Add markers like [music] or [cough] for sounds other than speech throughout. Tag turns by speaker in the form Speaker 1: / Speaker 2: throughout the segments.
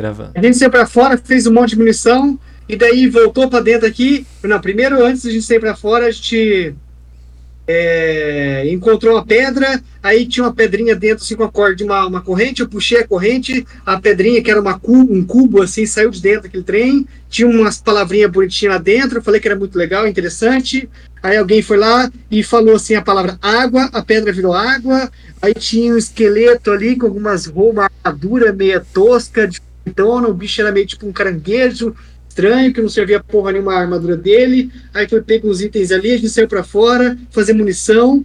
Speaker 1: Gravando.
Speaker 2: A gente saiu pra fora, fez um monte de munição, e daí voltou pra dentro aqui. Não, primeiro, antes da gente sair pra fora, a gente é, encontrou uma pedra, aí tinha uma pedrinha dentro, assim, com a corda de uma, uma corrente, eu puxei a corrente, a pedrinha, que era uma cu, um cubo, assim, saiu de dentro daquele trem, tinha umas palavrinhas bonitinhas lá dentro, eu falei que era muito legal, interessante, aí alguém foi lá e falou, assim, a palavra água, a pedra virou água, aí tinha um esqueleto ali com algumas roupas, armadura meia tosca, de então o bicho era meio tipo um caranguejo, estranho, que não servia porra nenhuma a armadura dele. Aí foi pego uns itens ali, a gente saiu pra fora, fazer munição.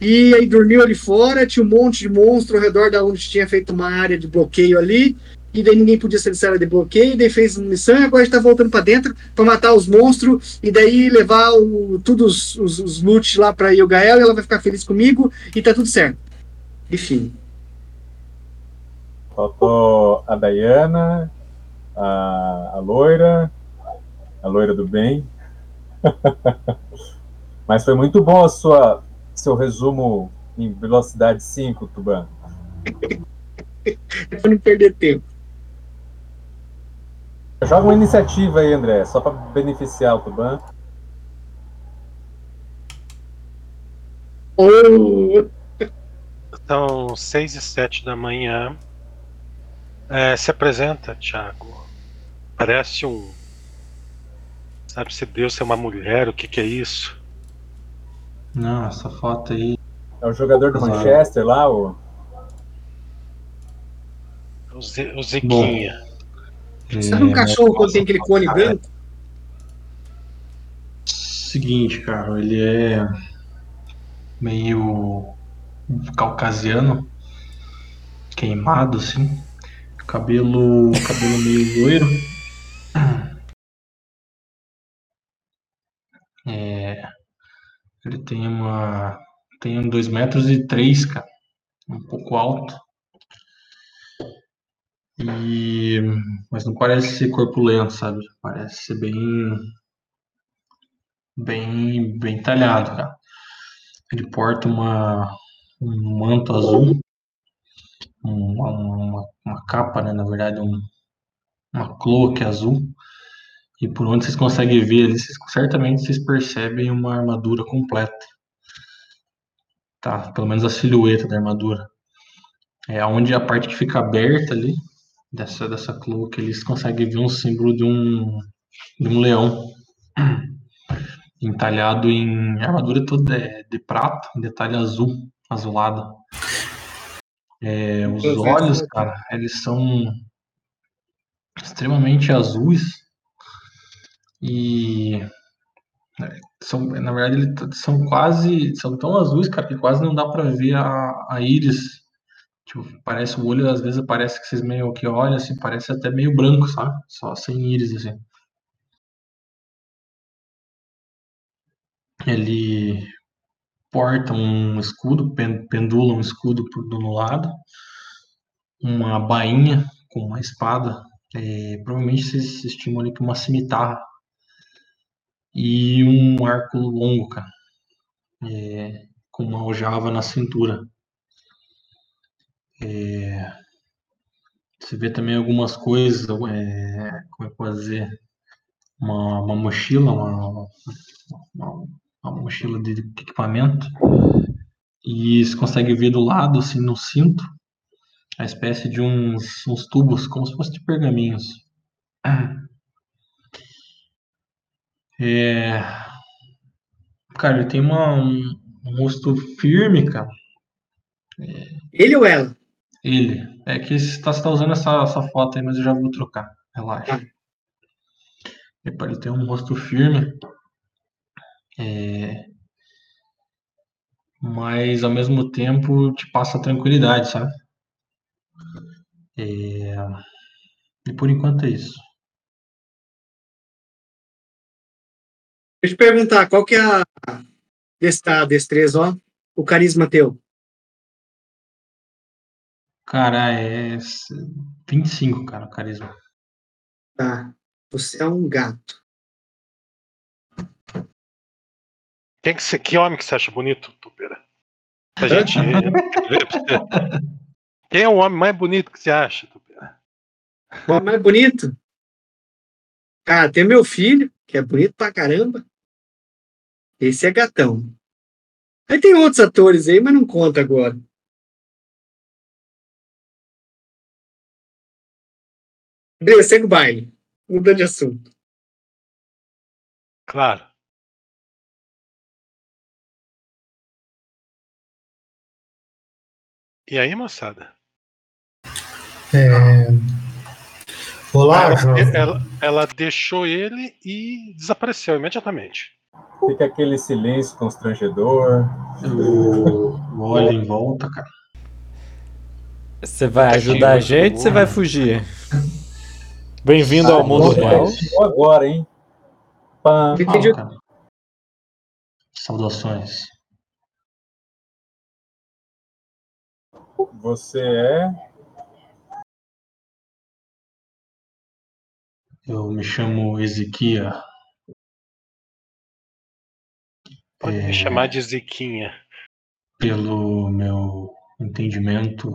Speaker 2: E aí dormiu ali fora, tinha um monte de monstro ao redor da onde tinha feito uma área de bloqueio ali. E daí ninguém podia sair dessa área de bloqueio, e daí fez munição, e agora a gente tá voltando pra dentro pra matar os monstros, e daí levar o, todos os, os loot lá pra Yogael, e ela vai ficar feliz comigo, e tá tudo certo. Enfim.
Speaker 3: Faltou a Dayana, a, a loira, a loira do bem. [laughs] Mas foi muito bom a sua seu resumo em velocidade 5, Tuban. [laughs]
Speaker 2: pra não perder tempo.
Speaker 3: Joga uma iniciativa aí, André, só para beneficiar o Tuban.
Speaker 2: Oh.
Speaker 4: São 6 e 7 da manhã. É, se apresenta, Thiago. Parece um. Sabe se Deus é uma mulher, o que, que é isso?
Speaker 5: Não, essa foto aí.
Speaker 3: É o jogador do. Manchester lá, o.
Speaker 4: O, Ze, o Zequinha.
Speaker 2: Sabe um
Speaker 5: É,
Speaker 2: cachorro quando tem aquele cone branco?
Speaker 5: Seguinte, cara, ele é meio caucasiano, queimado assim, cabelo, cabelo meio loiro. É, ele tem uma, tem dois metros e três, cara, um pouco alto. E, mas não parece ser corpulento, sabe? Parece ser bem bem, bem talhado, cara. Ele porta uma, um manto azul, uma, uma, uma capa, né? Na verdade, um, uma cloak azul. E por onde vocês conseguem ver ali, vocês, certamente vocês percebem uma armadura completa. Tá, pelo menos a silhueta da armadura. É onde a parte que fica aberta ali, dessa, dessa cloak, eles conseguem ver um símbolo de um, de um leão entalhado em armadura toda de, de prata, em detalhe azul, azulado. É, os
Speaker 2: Perfeito.
Speaker 5: olhos, cara, eles são extremamente azuis e né, são, na verdade, eles são quase, são tão azuis, cara, que quase não dá pra ver a, a íris. Tipo, parece o olho, às vezes parece que vocês meio que olham, assim, parece até meio branco, sabe? Só sem íris, assim. Ele porta um escudo, pen- pendula um escudo por do lado, uma bainha com uma espada, é, provavelmente vocês estimam ali que uma cimitarra, e um arco longo, cara, é, com uma aljava na cintura. É, você vê também algumas coisas, é, como é que eu uma, uma mochila, uma, uma, uma mochila de equipamento, e você consegue ver do lado, assim, no cinto, a espécie de uns, uns tubos, como se fossem de pergaminhos. [clears throat] É... Cara, ele tem uma, um, um rosto firme, cara.
Speaker 2: Ele ou ela?
Speaker 5: Ele. É que você tá, você tá usando essa, essa foto aí, mas eu já vou trocar. Relaxa. Epa, ele tem um rosto firme. É... Mas ao mesmo tempo te passa tranquilidade, sabe? É... E por enquanto é isso.
Speaker 2: Deixa eu te perguntar, qual que é a, desse- a destreza, ó? O carisma teu?
Speaker 5: Cara, é 25, cara, o carisma.
Speaker 2: Tá. Você é um gato.
Speaker 4: Quem que, você, que homem que você acha bonito, Tupeira? Pra gente [laughs] ver pra você. Quem é o homem mais bonito que você acha, Tupeira?
Speaker 2: Qual é mais bonito? Cara, tem meu filho, que é bonito pra caramba. Esse é gatão. Aí tem outros atores aí, mas não conta agora. Beleza, segue o baile. Muda de assunto.
Speaker 4: Claro. E aí, moçada?
Speaker 1: É... Olá,
Speaker 4: ela, ela, ela deixou ele e desapareceu imediatamente.
Speaker 3: Fica aquele silêncio constrangedor.
Speaker 5: Eu olho em volta, cara.
Speaker 6: Você vai ajudar a gente ou você vai fugir? Bem-vindo ao mundo real.
Speaker 3: agora, hein? Pam.
Speaker 5: Ah, cara. Saudações.
Speaker 3: Você é.
Speaker 5: Eu me chamo Ezequiel.
Speaker 4: Pode
Speaker 5: É.
Speaker 4: me chamar de Ziquinha.
Speaker 5: Pelo meu entendimento,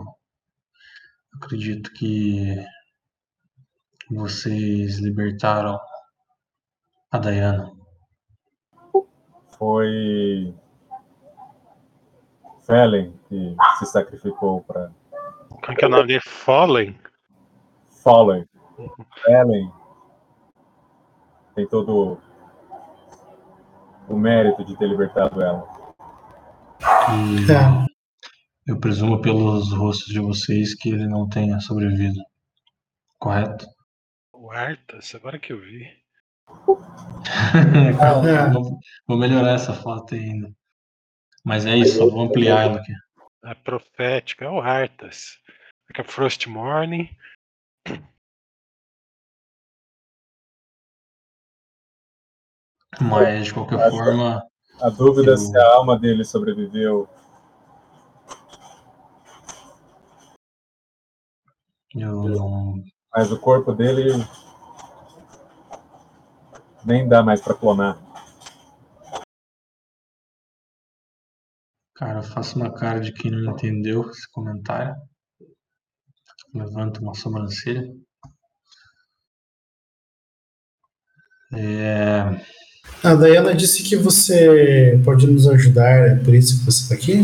Speaker 5: acredito que vocês libertaram a Diana.
Speaker 3: Foi. Felen que se sacrificou para.
Speaker 4: Como que é o nome dele? Fallen?
Speaker 3: Fallen. Felen tem todo o mérito de ter libertado ela.
Speaker 5: E
Speaker 1: É.
Speaker 5: eu presumo pelos rostos de vocês que ele não tenha sobrevivido. Correto?
Speaker 4: O Artas, agora que eu vi.
Speaker 5: Calma, [laughs]
Speaker 1: É.
Speaker 5: vou, vou melhorar essa foto ainda. Mas é isso, vou ampliar ela aqui.
Speaker 4: A profética, é o Artas. Aqui é Frost Morning.
Speaker 5: Mas de qualquer forma,
Speaker 3: A dúvida
Speaker 5: Eu-
Speaker 3: se a alma dele sobreviveu.
Speaker 5: eu não.
Speaker 3: Mas o corpo dele nem dá mais para clonar.
Speaker 5: Cara, eu faço uma cara de quem não entendeu esse comentário. Levanto uma sobrancelha. É,
Speaker 1: A Dayana disse que você pode nos ajudar, é por isso que você está aqui?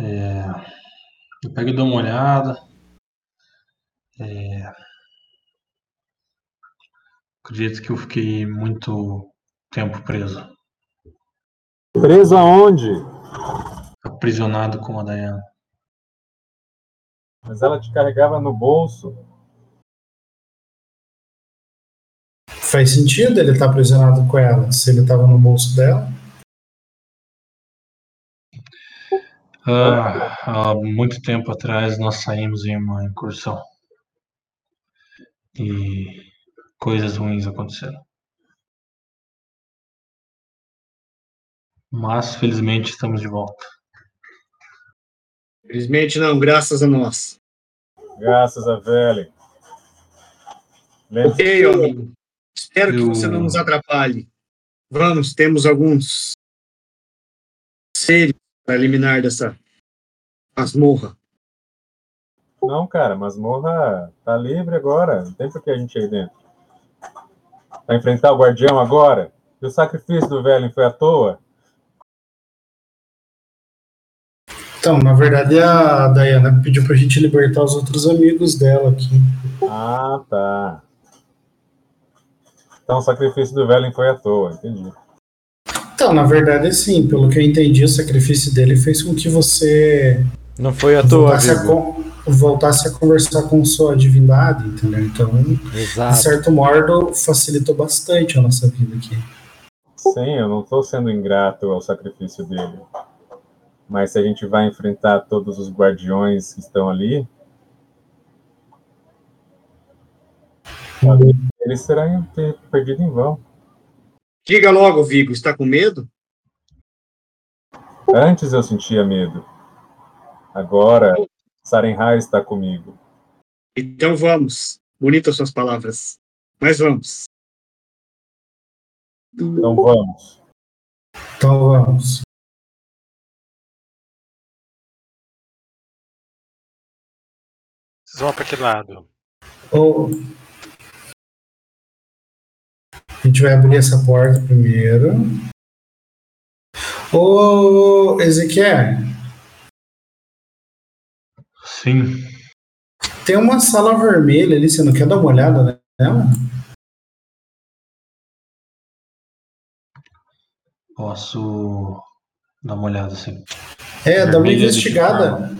Speaker 5: é, eu pego e dou uma olhada. É, acredito que eu fiquei muito tempo preso.
Speaker 3: Preso aonde?
Speaker 5: Aprisionado com a Diana.
Speaker 3: Mas ela te carregava no bolso.
Speaker 1: Faz sentido ele estar aprisionado com ela, se ele estava no bolso dela.
Speaker 5: Ah, há muito tempo atrás nós saímos em uma incursão. E coisas ruins aconteceram. Mas felizmente estamos de volta.
Speaker 2: Felizmente não, graças a nós.
Speaker 3: Graças a. Lembre-se,
Speaker 2: Ok, amigo. Espero que
Speaker 5: Eu-
Speaker 2: você não nos atrapalhe. Vamos, temos alguns sérios para eliminar dessa masmorra.
Speaker 3: não, cara, masmorra tá livre agora. Não tem por que a gente ir dentro. Vai enfrentar o guardião agora? E o sacrifício do Velen foi à toa?
Speaker 1: Então, na verdade, a Dayana pediu pra gente libertar os outros amigos dela aqui.
Speaker 3: Ah, tá. Então o sacrifício do Velen foi à toa, entendi.
Speaker 1: Então, na verdade, sim, pelo que eu entendi, o sacrifício dele fez com que você
Speaker 6: Não foi à toa,
Speaker 1: voltasse, a, con- voltasse a conversar com sua divindade, entendeu? Então, de
Speaker 6: Exato.
Speaker 1: certo modo, facilitou bastante a nossa vida aqui.
Speaker 3: Sim, eu não estou sendo ingrato ao sacrifício dele. Mas se a gente vai enfrentar todos os guardiões que estão ali, eles serão ter perdido em vão.
Speaker 2: Diga logo, Vigo, está com medo?
Speaker 3: Antes eu sentia medo. Agora, Sarenhai está comigo.
Speaker 2: Então vamos. Bonitas suas palavras. Mas vamos.
Speaker 3: Então vamos.
Speaker 1: Então, vamos.
Speaker 4: Vocês vão pra que lado?
Speaker 1: Ô, A gente vai abrir essa porta primeiro. Ô, Ezequiel,
Speaker 5: Sim.
Speaker 1: tem uma sala vermelha ali, você não quer dar uma olhada nela?
Speaker 5: Posso dar uma olhada assim.
Speaker 1: É, dá uma
Speaker 5: Vermelha de
Speaker 1: investigada.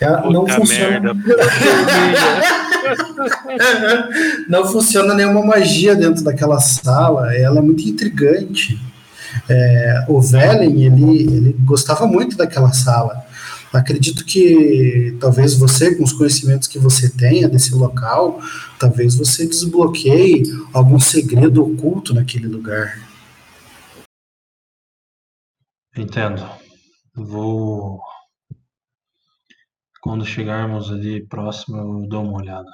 Speaker 1: Ela não
Speaker 4: Puta
Speaker 1: funciona.
Speaker 4: merda. [laughs]
Speaker 1: não funciona nenhuma magia dentro daquela sala. Ela é muito intrigante. É, o Velen, ele, ele gostava muito daquela sala. Acredito que talvez você, com os conhecimentos que você tenha desse local, talvez você desbloqueie algum segredo oculto naquele lugar.
Speaker 5: Entendo. Vou. Quando chegarmos ali próximo, eu dou uma olhada.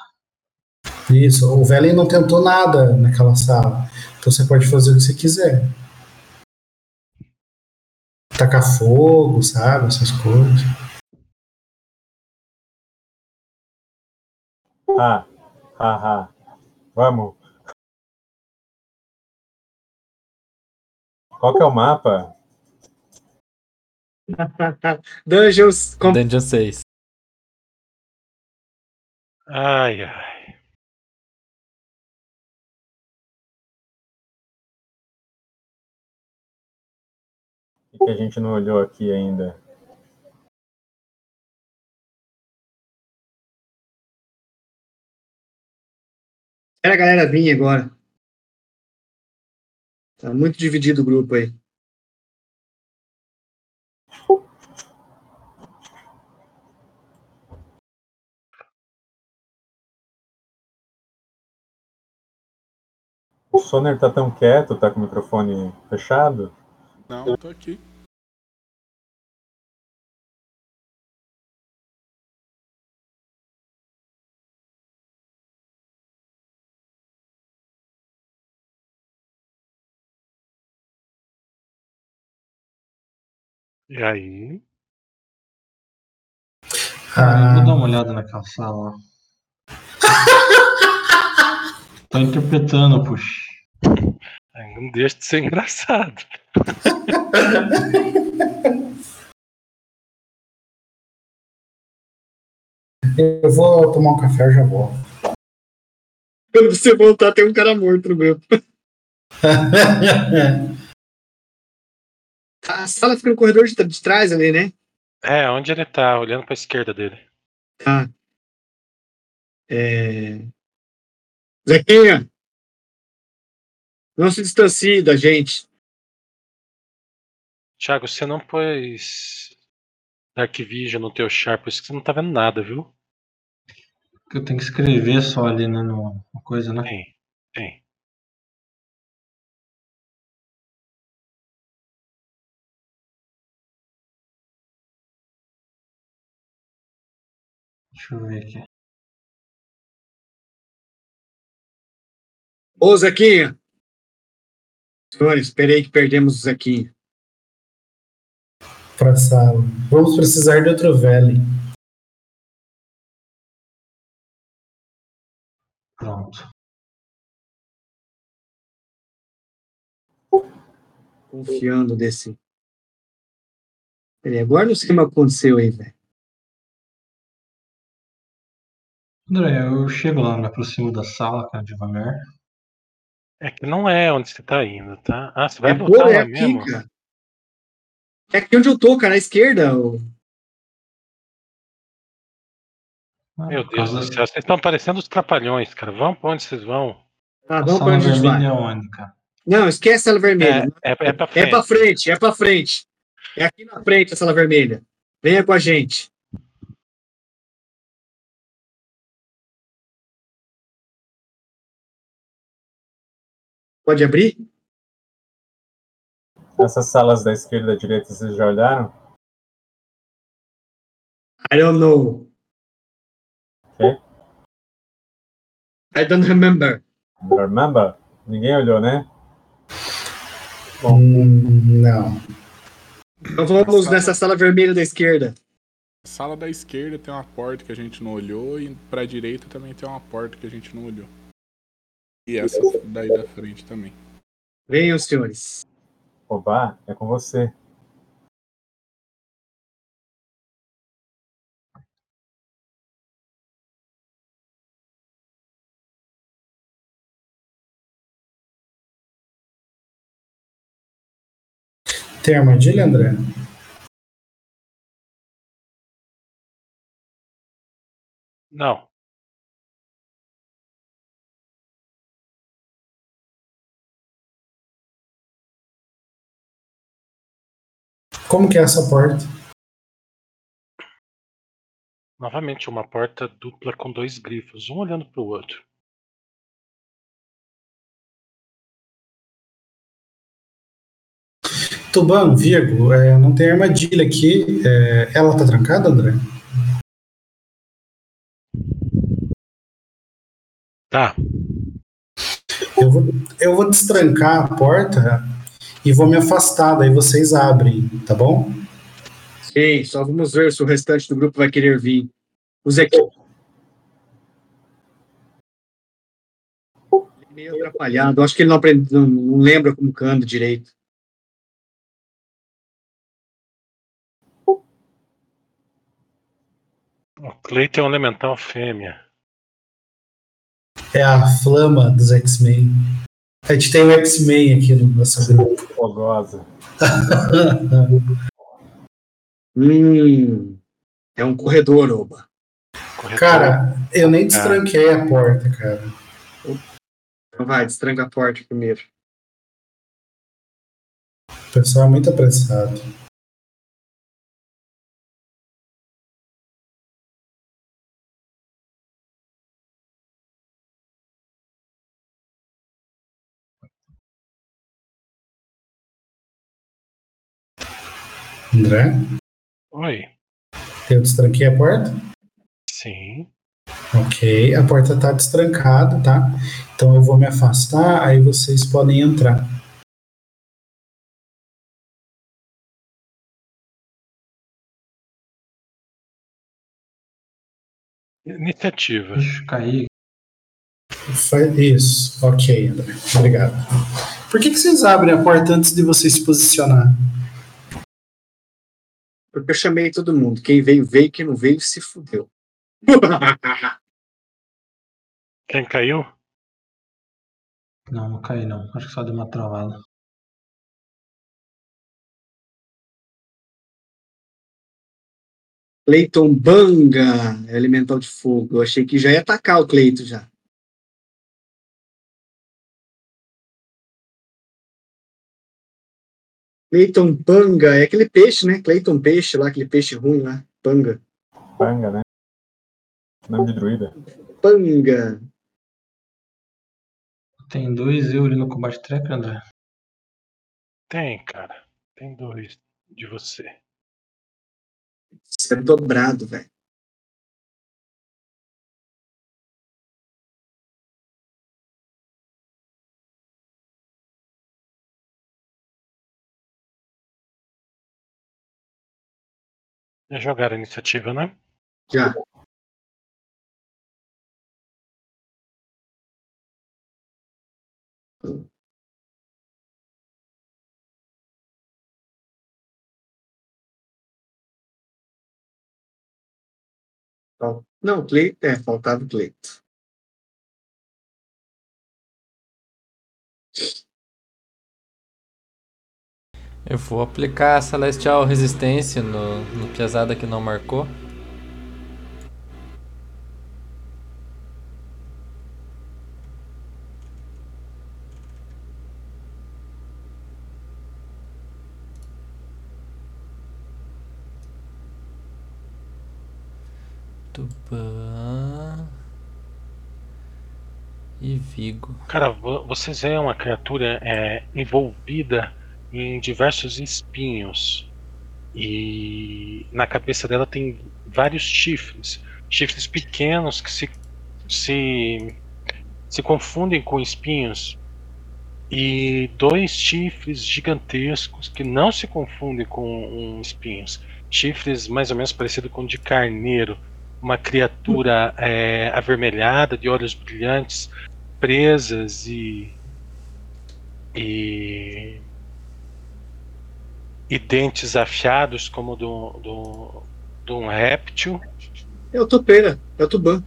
Speaker 1: Isso, o Velen não tentou nada naquela sala. Então você pode fazer o que você quiser. Tacar fogo, sabe? Essas coisas.
Speaker 3: Ah, ah, ah. Vamos. Qual que é o mapa? [laughs]
Speaker 2: Dungeons. Com...
Speaker 6: Dungeon 6.
Speaker 4: Ai, ai.
Speaker 3: O que a gente não olhou aqui ainda?
Speaker 2: Era a galera vir agora. Tá muito dividido o grupo aí.
Speaker 3: O Soner tá tão quieto, tá com o microfone fechado?
Speaker 7: Não, eu tô aqui.
Speaker 4: E aí?
Speaker 5: Cara, eu vou
Speaker 1: Ah,
Speaker 5: dar uma olhada naquela sala. [laughs] Tô interpretando, puxa.
Speaker 4: Não deixa de ser engraçado.
Speaker 1: eu vou tomar um café e já volto.
Speaker 2: Quando você voltar, tem um cara morto no grupo. [laughs] A sala fica no corredor de, de trás ali, né?
Speaker 4: É, onde ele tá? Olhando pra esquerda dele.
Speaker 2: Tá. É... Zequinha! Não se distancie da gente.
Speaker 4: Thiago, você não pôs Dark Vision no teu char, por isso que você não tá vendo nada, viu?
Speaker 5: Eu tenho que escrever só ali, né? Numa coisa, né?
Speaker 4: Tem, tem.
Speaker 5: Deixa eu ver aqui.
Speaker 2: Ô, Zequinha! Senhores, esperei que perdemos o Zequinha.
Speaker 1: pra sala. Vamos precisar de outro Velen.
Speaker 5: Pronto.
Speaker 2: Confiando desse. Peraí, agora não sei o que aconteceu aí, velho.
Speaker 5: André, eu chego lá, me aproximo da sala, cara, devagar.
Speaker 4: É que não é onde você tá indo, tá? Ah, você vai
Speaker 2: É,
Speaker 4: voltar
Speaker 2: pô, é
Speaker 4: lá
Speaker 2: aqui,
Speaker 4: mesmo?
Speaker 2: cara. É aqui onde eu tô, cara, à esquerda. ô.
Speaker 5: Ah,
Speaker 4: Meu
Speaker 5: por
Speaker 4: Deus do céu, vocês estão parecendo os trapalhões, cara. Vão pra onde vocês vão?
Speaker 2: Ah, vamos pra onde a gente vai.
Speaker 5: vermelha é onde, cara?
Speaker 2: Não, esquece a sala vermelha.
Speaker 4: É, é, é pra
Speaker 2: É
Speaker 4: frente.
Speaker 2: pra frente, é pra frente. É aqui na frente a sala vermelha. Venha com a gente. Pode abrir?
Speaker 3: Essas salas da esquerda e da direita, vocês já olharam?
Speaker 2: I don't know.
Speaker 3: Quê?
Speaker 2: I don't remember.
Speaker 3: Remember? Ninguém olhou, né?
Speaker 1: Hum, não.
Speaker 2: Então vamos nessa sala vermelha da esquerda.
Speaker 7: sala da esquerda tem uma porta que a gente não olhou e pra direita também tem uma porta que a gente não olhou. E essa daí da frente também.
Speaker 2: Venham, senhores.
Speaker 3: Oba, é com você.
Speaker 1: Tem armadilha, André?
Speaker 4: Não.
Speaker 1: Como que é essa porta?
Speaker 4: Novamente, uma porta dupla com dois grifos, um olhando para o outro.
Speaker 1: Tuban, Virgo, é, não tem armadilha aqui. é, ela tá trancada, André?
Speaker 4: Tá.
Speaker 1: Eu vou, eu vou destrancar a porta e vou me afastar, daí vocês abrem, tá bom?
Speaker 2: Sim, só vamos ver se o restante do grupo vai querer vir. Os equipes. Meio atrapalhado. Acho que ele não, aprende, não, não lembra como anda direito.
Speaker 4: O Cleiton é um elemental fêmea.
Speaker 1: É a flama dos X-Men. A gente tem o X-Men aqui no nosso grupo.
Speaker 3: Fogosa. [laughs]
Speaker 2: Hum, é um corredor, Oba.
Speaker 4: Corretor.
Speaker 1: Cara, eu nem destranquei a porta, cara.
Speaker 2: Então vai, destranca a porta primeiro.
Speaker 1: O pessoal é muito apressado. André,
Speaker 4: Oi.
Speaker 1: eu destranquei a porta?
Speaker 4: Sim.
Speaker 1: Ok, a porta tá destrancada, tá? Então eu vou me afastar, aí vocês podem entrar.
Speaker 4: Iniciativa.
Speaker 5: Deixa eu cair.
Speaker 1: Fa- Isso, ok, André. Obrigado. Por que, que vocês abrem a porta antes de vocês se posicionar?
Speaker 2: Porque eu chamei todo mundo. Quem veio, veio. Quem não veio, se fudeu. [laughs]
Speaker 4: Quem caiu?
Speaker 5: Não, não caí não. Acho que só deu uma travada.
Speaker 2: Cleiton Banga, elemental de fogo. Eu achei que já ia atacar o Cleiton já. Cleiton Banga, é aquele peixe, né? Cleiton Peixe lá, aquele peixe ruim lá. Panga.
Speaker 3: Panga, né? Nome de druida.
Speaker 2: Panga.
Speaker 5: Tem dois eu ali no combate trap, André.
Speaker 4: Tem, cara. Tem dois de você.
Speaker 2: Isso é dobrado, velho.
Speaker 4: Já jogaram a iniciativa, né?
Speaker 2: Já. Não, Cleito, é, faltava o.
Speaker 6: Eu vou aplicar a Celestial Resistência no, no pesada que não marcou. Tupã. E Vigo.
Speaker 4: Cara, vo- vocês veem uma criatura é, envolvida em diversos espinhos. E na cabeça dela tem vários chifres. Chifres pequenos que se, se, se confundem com espinhos. E dois chifres gigantescos que não se confundem com um, espinhos. chifres mais ou menos parecido com de carneiro, uma criatura é, avermelhada, de olhos brilhantes, presas e e, e dentes afiados como do, do, de um réptil.
Speaker 2: É o topeira, é o tubã.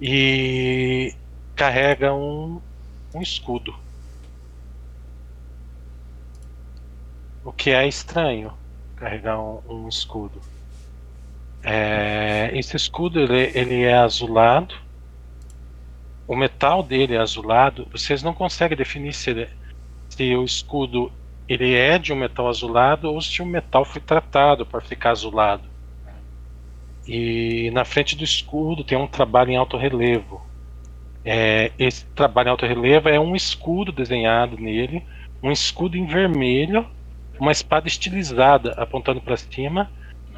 Speaker 4: E carrega um, um escudo. O que é estranho, carregar um, um escudo. É, esse escudo ele, ele é azulado. O metal dele é azulado. Vocês não conseguem definir se, ele, se o escudo ele é de um metal azulado ou se o metal foi tratado para ficar azulado. E na frente do escudo tem um trabalho em alto relevo. É, esse trabalho em alto relevo é um escudo desenhado nele, um escudo em vermelho, uma espada estilizada apontando para cima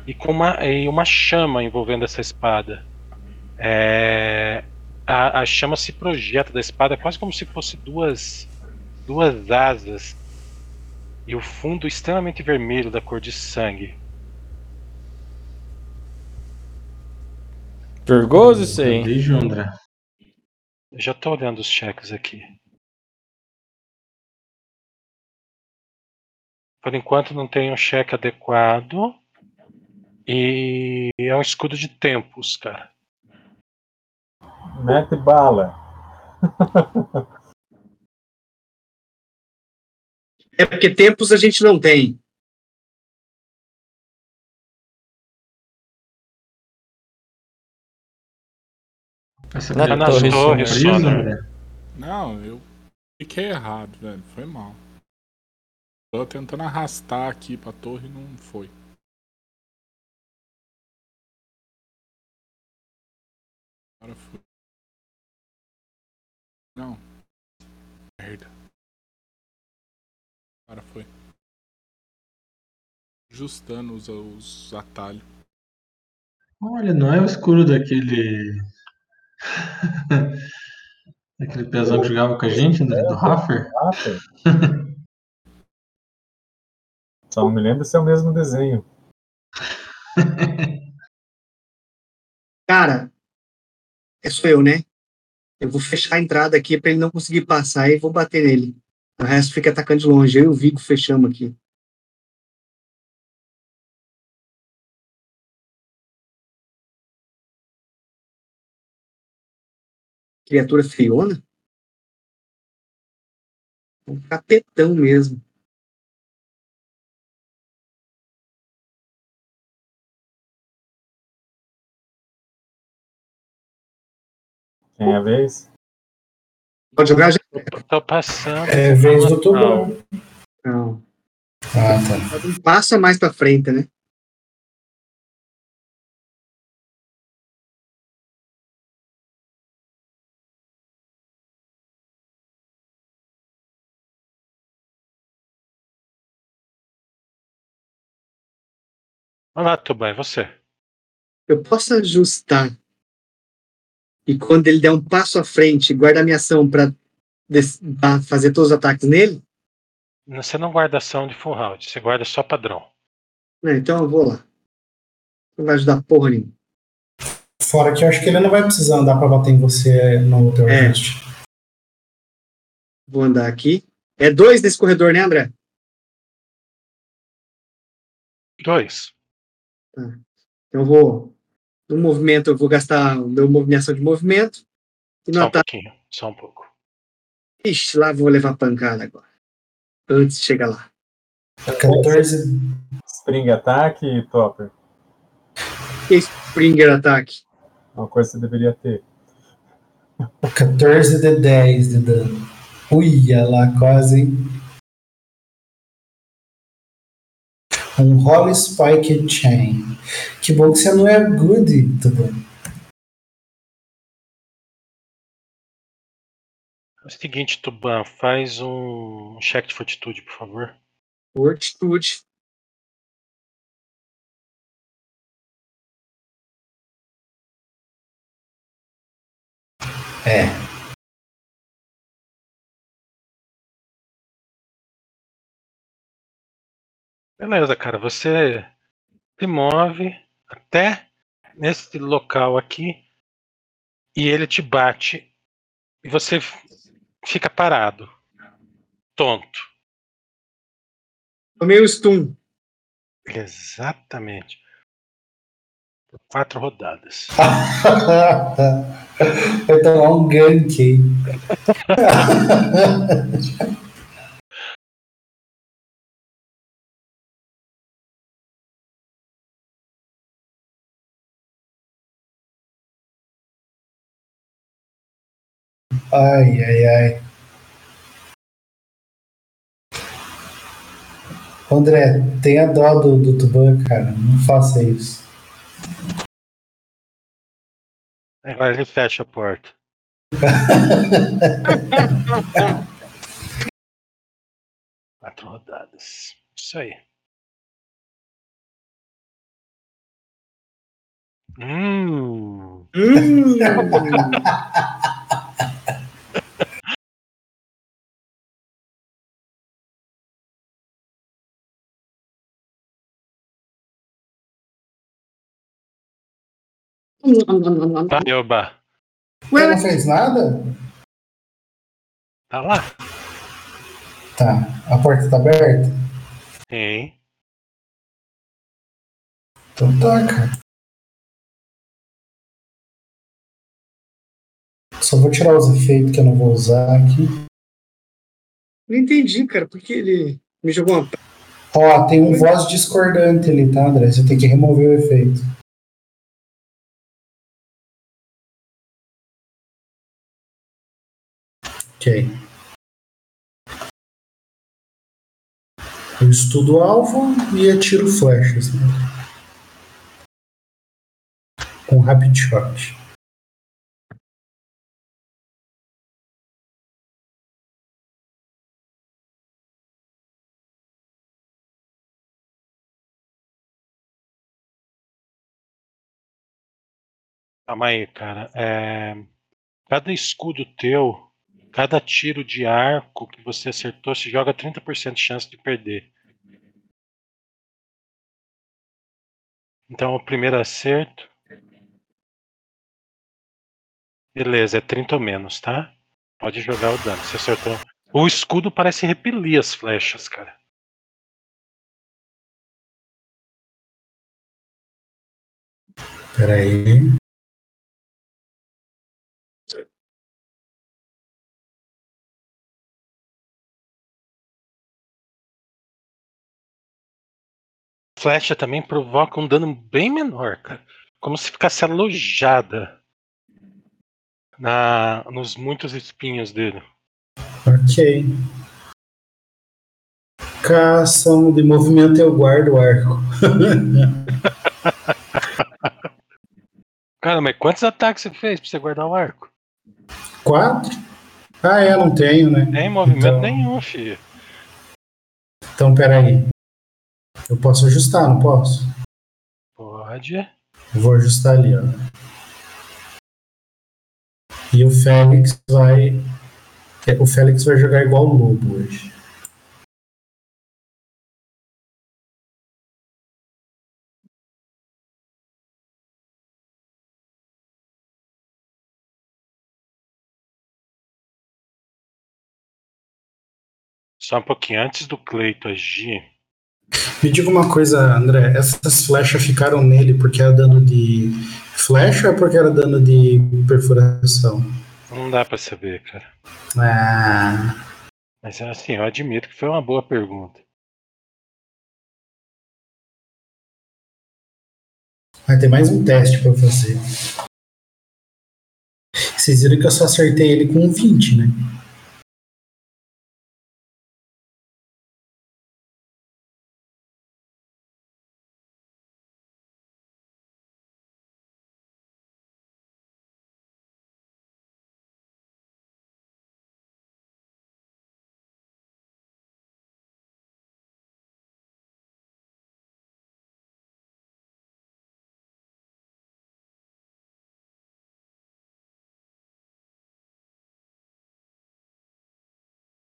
Speaker 4: e com uma, e uma chama envolvendo essa espada. É, a, a chama se projeta da espada quase como se fosse duas, duas asas e o fundo extremamente vermelho da cor de sangue.
Speaker 6: Perigoso isso aí.
Speaker 5: Beijo, André.
Speaker 4: Eu já tô olhando os cheques aqui. Por enquanto não tem um cheque adequado. E é um escudo de tempos, cara.
Speaker 3: Mete bala.
Speaker 2: É porque tempos a gente não tem.
Speaker 5: Essa
Speaker 6: Na
Speaker 5: é
Speaker 4: nas
Speaker 6: torre
Speaker 4: torres
Speaker 6: surpresa,
Speaker 4: só, né?
Speaker 7: Não, eu fiquei errado, velho. Foi mal. Tô tentando arrastar aqui pra torre e não foi. Agora foi. Não. Merda. Agora foi. Ajustando os, os atalhos.
Speaker 5: Olha, não é o escuro daquele. [laughs] Aquele pesão que jogava com a gente, André, do Raffer?
Speaker 3: Rafa. [laughs] Só não me lembro se é o mesmo desenho.
Speaker 2: Cara, é sou eu, né? Eu vou fechar a entrada aqui pra ele não conseguir passar e vou bater nele. O resto fica atacando de longe. Eu e o Vigo fechamos aqui. Criatura feiona? Um capetão mesmo.
Speaker 3: Quem é a vez?
Speaker 2: Pode jogar já?
Speaker 4: Tô passando.
Speaker 1: É vez do Tubão.
Speaker 2: Não.
Speaker 1: Ah, tá.
Speaker 2: Um passo a mais pra frente, né?
Speaker 4: Olha lá, Tuban, é você.
Speaker 2: Eu posso ajustar. E quando ele der um passo à frente, guardar minha ação pra, des- pra fazer todos os ataques nele?
Speaker 4: Você não guarda ação de full round, você guarda só padrão.
Speaker 2: Não, então eu vou lá. Não vai ajudar porra nenhuma.
Speaker 1: Fora que eu acho que ele não vai precisar andar pra bater em você no teu
Speaker 2: É.
Speaker 1: ajuste.
Speaker 2: Vou andar aqui. É dois nesse corredor, né, André?
Speaker 4: Dois.
Speaker 2: Então eu vou. No movimento, eu vou gastar o meu movimentação de movimento. E no
Speaker 4: Só um
Speaker 2: ataque.
Speaker 4: pouquinho, só um pouco.
Speaker 2: Ixi, lá vou levar pancada agora. Antes de chegar lá.
Speaker 1: 14,
Speaker 3: Spring Attack, Topper.
Speaker 2: Que Springer ataque.
Speaker 3: Uma coisa que você deveria ter.
Speaker 1: 14 de 10 de dano. Uia lá, quase, hein? Um Holy Spike Chain. Que bom que você não é good, Tubão.
Speaker 4: É o seguinte, Tuban, faz um cheque de fortitude, por favor.
Speaker 2: Fortitude.
Speaker 1: É.
Speaker 4: Beleza, cara. Você se move até nesse local aqui e ele te bate e você fica parado, tonto.
Speaker 2: Tomei o stun.
Speaker 4: Exatamente. Por quatro rodadas. [laughs]
Speaker 1: Vai tomar um gank [laughs] Ai, ai, ai. André, tenha dó do, do Tuban, cara. Não faça isso.
Speaker 4: Agora ele fecha a porta. [laughs] Quatro rodadas. Isso aí. Hum.
Speaker 2: Hum. [laughs]
Speaker 4: Tá, Yoba.
Speaker 1: Você não fez nada?
Speaker 4: Tá lá?
Speaker 1: Tá. A porta tá aberta?
Speaker 4: Sim.
Speaker 1: Então tá, cara. Só vou tirar os efeitos que eu não vou usar aqui.
Speaker 2: Não entendi, cara, porque ele me jogou uma.
Speaker 1: Ó, tem um voz discordante ali, tá, André? Você tem que remover o efeito. Ok. Eu estudo alvo e atiro flechas. Né? Com rapid shot.
Speaker 4: Calma aí, cara. É, Cada escudo teu, cada tiro de arco que você acertou, se joga 30% de chance de perder. Então, o primeiro acerto. Beleza, é 30 ou menos, tá? Pode jogar o dano. Você acertou. O escudo parece repelir as flechas, cara.
Speaker 1: Pera
Speaker 4: Flecha também provoca um dano bem menor, cara. Como se ficasse alojada na, nos muitos espinhos dele.
Speaker 1: Ok. Cação de movimento eu guardo o arco. [laughs]
Speaker 4: Cara, mas quantos ataques você fez pra você guardar o arco?
Speaker 1: Quatro? Ah, é, não tenho, né?
Speaker 4: Nem movimento
Speaker 1: Então-
Speaker 4: nenhum, filho.
Speaker 1: Então, peraí. Eu posso ajustar, não posso?
Speaker 4: Pode.
Speaker 1: Eu vou ajustar ali, ó. E o Félix vai. é, O Félix vai jogar igual o Lobo hoje.
Speaker 4: Só um pouquinho antes do Cleito agir.
Speaker 1: Me diga uma coisa, André. Essas flechas ficaram nele porque era dano de flecha ou porque era dano de perfuração?
Speaker 4: Não dá pra saber, cara.
Speaker 1: Ah,
Speaker 4: Mas assim, eu admito que foi uma boa pergunta.
Speaker 1: vai ter mais um teste pra fazer. Vocês viram que eu só acertei ele com um 20, né?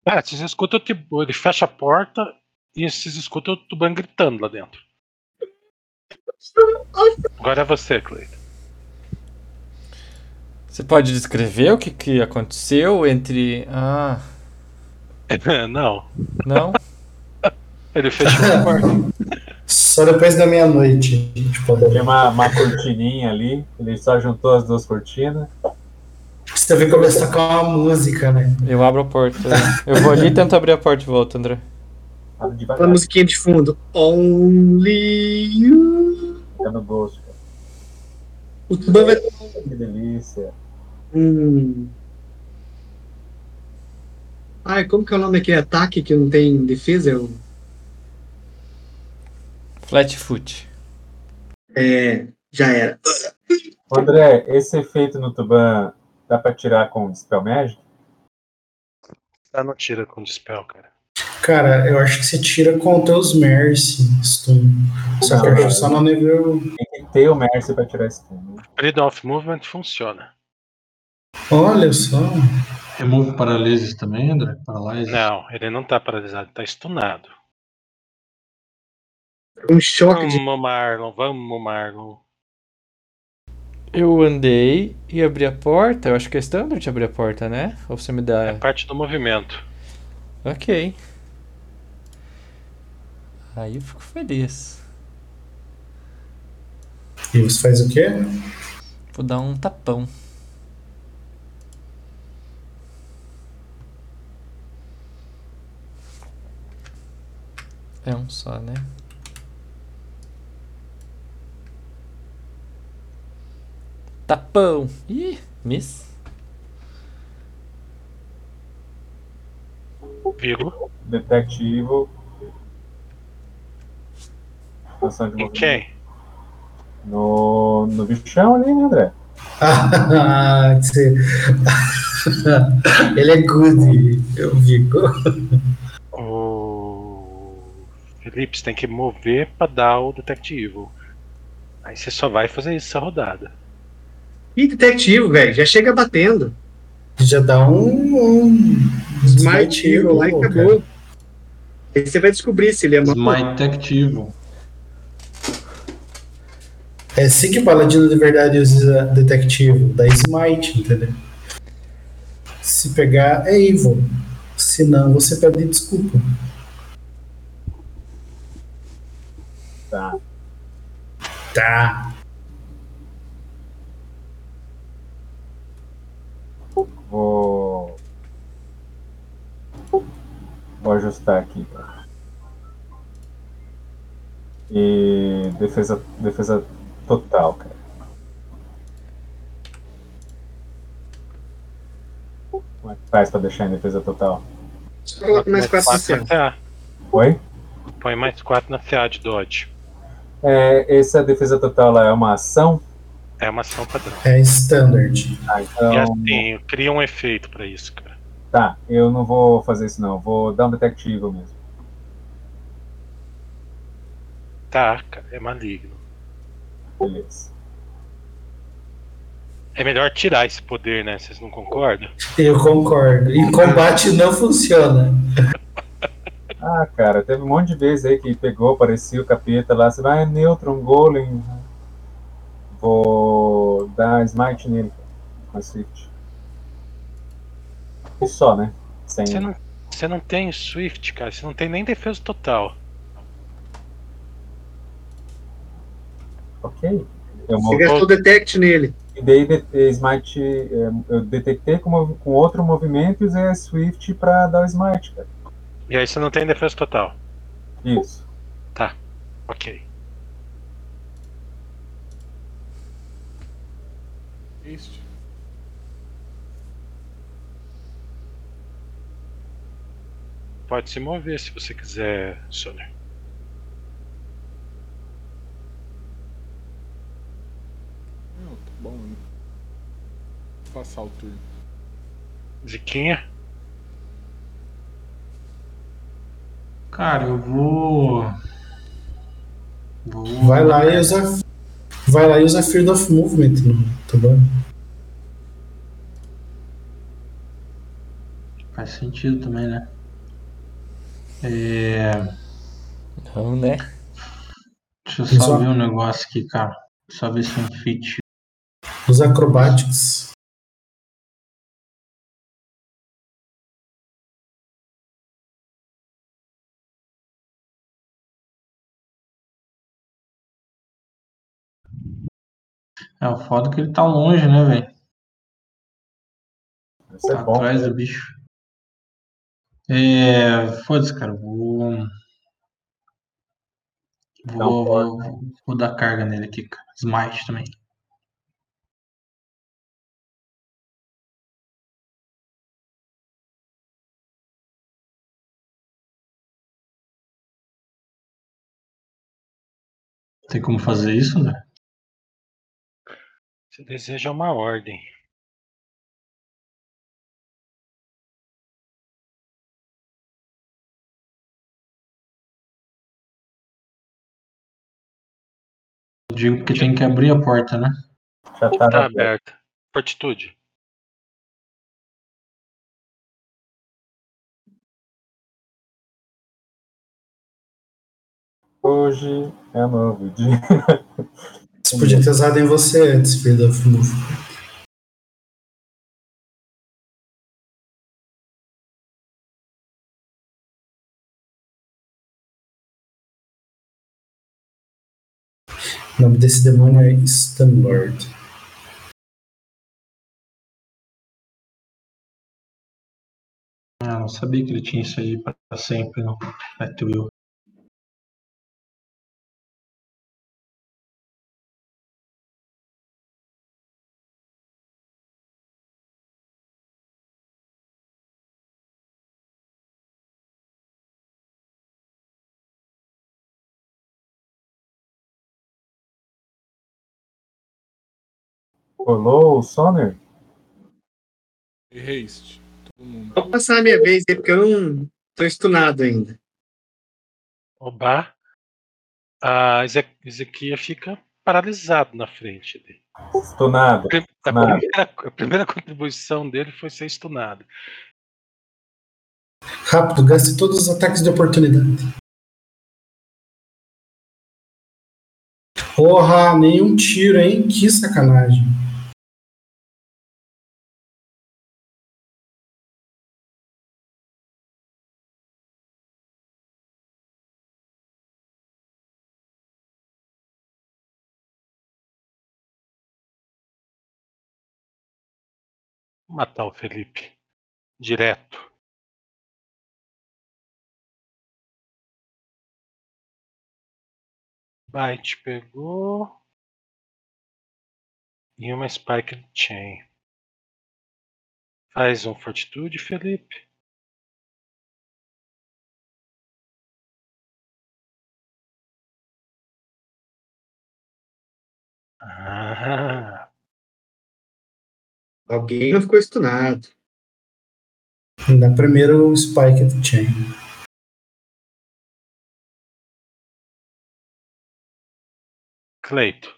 Speaker 4: Cara, você escuta, tipo, ele fecha a porta E vocês escutam o Tuban gritando lá dentro. Agora é você, Cleiton.
Speaker 6: Você pode descrever o que, que aconteceu entre. Ah, [laughs]
Speaker 4: Não,
Speaker 6: não? [laughs]
Speaker 4: ele fechou a porta.
Speaker 1: Só depois da meia-noite. Tipo,
Speaker 3: Tem uma, uma cortininha ali, ele só juntou as duas cortinas.
Speaker 1: Você também começa a tocar uma música, né?
Speaker 6: Eu abro a porta. Eu vou ali e tento abrir a porta e volto, André.
Speaker 3: Devagar,
Speaker 2: musiquinha de fundo. Only you.
Speaker 3: fica no cara.
Speaker 2: O Tuban vai.
Speaker 3: Que delícia.
Speaker 2: Hum. Ai, como que é o nome aquele ataque que não tem defesa? É o-
Speaker 6: Flatfoot.
Speaker 2: É, já era.
Speaker 3: André, esse efeito no Tuban dá pra tirar com Spell Magic?
Speaker 4: Ah, não tira com dispel, cara.
Speaker 1: Cara, eu acho que você tira com os teus Mercy, Stun. Só que eu acho só no nível.
Speaker 3: Tem que ter o Mercy pra tirar esse turno. né?
Speaker 4: Freedom of Movement funciona.
Speaker 1: Olha só.
Speaker 5: Remove paralisia também, André? Paralysis?
Speaker 4: Não, ele não tá paralisado, tá stunado.
Speaker 2: Um choque de.
Speaker 4: Vamos, Marlon, vamos, Marlon.
Speaker 6: Eu andei e abri a porta. Eu acho que é standard abrir a porta, né? Ou você me
Speaker 4: É
Speaker 6: dá.
Speaker 4: parte do movimento.
Speaker 6: Ok. Aí eu fico feliz.
Speaker 1: E você faz o quê?
Speaker 6: Vou dar um tapão. É um só, né? Tapão! Ih, miss.
Speaker 4: Vigo.
Speaker 3: Detectivo. Ação de
Speaker 4: Em
Speaker 3: movimento.
Speaker 4: quem?
Speaker 3: No, no bichão ali, né, André? [laughs]
Speaker 1: Ah, você... Ele é good, eu vi.
Speaker 4: O Felipe, você tem que mover pra dar o detectivo. Aí você só vai fazer isso essa rodada.
Speaker 2: Ih, detetivo, velho. Já chega batendo.
Speaker 1: Já dá um. um
Speaker 2: Smite Hero lá e acabou. Aí você vai descobrir se ele é uma.
Speaker 5: Smite Activo.
Speaker 1: É assim que o paladino de verdade usa detectivo, dá smite, entendeu? Se pegar, é evil. Se não, você pede desculpa.
Speaker 3: Tá.
Speaker 1: Tá.
Speaker 3: Vou. Vou ajustar aqui. E defesa, defesa total, cara. Como é que faz pra deixar em defesa total?
Speaker 2: Coloca mais quatro no céu.
Speaker 4: na CA.
Speaker 3: Oi?
Speaker 4: Põe mais 4 na CA de Dodge.
Speaker 3: É, essa defesa total lá é uma ação?
Speaker 4: É uma ação padrão.
Speaker 1: É standard.
Speaker 3: Ah, então.
Speaker 4: E assim, cria um efeito pra isso, cara.
Speaker 3: Tá, eu não vou fazer isso não. Vou dar um detectivo mesmo.
Speaker 4: Tá, cara, é maligno.
Speaker 3: Beleza.
Speaker 4: É melhor tirar esse poder, né? Vocês não concordam?
Speaker 1: Eu concordo. Em combate não funciona.
Speaker 3: Ah, cara, teve um monte de vezes aí que pegou, parecia o capeta lá. Você vai, é neutro, um golem. Vou dar smite nele, cara, com a Swift. E só, né? Sem.
Speaker 4: Você não, você não tem Swift, cara. Você não tem nem defesa total.
Speaker 3: Ok. Eu
Speaker 2: Você gastou detect nele.
Speaker 3: e dei de- smite. é, Eu detectei com, com outro movimento e usei a Swift pra dar o smite, cara.
Speaker 4: E aí você não tem defesa total.
Speaker 3: Isso.
Speaker 4: Ok. Pode se mover se você quiser, Soner.
Speaker 7: Não, tá bom. né? Vou passar o turno.
Speaker 4: Ziquinha?
Speaker 5: Cara, eu vou. Vou.
Speaker 1: Vai lá e usa. Vai lá e usa Field of Movement no tá bom?
Speaker 5: Faz sentido também, né? É...
Speaker 6: Não, né?
Speaker 5: Deixa eu só
Speaker 1: Só-
Speaker 5: ver um negócio aqui, cara. Só ver se é um fit.
Speaker 1: Os acrobáticos.
Speaker 5: É o foda que ele tá longe, né, velho?
Speaker 3: É
Speaker 5: Tá
Speaker 3: bom.
Speaker 5: atrás do bicho. É. Foda-se, cara. Vou. Vou, vou, vou dar carga nele aqui, cara. Smite também. Tem como fazer isso, né?
Speaker 4: Você deseja uma ordem.
Speaker 5: Digo que tem que abrir a porta, né?
Speaker 3: Já tá,
Speaker 4: Tá aberta. Fortitude.
Speaker 3: Hoje é novo dia.
Speaker 1: Você podia ter usado em você antes, of Move. O nome desse demônio é Stunlord.
Speaker 5: Ah, não sabia que ele tinha isso aí pra sempre, não. É
Speaker 3: Rolou o Sonner?
Speaker 7: E haste. Todo mundo.
Speaker 2: Vou passar a minha vez aí, porque eu não tô estunado ainda.
Speaker 4: Oba. A Eze- Ezequiel fica paralisado na frente dele.
Speaker 3: Estunado.
Speaker 4: A primeira, a primeira contribuição dele foi ser estunado.
Speaker 1: Rápido, gaste todos os ataques de oportunidade. Porra, nenhum tiro, hein? Que sacanagem.
Speaker 4: Matar o Felipe. Direto. Bite pegou. E uma Spike Chain. Faz um Fortitude, Felipe. Ah,
Speaker 2: Alguém não ficou estunado.
Speaker 1: Dá primeiro o Spike do Chain.
Speaker 4: Cleito.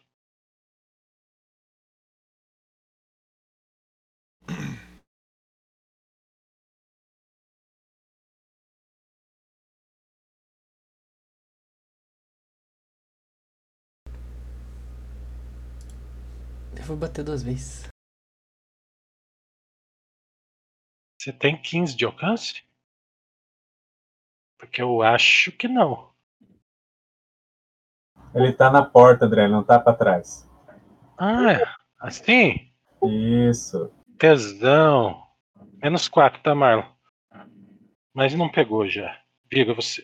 Speaker 6: Eu vou bater duas vezes.
Speaker 4: Você tem 15 de alcance? Porque eu acho que não.
Speaker 3: Ele tá na porta, André, ele não tá pra trás.
Speaker 4: Ah, é. assim?
Speaker 3: Isso.
Speaker 4: Tesão. Menos 4, tá, Marlon? Mas não pegou já. Viga você.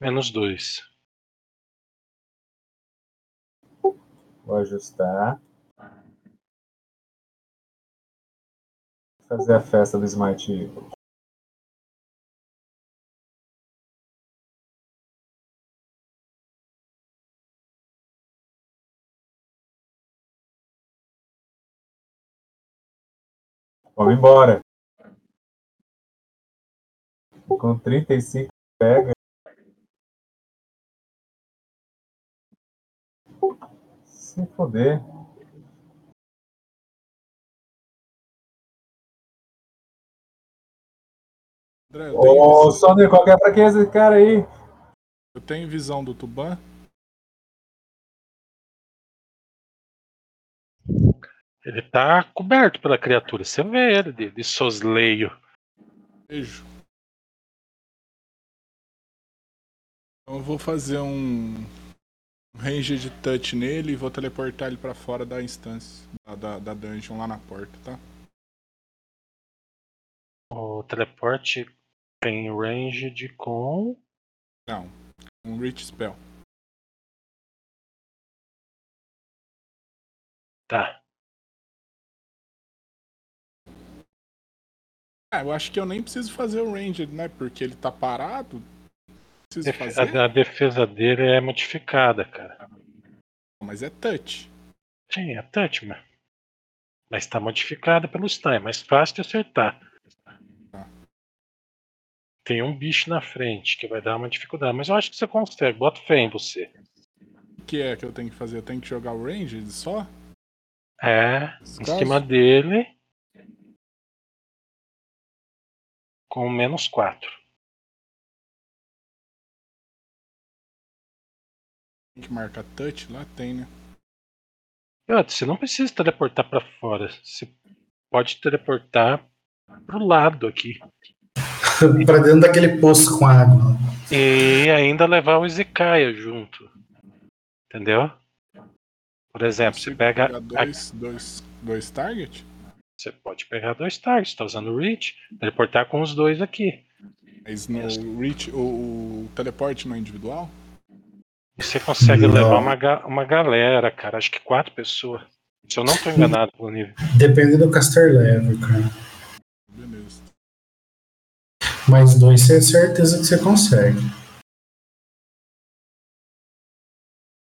Speaker 4: Menos 2.
Speaker 3: Vou ajustar. Fazer a festa do Eagle. Vamos embora. Com 35 pega. Se foder.
Speaker 7: André, eu tenho
Speaker 3: Ô,
Speaker 7: isso.
Speaker 3: Sonder, qual que é a fraqueza desse cara aí?
Speaker 7: Eu tenho visão do Tuban.
Speaker 4: Ele tá coberto pela criatura. Você vê ele de, de sosleio.
Speaker 7: Vejo. Então eu vou fazer um um range de touch nele e vou teleportar ele pra fora da instância, da, da, da dungeon lá na porta, tá?
Speaker 4: O teleporte tem range de com.
Speaker 7: Não, um reach spell.
Speaker 4: Tá.
Speaker 7: Ah, eu acho que eu nem preciso fazer o range, né? Porque ele tá parado. Preciso
Speaker 4: Def-
Speaker 7: fazer.
Speaker 4: A, a defesa dele é modificada, cara.
Speaker 7: Mas é touch.
Speaker 4: Sim, é touch, mas. Mas tá modificada pelo stun. É mais fácil de acertar. Tem um bicho na frente que vai dar uma dificuldade. Mas eu acho que você consegue. Bota fé em você.
Speaker 7: O que é que eu tenho que fazer? Eu tenho que jogar o range só?
Speaker 4: É, em
Speaker 7: caso?
Speaker 4: cima dele. Com menos 4.
Speaker 7: Tem que marcar touch? Lá tem, né?
Speaker 4: Você não precisa teleportar pra fora. Você pode teleportar pro lado aqui. [laughs]
Speaker 1: pra dentro daquele poço com água.
Speaker 4: E ainda levar o Ezekiah junto. Entendeu? Por exemplo, você
Speaker 7: Consigo
Speaker 4: pega.
Speaker 7: pegar
Speaker 4: a-
Speaker 7: dois, dois, dois target?
Speaker 4: Você pode pegar dois targets, tá usando o Reach, teleportar com os dois aqui.
Speaker 7: Mas no reach, o, o teleporte no individual?
Speaker 4: E você consegue
Speaker 1: Não.
Speaker 4: levar uma, ga- uma galera, cara. Acho que quatro pessoas. Se eu não tô enganado pelo nível.
Speaker 1: Depende do caster level, cara.
Speaker 7: Beleza.
Speaker 1: Mais dois, você é certeza que você consegue.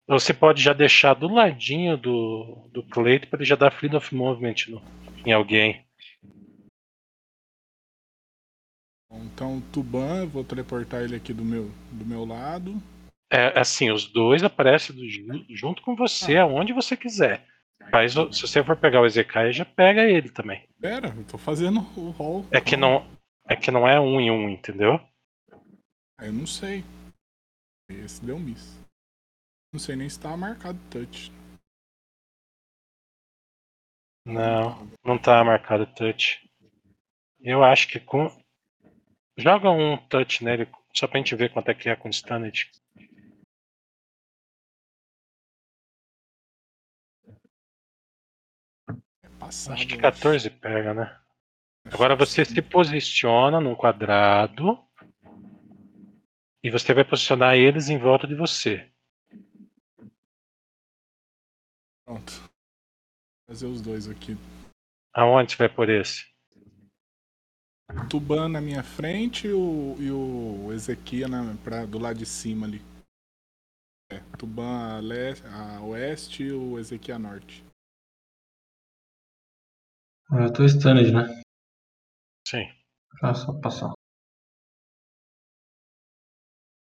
Speaker 4: Você pode já deixar do ladinho do, do Cleito para ele já dar Freedom of Movement no- em alguém.
Speaker 7: Então, Tuban, eu vou teleportar ele aqui do meu, do meu lado.
Speaker 4: É assim, os dois aparecem do ju- junto com você, aonde você quiser. O- se você for pegar o Ezekiel, já pega ele também.
Speaker 7: Pera, eu tô fazendo o roll.
Speaker 4: É que não é que não é um em um, entendeu?
Speaker 7: Eu não sei. Esse deu miss. Não sei nem se tá marcado touch.
Speaker 4: Não, não tá marcado touch. Eu acho que com joga um touch nele só pra gente ver quanto é que é com stunned.
Speaker 7: É passado.
Speaker 4: Acho que
Speaker 7: eu
Speaker 4: 14 pega, né? Agora você se posiciona num quadrado e você vai posicionar eles em volta de você.
Speaker 7: Pronto. Vou fazer os dois aqui.
Speaker 4: Aonde você vai por esse?
Speaker 7: O Tuban na minha frente e o, e o Ezequiel na, pra, do lado de cima ali. É, Tuban a, leste, a oeste e o Ezequiel a norte.
Speaker 5: Eu tô stunned, né?
Speaker 4: Sim.
Speaker 5: Ah, só passar.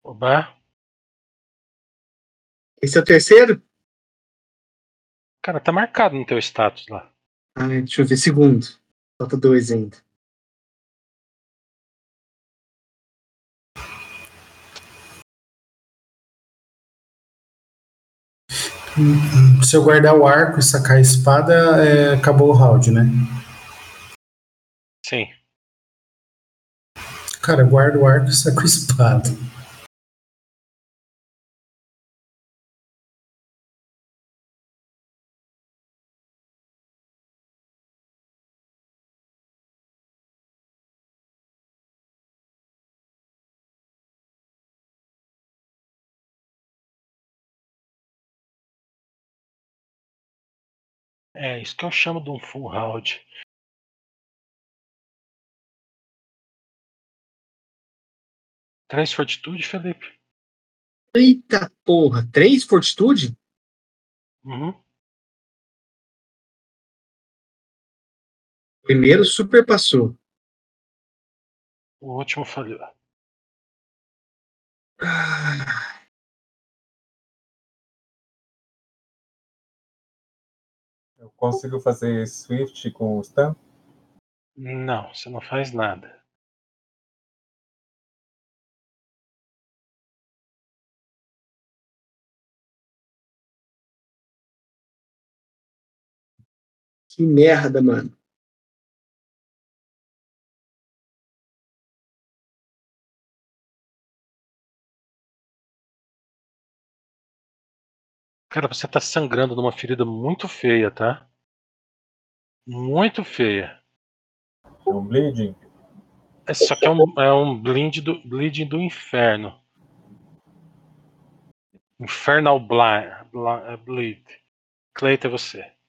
Speaker 4: Oba.
Speaker 2: Esse é o terceiro?
Speaker 4: Cara, tá marcado no teu status lá.
Speaker 2: Ah, deixa eu ver. Segundo. Falta dois ainda.
Speaker 1: Se eu guardar o arco e sacar a espada, é, acabou o round, né?
Speaker 4: Sim.
Speaker 1: Cara, guarda o arco e saca a espada.
Speaker 4: É isso que eu chamo de um full round. Três fortitude, Felipe?
Speaker 2: Eita porra. Três fortitude?
Speaker 4: Uhum.
Speaker 2: Primeiro super passou.
Speaker 4: O último falhou.
Speaker 2: Ah,
Speaker 3: Eu consigo fazer Swift com o stun?
Speaker 4: Não, você não faz nada.
Speaker 2: Que merda, mano.
Speaker 4: Cara, você tá sangrando numa ferida muito feia, tá? Muito feia.
Speaker 3: É um bleeding.
Speaker 4: Isso aqui é um, é um bleed do, bleeding do inferno. Infernal Blind, Bli- Bleed. Cleita é você.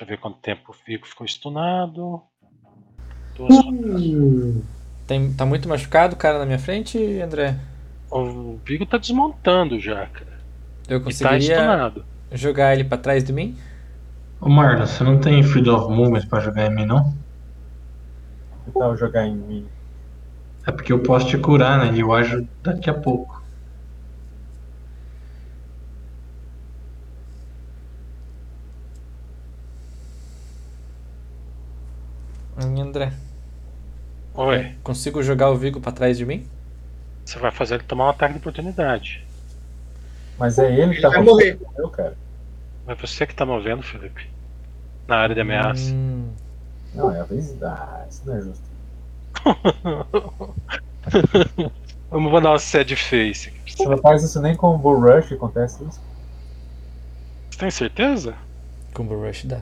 Speaker 4: Deixa eu ver quanto tempo o Fico ficou estunado. Duas.
Speaker 2: Hum,
Speaker 6: Tem, tá muito machucado o cara na minha frente, André?
Speaker 4: O Vigo tá desmontando já, cara.
Speaker 6: Eu
Speaker 4: tá
Speaker 6: conseguiria
Speaker 4: estunado.
Speaker 6: jogar ele pra trás de mim?
Speaker 5: Ô Marlon, você não tem Freedom of Movement pra jogar em mim, não?
Speaker 3: Que tal jogar em mim?
Speaker 5: É porque eu posso te curar, né? E eu ajo daqui a pouco.
Speaker 6: Hum, André,
Speaker 4: Oi,
Speaker 6: consigo jogar o Vigo pra trás de mim?
Speaker 4: você vai fazer ele tomar um ataque de oportunidade.
Speaker 3: Mas é ele que
Speaker 2: Ele
Speaker 3: tá
Speaker 2: vai morrer.
Speaker 3: Eu, cara.
Speaker 4: É você que tá movendo, Felipe. Na área de ameaça.
Speaker 6: Hum,
Speaker 3: Não, é a vez. Ah, isso não é justo. [laughs]
Speaker 4: Vamos mandar uma sad face.
Speaker 3: Você não faz isso nem com o Bull Rush que acontece isso.
Speaker 4: Você tem certeza?
Speaker 6: Combo Rush dá.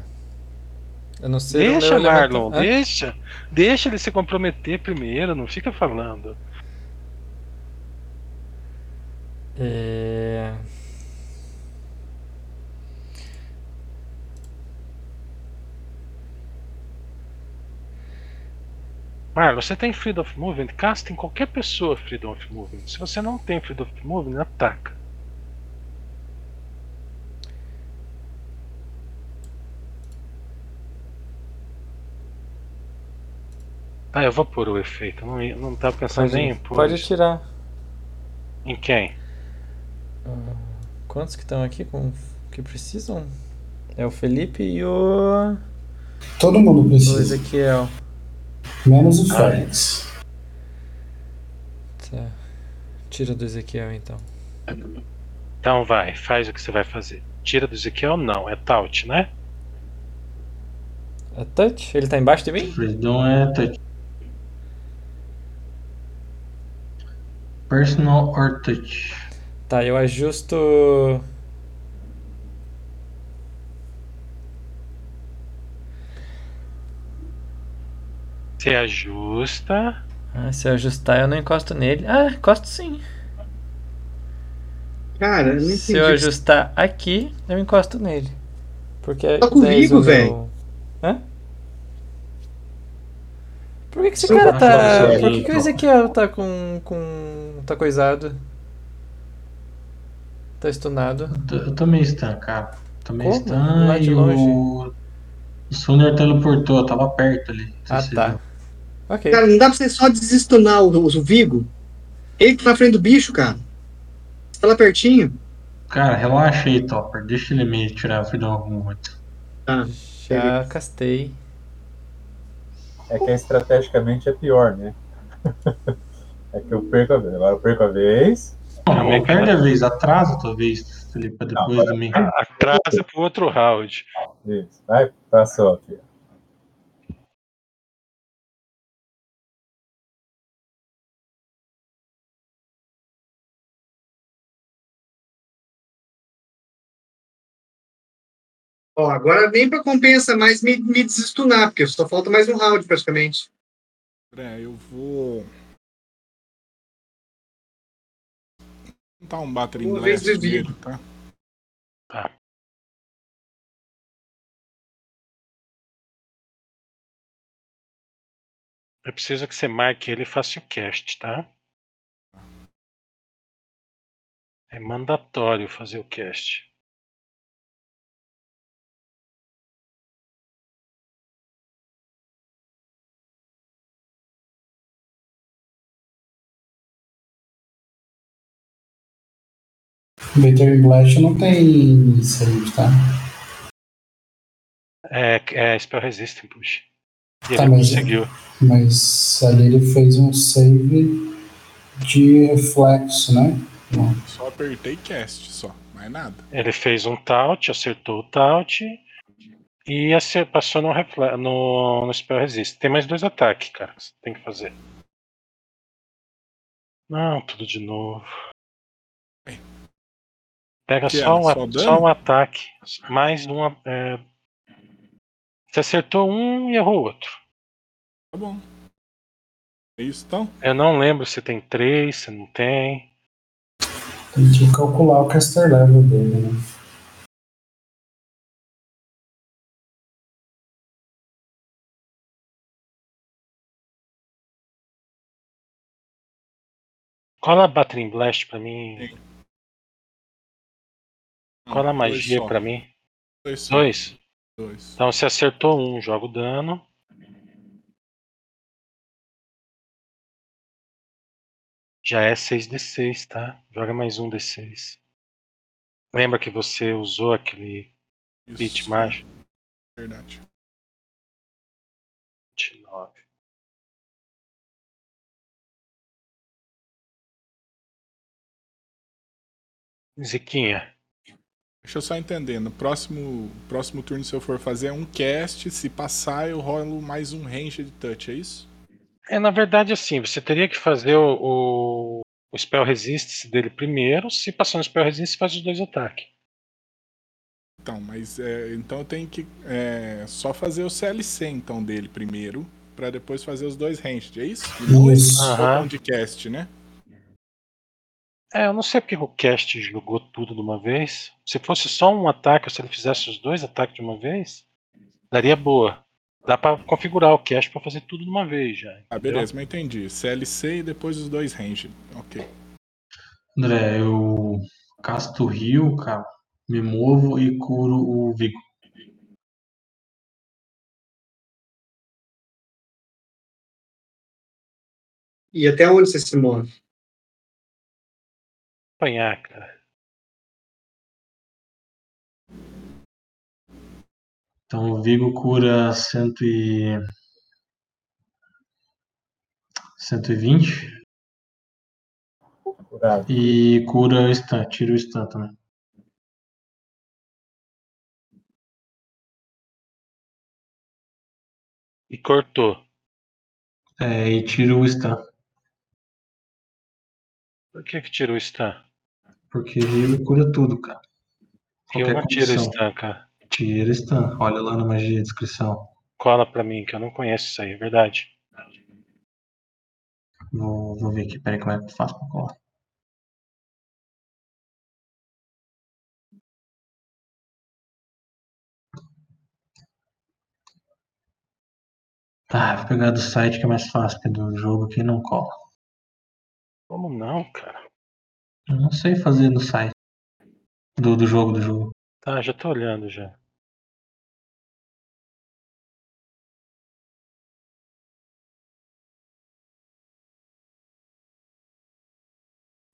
Speaker 6: Eu não sei.
Speaker 4: Deixa, Marlon, deixa. Deixa ele se comprometer primeiro, não fica falando.
Speaker 6: É...
Speaker 4: Marlon, você tem Freedom of Movement? Casta em qualquer pessoa Freedom of Movement. Se você não tem Freedom of Movement, ataca. Ah, eu vou pôr o efeito. Não, não tava pensando nem em
Speaker 6: Pode,
Speaker 4: pôr.
Speaker 6: pode
Speaker 4: isso.
Speaker 6: tirar.
Speaker 4: Em quem?
Speaker 6: Quantos que estão aqui com que precisam? É o Felipe e o,
Speaker 1: Todo mundo
Speaker 6: o
Speaker 1: precisa.
Speaker 6: Ezequiel.
Speaker 1: Menos o Félix.
Speaker 6: Tá. Tira do Ezequiel então.
Speaker 4: Então vai, faz o que você vai fazer. Tira do Ezequiel? Não, é Taut, né?
Speaker 6: É touch? Ele tá embaixo de mim?
Speaker 5: Freedom é touch. Personal or touch.
Speaker 6: Tá, eu ajusto.
Speaker 4: Você ajusta.
Speaker 6: Ah, se eu ajustar, eu não encosto nele. Ah, encosto sim.
Speaker 2: cara, eu não
Speaker 6: Se eu ajustar aqui, eu encosto nele. Porque
Speaker 2: Tá comigo,
Speaker 6: 10 o meu-
Speaker 2: velho.
Speaker 6: Hã? Por que, que esse
Speaker 2: Seu
Speaker 6: cara tá. Por que, que o. Ezequiel tá com. com. Tá coisado? Tá stunado.
Speaker 5: Eu meio stun, cara.
Speaker 6: Como?
Speaker 5: stun
Speaker 6: Lá de longe?
Speaker 5: o. O Suner teleportou, eu tava perto ali.
Speaker 6: Ah, tá.
Speaker 5: viu.
Speaker 6: Ok.
Speaker 2: Cara, não dá pra você só desestunar o, o Vigo. Ele que tá na frente do bicho, cara. Você tá lá pertinho.
Speaker 5: Cara, relaxa aí, Topper. Deixa ele me tirar o Freedom of Movement.
Speaker 2: Tá.
Speaker 6: Já castei.
Speaker 3: É que estrategicamente é pior, né? [laughs] é que eu perco a vez. Agora eu perco a vez.
Speaker 5: Não,
Speaker 4: é
Speaker 5: não perde a vez, atrasa a tua vez, Felipe, depois de mim.
Speaker 4: Atrasa pro outro round.
Speaker 3: Isso. Vai, passou aqui.
Speaker 2: Ó, agora nem pra compensa mais me, me desestunar, porque só falta mais um round praticamente.
Speaker 7: André, eu vou. Tentar um Battering Blast nele, tá?
Speaker 4: Tá. Eu preciso que você marque ele e faça o cast, tá? É mandatório fazer o cast.
Speaker 1: Battering Blast não tem save, tá?
Speaker 4: É, é Spell Resistant, puxa. E
Speaker 1: Tá,
Speaker 4: ele
Speaker 1: mas-
Speaker 4: conseguiu.
Speaker 1: Mas ali ele fez um save de reflexo, né? Bom,
Speaker 7: Só apertei cast, só. Mais nada.
Speaker 4: Ele fez um taut, acertou o taut e passou no, no, no spell resist. Tem mais dois ataques, cara, que você tem que fazer. Não, tudo de novo. Pega só,
Speaker 7: era?
Speaker 4: um, a-
Speaker 7: Só
Speaker 4: só, um ataque, mais um. a- É... Você acertou um e errou o outro.
Speaker 7: Tá bom. É isso então?
Speaker 4: Eu não lembro se tem três, se não tem.
Speaker 1: tem que calcular o caster level dele, né?
Speaker 4: Cola a Battering Blast pra mim.
Speaker 7: Sim. Não,
Speaker 4: Cola a
Speaker 7: dois
Speaker 4: magia pra mim.
Speaker 7: Dois só.
Speaker 4: Dois.
Speaker 7: Dois.
Speaker 4: Então você acertou um, joga o dano. Já é 6d6, tá? Joga mais um d6. Lembra que você usou aquele beat mágico?
Speaker 7: Verdade.
Speaker 4: 29. Ziquinha,
Speaker 7: Deixa eu só entender. No próximo, próximo turno, se eu for fazer um cast, se passar, eu rolo mais um range de touch, é isso?
Speaker 4: é na verdade assim, você teria que fazer o, o, o spell resistance dele primeiro. Se passar no spell resistance, faz os dois ataques.
Speaker 7: Então, mas é, então eu tenho que é, só fazer o CLC então dele primeiro, pra depois fazer os dois ranged, é isso? E.
Speaker 4: Aham.
Speaker 7: botão de cast, né?
Speaker 4: É, eu não sei porque o cast jogou tudo de uma vez. Se fosse só um ataque, ou se ele fizesse os dois ataques de uma vez, daria boa. Dá pra configurar o cast pra fazer tudo de uma vez já.
Speaker 7: Ah,
Speaker 4: entendeu?
Speaker 7: beleza, mas entendi. CLC e depois os dois ranged. Ok.
Speaker 5: André, eu casto o rio, cara, me movo e curo o Vigo.
Speaker 2: E até onde você se move?
Speaker 4: Apanhar, cara.
Speaker 5: Então o Vigo cura cento e... 120
Speaker 3: Curado.
Speaker 5: e cura o stun, tira o stun também.
Speaker 4: E cortou.
Speaker 5: É, e tira o stun,
Speaker 4: Por que que tirou o stun?
Speaker 5: Porque ele cura tudo, cara. Qualquer
Speaker 4: não tiro o
Speaker 5: condição.
Speaker 4: stun, cara.
Speaker 5: Tira stun, olha lá na magia, descrição.
Speaker 4: Cola pra mim, que eu não conheço isso aí, é verdade.
Speaker 5: Vou, vou ver aqui, peraí, como é que eu faço pra colar. Tá, vou pegar do site que é mais fácil, porque do jogo aqui não cola.
Speaker 4: Como não, cara?
Speaker 5: Eu não sei fazer no site. Do, do jogo, do jogo.
Speaker 4: Tá, já tô olhando já.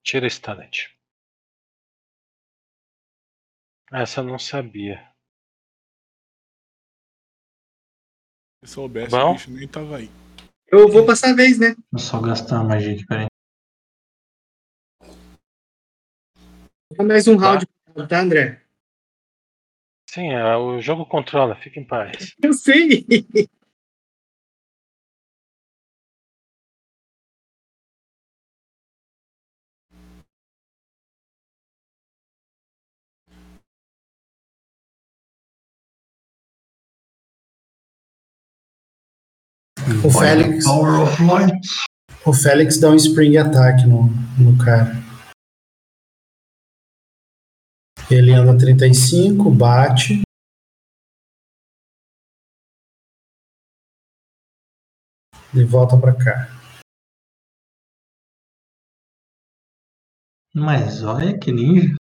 Speaker 4: Tira esse talent. Essa eu não sabia.
Speaker 7: Se soubesse,
Speaker 4: Bom.
Speaker 7: o bicho nem tava aí.
Speaker 2: Eu vou passar a vez, né?
Speaker 5: Vou só gastar a magia aqui, peraí.
Speaker 2: Mais um round, tá, André?
Speaker 4: Sim, é, o jogo controla, fica em paz. [laughs]
Speaker 2: Eu sei.
Speaker 1: O Félix, o Félix dá um spring attack no, no cara. Ele anda 35, bate. E volta pra cá.
Speaker 5: Mas olha que ninja.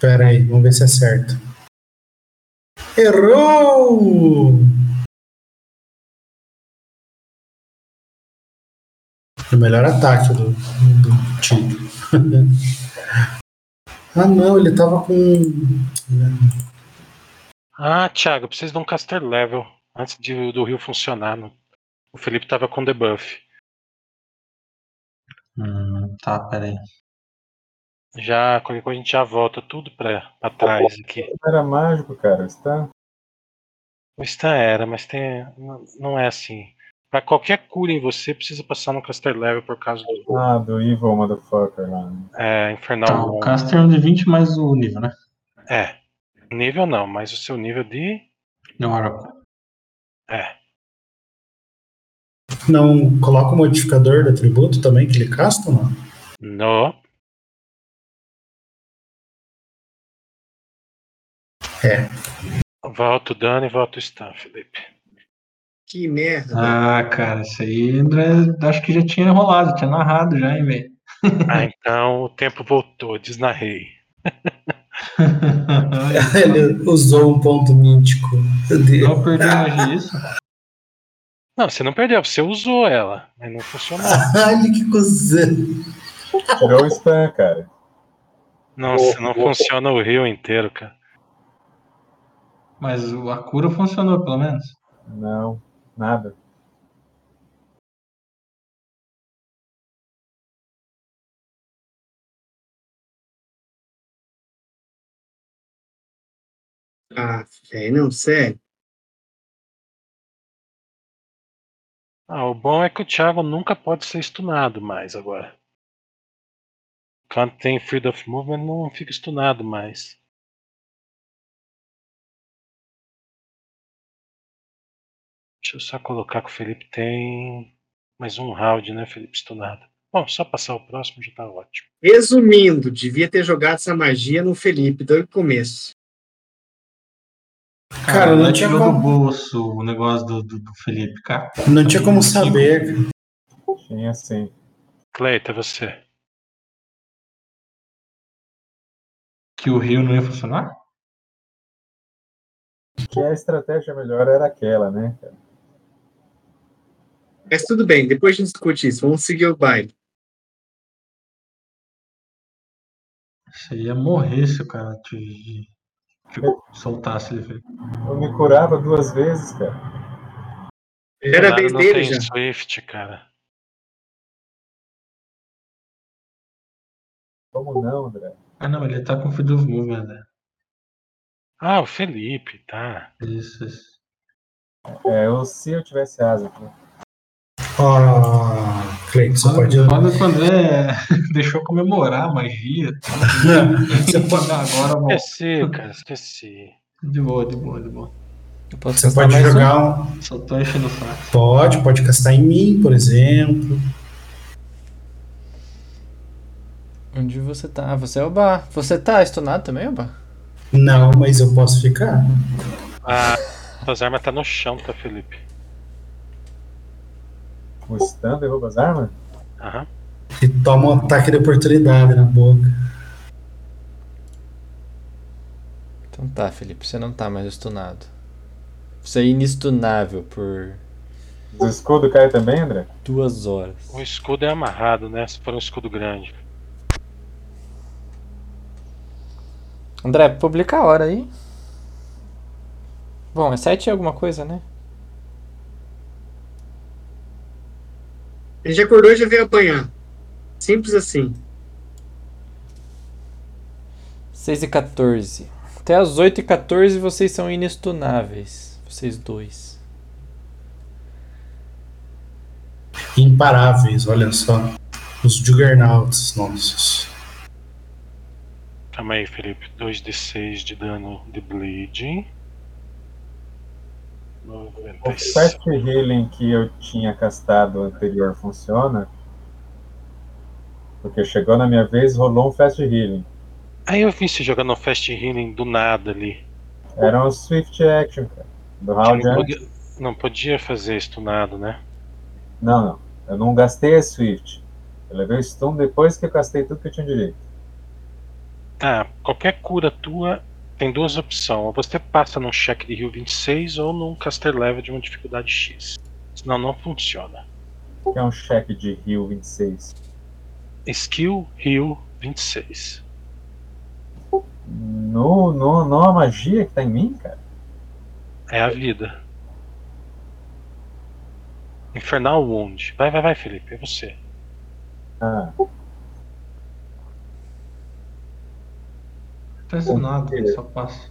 Speaker 1: Pera aí, vamos ver se acerta. Errou! O melhor ataque do, do time. [laughs] ah não, ele tava com.
Speaker 4: Ah, Thiago, eu preciso de um caster level antes de, do rio funcionar. no- O Felipe tava com debuff.
Speaker 5: Hum, Tá, peraí.
Speaker 4: Já, qualquer coisa a gente já volta tudo pra, pra trás aqui.
Speaker 3: Era mágico, cara. Está.
Speaker 4: O Stan era, mas tem. Não, não é assim. Pra qualquer cura em você, precisa passar no caster level por causa do
Speaker 3: Ah, do Evil Motherfucker lá.
Speaker 4: é, Infernal
Speaker 5: Tá, o caster é um de 20 mais o nível, né?
Speaker 4: É. Nível não, mas o seu nível de.
Speaker 5: Não, Oracle.
Speaker 4: É.
Speaker 1: Não coloca o modificador do atributo também que ele casta ou não?
Speaker 4: No.
Speaker 1: É.
Speaker 4: Volta o dano e volta o stun, Felipe.
Speaker 2: Que merda.
Speaker 5: Ah, cara, isso aí André, acho que já tinha rolado, tinha narrado já, hein, velho.
Speaker 4: Ah, então o tempo voltou, desnarrei. [laughs]
Speaker 1: Ele usou um ponto mítico.
Speaker 5: Não perdi a magia isso?
Speaker 4: Não, você não perdeu, você usou ela, mas não funcionou. [laughs]
Speaker 1: Olha que coisa.
Speaker 3: Tirou o spam, cara.
Speaker 4: Não, você não funciona o rio inteiro, cara.
Speaker 5: Mas o- a cura funcionou, pelo menos.
Speaker 3: Não, nada.
Speaker 2: Ah, velho, não, sério.
Speaker 4: Ah, o bom é que o Thiago nunca pode ser stunado mais agora. Quando tem Freedom of Movement, não fica stunado mais. Deixa eu só colocar que o Felipe tem mais um round, né, Felipe, stunado. Bom, só passar o próximo já tá ótimo.
Speaker 2: Resumindo, devia ter jogado essa magia no Felipe desde o começo.
Speaker 1: Cara, não
Speaker 5: ela
Speaker 1: tinha
Speaker 5: tirou do
Speaker 1: como-
Speaker 5: bolso o negócio do, do, do Felipe, cara.
Speaker 1: Não tinha como saber.
Speaker 3: Tinha assim.
Speaker 4: Cleita, você.
Speaker 5: Que o Rio não ia funcionar?
Speaker 3: Que a estratégia melhor era aquela, né, cara?
Speaker 2: Mas tudo bem, depois a gente discute isso. Vamos seguir o baile.
Speaker 5: Você ia morrer se o cara te, te soltasse ele.
Speaker 3: Eu me curava duas vezes, cara.
Speaker 2: Era vez dele já.
Speaker 4: Swift, cara.
Speaker 3: Como não, André?
Speaker 5: Ah, não, ele tá com Freedom of Movement, né?
Speaker 4: Ah, o Felipe, tá.
Speaker 5: Isso, isso.
Speaker 3: É, eu, se eu tivesse asa aqui.
Speaker 1: Ó, Cleiton, você pode.
Speaker 5: Foda que o André deixou comemorar a magia.
Speaker 1: Você pode,
Speaker 5: Agora, bom,
Speaker 4: Esqueci, cara, esqueci.
Speaker 5: de boa, de boa, de boa.
Speaker 1: Você pode
Speaker 6: um?
Speaker 1: jogar um.
Speaker 5: Só tô enchendo o saco.
Speaker 1: Pode, pode castar em mim, por exemplo.
Speaker 6: Onde você tá? Ah, você é o Bar. Você tá stunado também, Oba?
Speaker 1: Não, mas eu posso ficar.
Speaker 4: Ah, suas armas tá no chão, tá, Felipe?
Speaker 3: O stun derruba as armas?
Speaker 4: Aham.
Speaker 1: E toma um ataque de oportunidade na boca.
Speaker 6: Então tá, Felipe, você não tá mais stunado. Você é inestunável por
Speaker 3: Do escudo cai também, André?
Speaker 6: duas horas.
Speaker 4: O escudo é amarrado, né? Se for um escudo grande.
Speaker 6: André, publica a hora aí. Bom, é 7 e alguma coisa, né?
Speaker 2: Ele já acordou e já veio apanhar. Simples assim.
Speaker 6: 6 e 14. Até as 8 e 14 vocês são inestunáveis. Vocês dois.
Speaker 1: Imparáveis, olha só. Os Juggernauts nossos.
Speaker 4: Calma aí, Felipe. 2d6 de dano de bleeding.
Speaker 3: O
Speaker 4: 96.
Speaker 3: Fast Healing que eu tinha castado anterior funciona? Porque chegou na minha vez, rolou um Fast Healing.
Speaker 4: Aí eu vi você jogando um Fast Healing do nada ali.
Speaker 3: Era um Swift Action, cara. Do round
Speaker 4: Não podia, não podia fazer stunado, né?
Speaker 3: Não, não. Eu não gastei a Swift. Eu levei o stun depois que eu gastei tudo que eu tinha direito.
Speaker 4: Tá, qualquer cura tua tem duas opções. Ou você passa num check de Rio 26 ou num caster level de uma dificuldade X. Senão não funciona.
Speaker 3: Que é um cheque de Rio 26.
Speaker 4: Skill Rio 26.
Speaker 3: No, no, não a magia que tá em mim, cara?
Speaker 4: É a vida. Infernal Wound. Vai, vai, vai, Felipe. É você.
Speaker 3: Ah,
Speaker 5: acontece nada, só passa.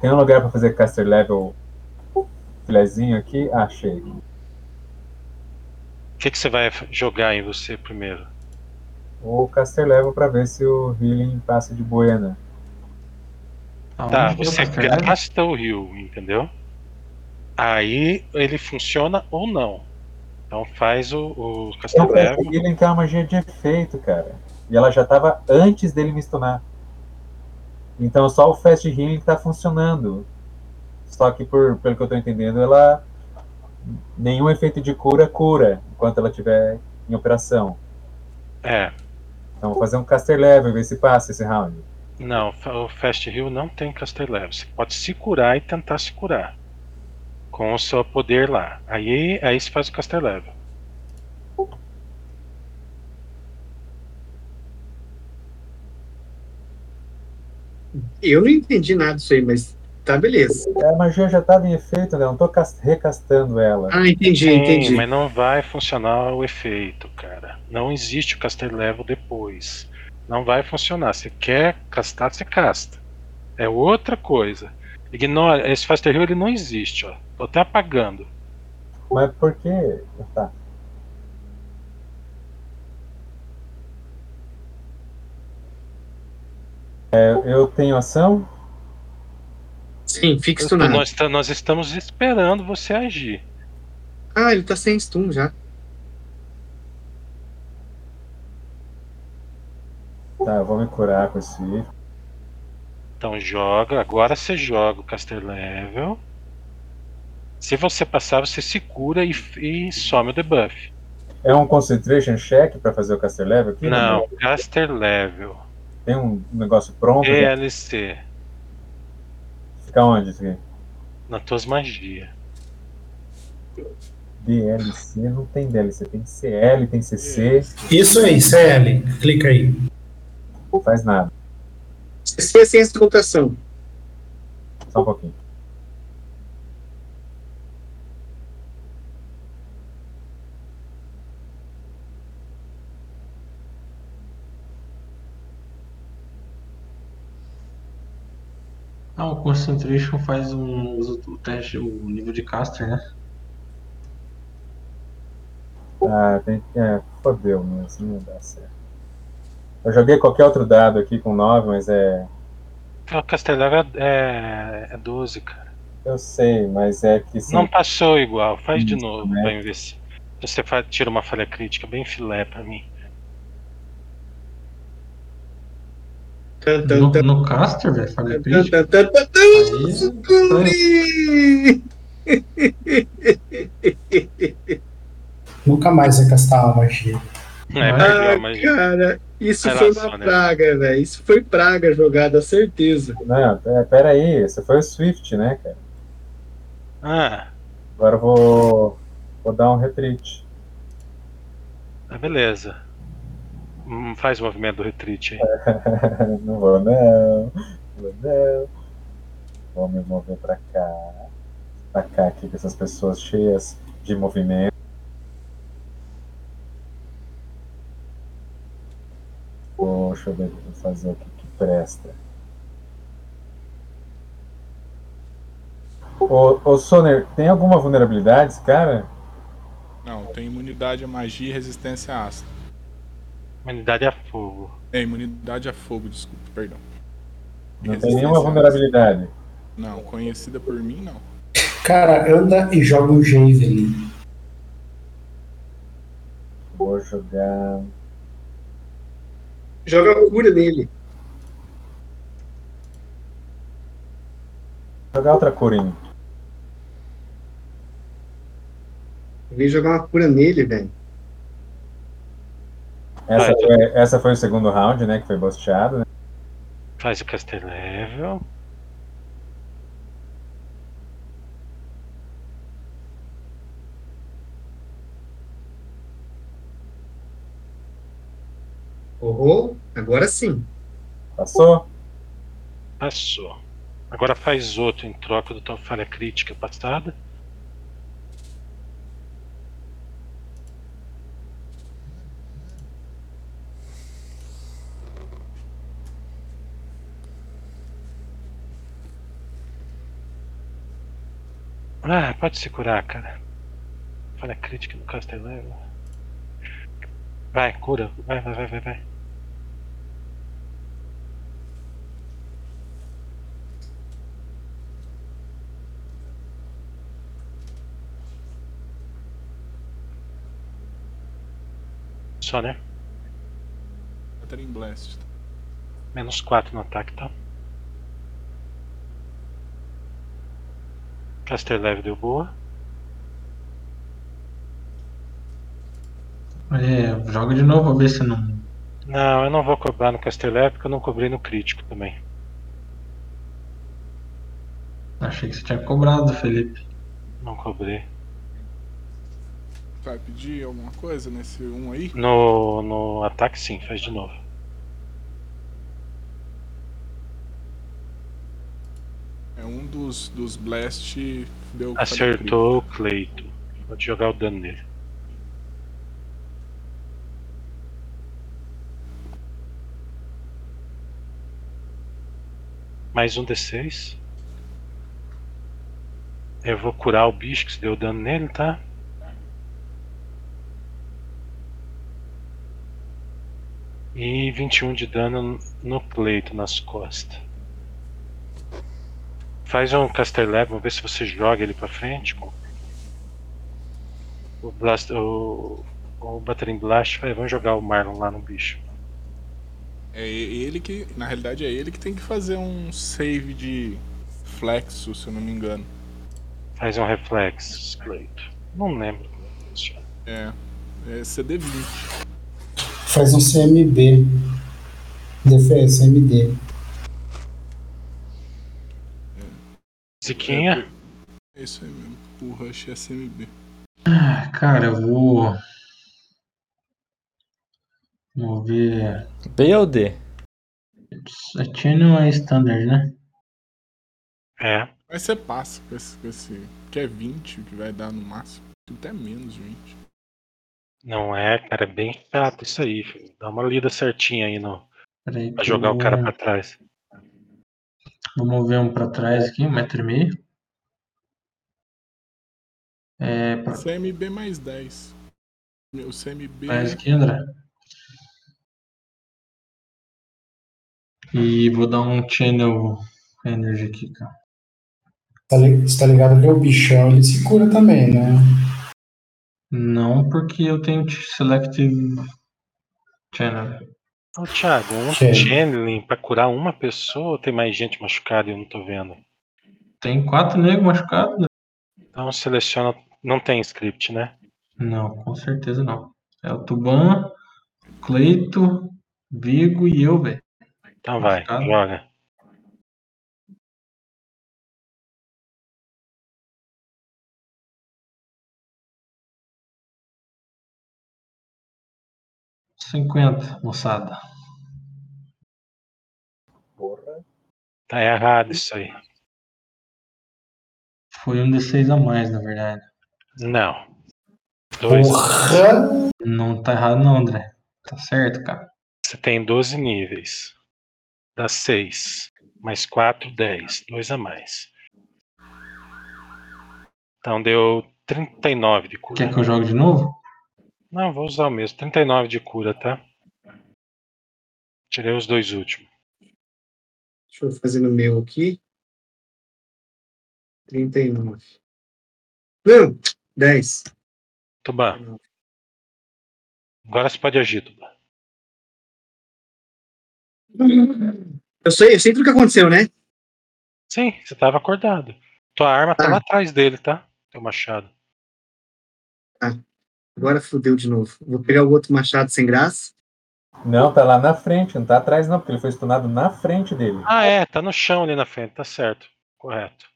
Speaker 3: Tem um lugar pra fazer caster level filezinho aqui? Ah, Achei.
Speaker 4: O que, que você vai jogar em você primeiro?
Speaker 3: O caster level pra ver se o healing passa de buena.
Speaker 5: Aonde
Speaker 4: Tá,
Speaker 5: é o
Speaker 4: você
Speaker 5: Level?
Speaker 4: gasta o rio, entendeu? Aí ele funciona ou não. Então faz o, o
Speaker 3: É
Speaker 4: Caster
Speaker 3: o caster
Speaker 4: Level.
Speaker 3: healing que é uma magia de efeito, cara. E ela já tava antes dele me stunar. Então só o fast healing tá funcionando. Só que por, pelo que eu tô entendendo, ela nenhum efeito de cura cura enquanto ela estiver em operação.
Speaker 4: É.
Speaker 3: Então vou fazer um caster level e ver se passa esse round.
Speaker 4: Não, o Fast Heal não tem Caster Level. Você pode se curar e tentar se curar. Com o seu poder lá. Aí, aí você faz o Caster Level.
Speaker 2: Eu não entendi nada disso aí, mas tá beleza.
Speaker 3: A magia já estava em efeito, né? Eu não tô cas- recastando ela.
Speaker 2: Ah, entendi,
Speaker 4: Sim,
Speaker 2: entendi.
Speaker 4: mas não vai funcionar o efeito, cara. Não existe o Caster Level depois. Não vai funcionar. Você quer castar, você casta. É outra coisa. Ignora, esse Faster Heal ele não existe, ó. Tô até apagando.
Speaker 3: Mas por que? Tá. É, eu tenho ação?
Speaker 2: Sim, fica stunado.
Speaker 4: Nós, tá- nós estamos esperando você agir.
Speaker 2: Ah, ele tá sem stun já.
Speaker 3: Tá, eu vou me curar com esse.
Speaker 4: Então joga, agora você joga o Caster Level. Se você passar, você se cura e, e some o debuff.
Speaker 3: É um concentration check pra fazer o caster level aqui?
Speaker 4: Não, Caster Level.
Speaker 3: Tem um negócio pronto?
Speaker 4: É.
Speaker 3: né?
Speaker 4: DLC.
Speaker 3: Fica onde isso aqui?
Speaker 4: Nas tuas magias.
Speaker 3: DLC não tem DLC, tem CL, tem CC,
Speaker 1: Isso aí, CL. Clica aí.
Speaker 3: não faz nada.
Speaker 2: CC é ciência de computação.
Speaker 3: Só um pouquinho.
Speaker 5: Ah, o Concentration faz um, usa o teste, o nível de caster, né?
Speaker 3: Ah, tem. É, fodeu, isso não dá certo. Eu joguei qualquer outro dado aqui com 9, mas é.
Speaker 4: O Caster Level é, é 12, cara.
Speaker 3: Eu sei, mas é que. sim,
Speaker 4: Não passou igual, faz de
Speaker 3: Isso,
Speaker 4: novo
Speaker 3: né?
Speaker 4: pra ver se você tira uma falha crítica bem filé pra mim.
Speaker 5: No, no caster, velho,
Speaker 2: tan, tan, tan.
Speaker 1: Nunca mais vai castar uma magia.
Speaker 4: É,
Speaker 2: Ah,
Speaker 4: magia.
Speaker 2: cara, isso foi uma
Speaker 4: né?
Speaker 2: praga, velho. Isso foi praga jogada, certeza.
Speaker 3: Não, é, pera aí, esse foi o Swift, né, cara?
Speaker 4: Ah,
Speaker 3: Agora eu vou. Vou dar um retreat.
Speaker 4: ah, beleza. Hum, faz o movimento do retreat aí. [laughs]
Speaker 3: não vou não. Não vou não. Vou me mover pra cá. Pra cá aqui com essas pessoas cheias de movimento. Poxa, eu devo fazer o que, que presta. Ô, ô Soner, tem alguma vulnerabilidade esse cara?
Speaker 7: Não, tem imunidade a magia e resistência a ácido.
Speaker 4: Humanidade a fogo.
Speaker 7: É, imunidade a fogo, desculpa, perdão.
Speaker 3: Não tem nenhuma vulnerabilidade.
Speaker 7: Não, conhecida por mim, não.
Speaker 1: Cara, anda e joga um Javelin.
Speaker 3: Vou jogar.
Speaker 2: Joga cura nele.
Speaker 3: Jogar outra corinha.
Speaker 2: Vem jogar uma cura nele, velho.
Speaker 3: Essa,
Speaker 4: Vai,
Speaker 3: foi, essa foi o segundo round, né? Que foi bosteado, né?
Speaker 4: Faz o Caster Level.
Speaker 2: Oh, agora sim.
Speaker 3: Passou?
Speaker 4: Passou. Agora faz outro em troca da tua falha crítica passada. Ah, pode se curar, cara. Falha crítica no caster level. Vai, cura. Vai, vai, vai, vai, vai. Só, né?
Speaker 7: Catering Blast.
Speaker 4: Menos 4 no ataque, tá? Caster leve deu boa.
Speaker 5: É, joga de novo pra ver se não.
Speaker 4: Não, eu não vou cobrar no Caster leve porque eu não cobrei no crítico também.
Speaker 5: Achei que você tinha cobrado, Felipe.
Speaker 4: Não cobrei.
Speaker 7: Vai pedir alguma coisa nesse 1 aí?
Speaker 4: No, no ataque sim, faz de novo.
Speaker 7: É um dos, dos Blast deu.
Speaker 4: Acertou o Cleito. Pode jogar o dano nele. Mais um D6. Eu vou curar o bicho que se deu dano nele, tá? E 21 de dano no pleito, nas costas. Faz um Caster Lab, vamos ver se você joga ele pra frente. Com o, Blast, o, o Battering Blast. Vai, vamos jogar o Marlon lá no bicho.
Speaker 7: É ele que. Na realidade é ele que tem que fazer um save de flexo, se eu não me engano.
Speaker 4: Faz um reflexo, Cleito. Não lembro.
Speaker 7: É. É CD20.
Speaker 1: Faz um CMB. Defesa, CMD.
Speaker 4: Ziquinha?
Speaker 7: É isso aí mesmo. O Rush é CMB.
Speaker 5: Ah, cara, eu vou. Vamos ver.
Speaker 6: B ou D?
Speaker 5: A Channel é standard, né?
Speaker 4: É.
Speaker 7: Mas você passa com esse, com esse. Que é 20 o que vai dar no máximo. Até menos 20.
Speaker 4: Não é, cara, é bem chato isso aí. Filho. Dá uma lida certinha aí no,
Speaker 5: Peraí,
Speaker 4: pra jogar
Speaker 5: eu
Speaker 4: o cara
Speaker 5: vou-
Speaker 4: pra trás.
Speaker 5: Vou mover um pra trás aqui, um metro e meio. É, pra
Speaker 7: CMB mais 10. O CMB.
Speaker 5: trás aqui, André. E vou dar um channel energy aqui, cara.
Speaker 1: Tá Você tá ligado que o bichão ele se cura também, né?
Speaker 5: Não, porque eu tenho selective channel.
Speaker 4: Ô, Thiago, um channeling pra curar uma pessoa ou tem mais gente machucada e eu não tô vendo?
Speaker 5: Tem quatro negros machucados? né?
Speaker 4: Então seleciona. Não tem script, né?
Speaker 5: Não, com certeza não. É o Tuban, Cleito, Vigo e eu, velho.
Speaker 4: Então vai,
Speaker 5: Machucado.
Speaker 4: joga.
Speaker 5: Cinquenta, moçada.
Speaker 3: Porra.
Speaker 4: Tá errado isso aí.
Speaker 5: Foi um D6 a mais, na verdade.
Speaker 4: Não. Dois.
Speaker 1: Porra!
Speaker 5: Não tá errado não, André. Tá certo, cara.
Speaker 4: Você tem 12 níveis. Dá 6. Mais 4, 10. 2 a mais. Então deu 39 de cura.
Speaker 5: Quer que eu jogue de novo?
Speaker 4: Não, vou usar o mesmo. 39 de cura, tá? Tirei os dois últimos.
Speaker 2: Deixa eu fazer no meu aqui. 39. Não, 10.
Speaker 4: Tuban, agora você pode agir, Tuban.
Speaker 2: Eu sei, eu sei tudo o que aconteceu, né?
Speaker 4: Sim, você tava acordado. Tua arma tá
Speaker 2: Ah.
Speaker 4: lá atrás dele, tá? Teu machado.
Speaker 2: Agora fudeu de novo. Vou pegar o outro machado sem graça.
Speaker 3: Não, tá lá na frente, não tá atrás não, porque ele foi stunado na frente dele.
Speaker 4: Ah, é, tá no chão ali na frente, tá certo. Correto.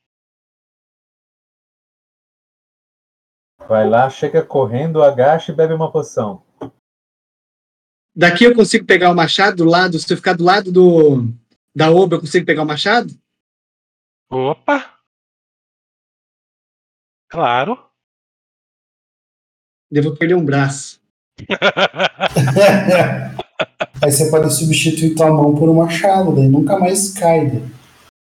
Speaker 3: Vai lá, chega correndo, agacha e bebe uma poção.
Speaker 2: Daqui eu consigo pegar o machado do lado. Se eu ficar do lado do da oba, eu consigo pegar o machado?
Speaker 4: Opa! Claro.
Speaker 2: Devo perder um braço. [laughs]
Speaker 1: Aí você pode substituir tua mão por um machado, daí nunca mais cai. né?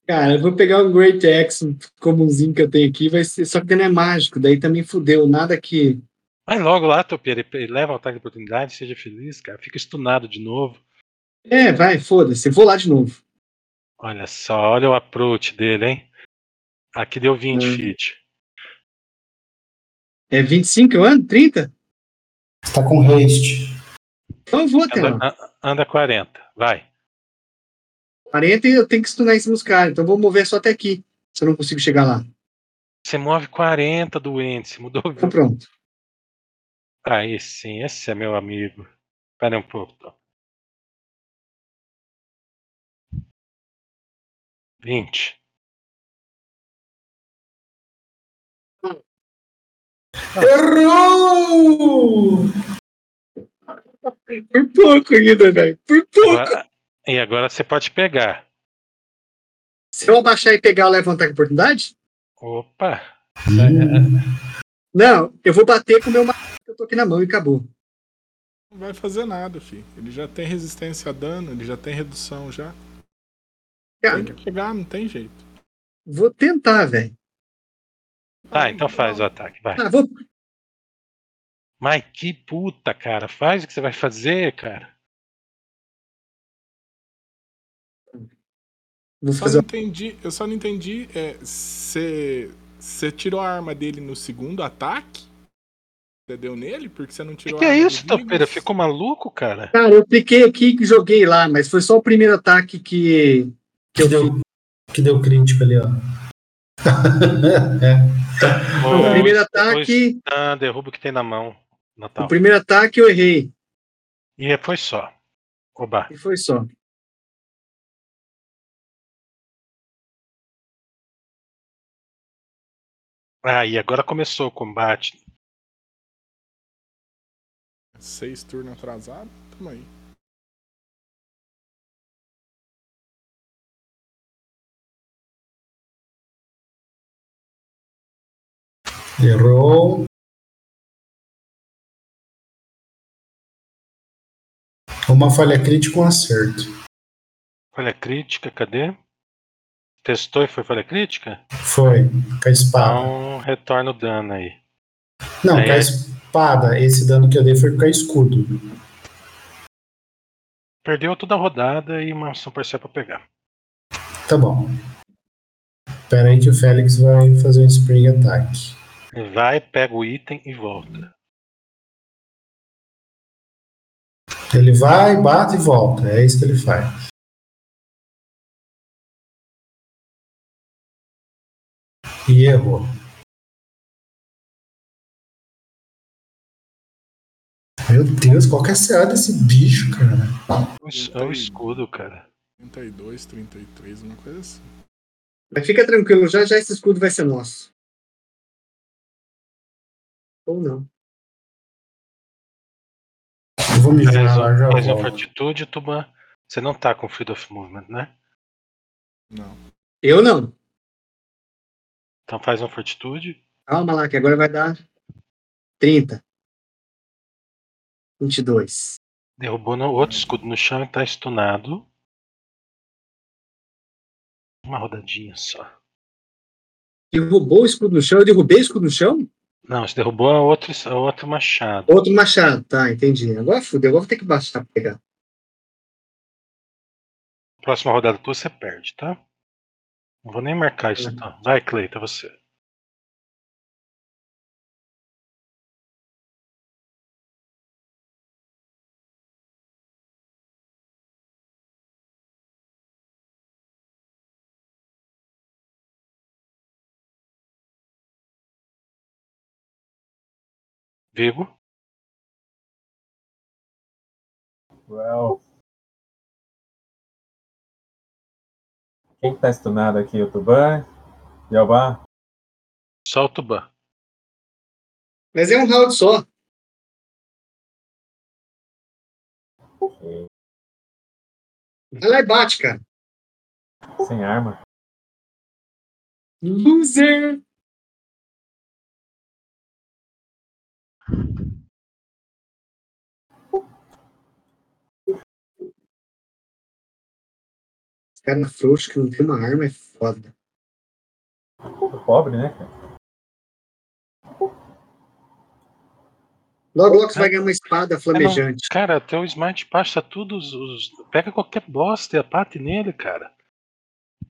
Speaker 2: Cara, eu vou pegar um Great Axe comumzinho que eu tenho aqui, vai ser, só que não é mágico, daí também fudeu, nada que.
Speaker 4: Vai logo lá, Topeira, leva o ataque de oportunidade, seja feliz, cara. Fica estunado de novo.
Speaker 2: É, vai, foda-se, eu vou lá de novo.
Speaker 4: Olha só, olha o approach dele, hein? Aqui deu 20
Speaker 2: Hum.
Speaker 4: feet.
Speaker 2: É 25 eu ando? 30?
Speaker 1: Você tá com haste.
Speaker 2: Então eu vou até lá.
Speaker 4: Anda, anda 40, vai.
Speaker 2: 40 e eu tenho que cima dos caras, então eu vou mover só até aqui, se eu não consigo chegar lá.
Speaker 4: Você move 40, doente, você mudou.
Speaker 2: Então pronto.
Speaker 4: Aí sim, esse é meu amigo. Espera um pouco, Tom. 20.
Speaker 1: Errou!
Speaker 2: Por pouco ainda, velho. Por pouco.
Speaker 4: Agora- e agora você pode pegar.
Speaker 2: Se eu abaixar e pegar, eu levo um ataque de oportunidade?
Speaker 4: Opa!
Speaker 2: Não, eu vou bater com o meu que eu tô aqui na mão e acabou.
Speaker 7: Não vai fazer nada, filho. Ele já tem resistência a dano, ele já tem redução já.
Speaker 2: Cara,
Speaker 7: Tem que pegar, não tem jeito.
Speaker 2: vou tentar, velho.
Speaker 4: Tá, então faz o ataque, vai.
Speaker 2: Ah, vou.
Speaker 4: Mas que puta, cara. Faz o que você vai fazer, cara.
Speaker 2: Vou
Speaker 7: Só não entendi, eu só não entendi. Você tirou a arma dele no segundo ataque? Você deu nele? Porque você não
Speaker 4: O que,
Speaker 7: tirou
Speaker 4: que
Speaker 7: a
Speaker 4: é
Speaker 7: arma
Speaker 4: isso,
Speaker 7: do
Speaker 4: Topeira?
Speaker 7: Vigos?
Speaker 4: Ficou maluco, cara?
Speaker 2: Cara, eu cliquei aqui e joguei lá, mas foi só o primeiro ataque que, que eu
Speaker 1: Que deu, que deu crítico ali, ó. [laughs] é.
Speaker 2: O primeiro ataque.
Speaker 4: Ah, derruba o que tem na mão. Natal.
Speaker 2: O primeiro ataque eu errei.
Speaker 4: E foi só. Oba.
Speaker 2: E foi só.
Speaker 4: Ah, e agora começou o combate.
Speaker 7: Seis turnos atrasado? Tamo aí.
Speaker 1: Errou. Uma falha crítica, um acerto.
Speaker 4: Falha crítica, cadê? Testou e foi falha crítica?
Speaker 1: Foi, com a espada.
Speaker 4: Então retorna o dano aí.
Speaker 1: Não,
Speaker 4: É.
Speaker 1: com a espada, esse dano que eu dei foi com a escudo.
Speaker 4: Perdeu toda a rodada e uma ação parcial pra pegar.
Speaker 1: Tá bom. Espera aí que o Félix vai fazer um spring attack.
Speaker 4: Vai, pega o item e volta.
Speaker 1: Ele vai, bate e volta. É isso que ele faz. E errou. Meu Deus, qual que é a CA desse bicho, cara?
Speaker 4: É o escudo, cara.
Speaker 7: 32, 33, uma coisa assim.
Speaker 2: Mas fica tranquilo, já já esse escudo vai ser nosso. Ou não.
Speaker 1: Eu vou me
Speaker 4: Faz,
Speaker 1: virar lá, já
Speaker 4: um- faz uma
Speaker 1: volto.
Speaker 4: fortitude, Tuban. Você não tá com Freedom of Movement, né?
Speaker 7: Não.
Speaker 2: Eu não.
Speaker 4: Então faz uma fortitude.
Speaker 2: Calma lá, que agora vai dar 30. 22.
Speaker 4: Derrubou no outro escudo no chão e tá stunado. Uma rodadinha só.
Speaker 2: Derrubou o escudo no chão? Eu derrubei o escudo no chão?
Speaker 4: Não, você derrubou a outro, a outro machado.
Speaker 2: Outro machado, tá, entendi. Agora fudeu, agora vou ter que baixar pra pegar.
Speaker 4: Próxima rodada tua você perde, tá? Não vou nem marcar isso,
Speaker 2: Uhum.
Speaker 4: tá? Vai, Cleita, você. Vigo.
Speaker 3: Well. Quem que tá stunado aqui? O Tuban? Yalba?
Speaker 4: Só o Tuban.
Speaker 2: Mas é um round só.
Speaker 3: Ok.
Speaker 2: Vai lá e bate, cara.
Speaker 3: Sem arma.
Speaker 2: Loser! Cara frouxo que não tem uma arma é foda.
Speaker 3: Pobre, né, cara?
Speaker 2: Logo, logo você vai ganhar uma espada flamejante.
Speaker 4: Cara, teu Smart Pass tá tudo. Os, Pega qualquer bosta e apate nele, cara.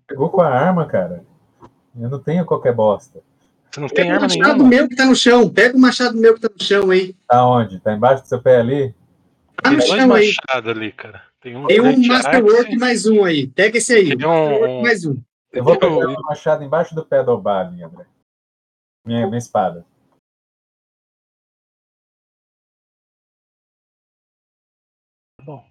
Speaker 3: Pegou com a arma, cara. Eu não tenho qualquer bosta.
Speaker 4: Você não tem
Speaker 2: Pega o
Speaker 4: arma
Speaker 2: machado
Speaker 4: nenhuma.
Speaker 2: meu que tá no chão. Pega o machado meu que tá no chão aí.
Speaker 3: Tá onde? Tá embaixo do seu pé ali?
Speaker 2: Tá
Speaker 4: Tem
Speaker 2: no
Speaker 4: dois
Speaker 2: chão aí.
Speaker 4: machados ali, cara. Tem um
Speaker 2: Tem um Masterwork
Speaker 4: Axe,
Speaker 2: mais um aí. Pega esse aí.
Speaker 4: Tem um-
Speaker 2: Masterwork mais um.
Speaker 3: Eu vou pegar
Speaker 4: um-
Speaker 3: o machado embaixo do pé do Obali, André. Minha, minha espada.
Speaker 4: Bom.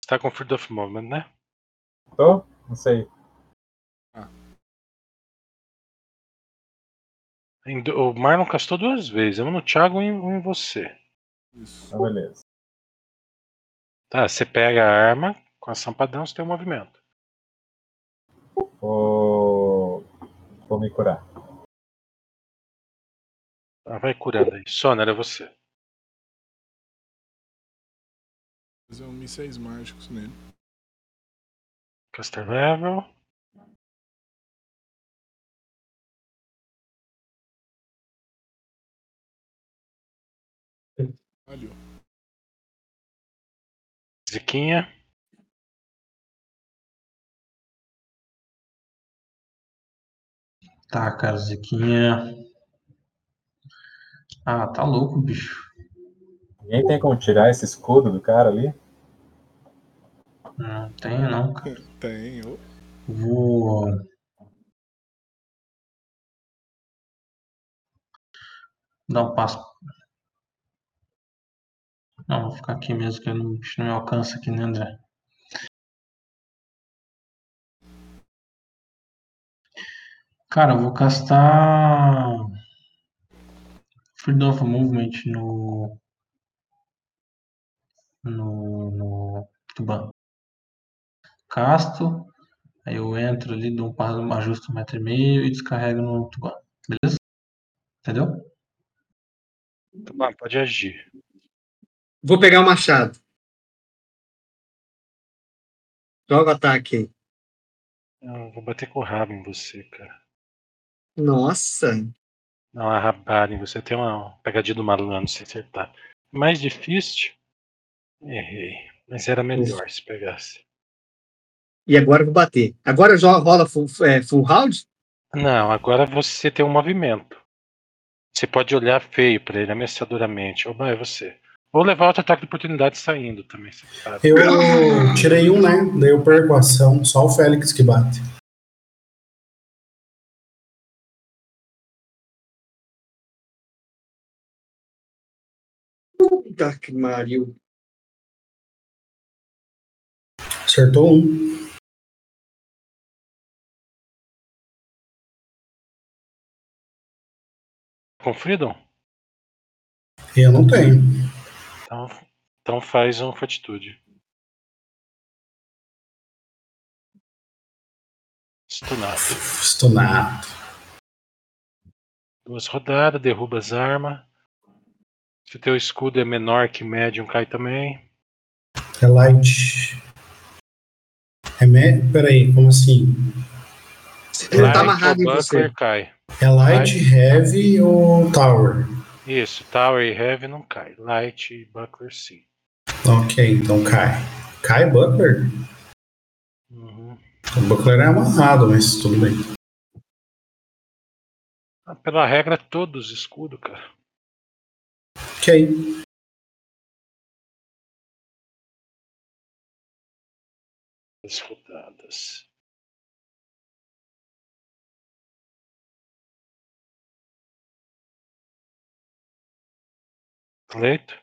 Speaker 4: Você tá com Freedom of Movement, né?
Speaker 3: Tô? Não sei.
Speaker 4: O Marlon castou duas vezes, um no Thiago e um em você.
Speaker 7: Isso.
Speaker 3: Então, beleza.
Speaker 4: Tá, você pega a arma, com ação padrão você tem um movimento.
Speaker 3: Vou. Vou me curar.
Speaker 4: Tá, vai curando aí. Sona, era você.
Speaker 7: Fazer um mísseis mágicos nele.
Speaker 4: Caster Level.
Speaker 7: Valeu.
Speaker 4: Ziquinha.
Speaker 5: Tá, cara, Ziquinha. Ah, tá louco, bicho.
Speaker 3: Ninguém tem como tirar esse escudo do cara ali?
Speaker 5: Não tem, não, cara. [laughs]
Speaker 7: Tem. ô.
Speaker 5: Vou. Dar um passo. Não, vou ficar aqui mesmo, que não, não me alcança aqui, né, André? Cara, eu vou castar. Freedom of Movement no. No. No. Tuban. Casto. Aí eu entro ali, dou um passo, ajusto um metro e meio e descarrego no Tuban. Beleza? Entendeu?
Speaker 4: Tá, pode agir.
Speaker 2: Vou pegar o machado. Joga o ataque aí.
Speaker 4: Eu vou bater com o rabo em você, cara.
Speaker 2: Nossa.
Speaker 4: Dá uma rabada em você. Tem uma pegadinha do malandro se acertar. Mais difícil. Errei. Mas era melhor se pegasse.
Speaker 2: E agora eu vou bater. Agora já rola full, é, full round?
Speaker 4: Não, agora você tem um movimento. Você pode olhar feio pra ele ameaçadoramente. Oba, é você. Ou levar outro ataque de oportunidade saindo também.
Speaker 1: Eu tirei um, né? Daí eu perco a ação, só o Félix que bate.
Speaker 2: Puta que pariu.
Speaker 1: Acertou um.
Speaker 4: Com Freedom?
Speaker 1: Eu não tenho.
Speaker 4: Então, então faz um fortitude. Stunado.
Speaker 1: Stunado.
Speaker 4: Duas rodadas, derruba as armas. Se teu escudo é menor que médium, cai também.
Speaker 1: É light. É me... Peraí, como assim?
Speaker 2: Ele tá
Speaker 4: Light
Speaker 2: amarrado em você.
Speaker 4: cai.
Speaker 1: É light, heavy ou tower?
Speaker 4: Isso, Tower e Heavy não cai. Light e Buckler sim.
Speaker 1: Ok, então cai. Cai Buckler?
Speaker 4: Uhum.
Speaker 1: O Buckler é amarrado, mas tudo bem.
Speaker 4: Ah, Pela regra, todos escudo, cara.
Speaker 1: Ok.
Speaker 4: As rodadas. Cleito?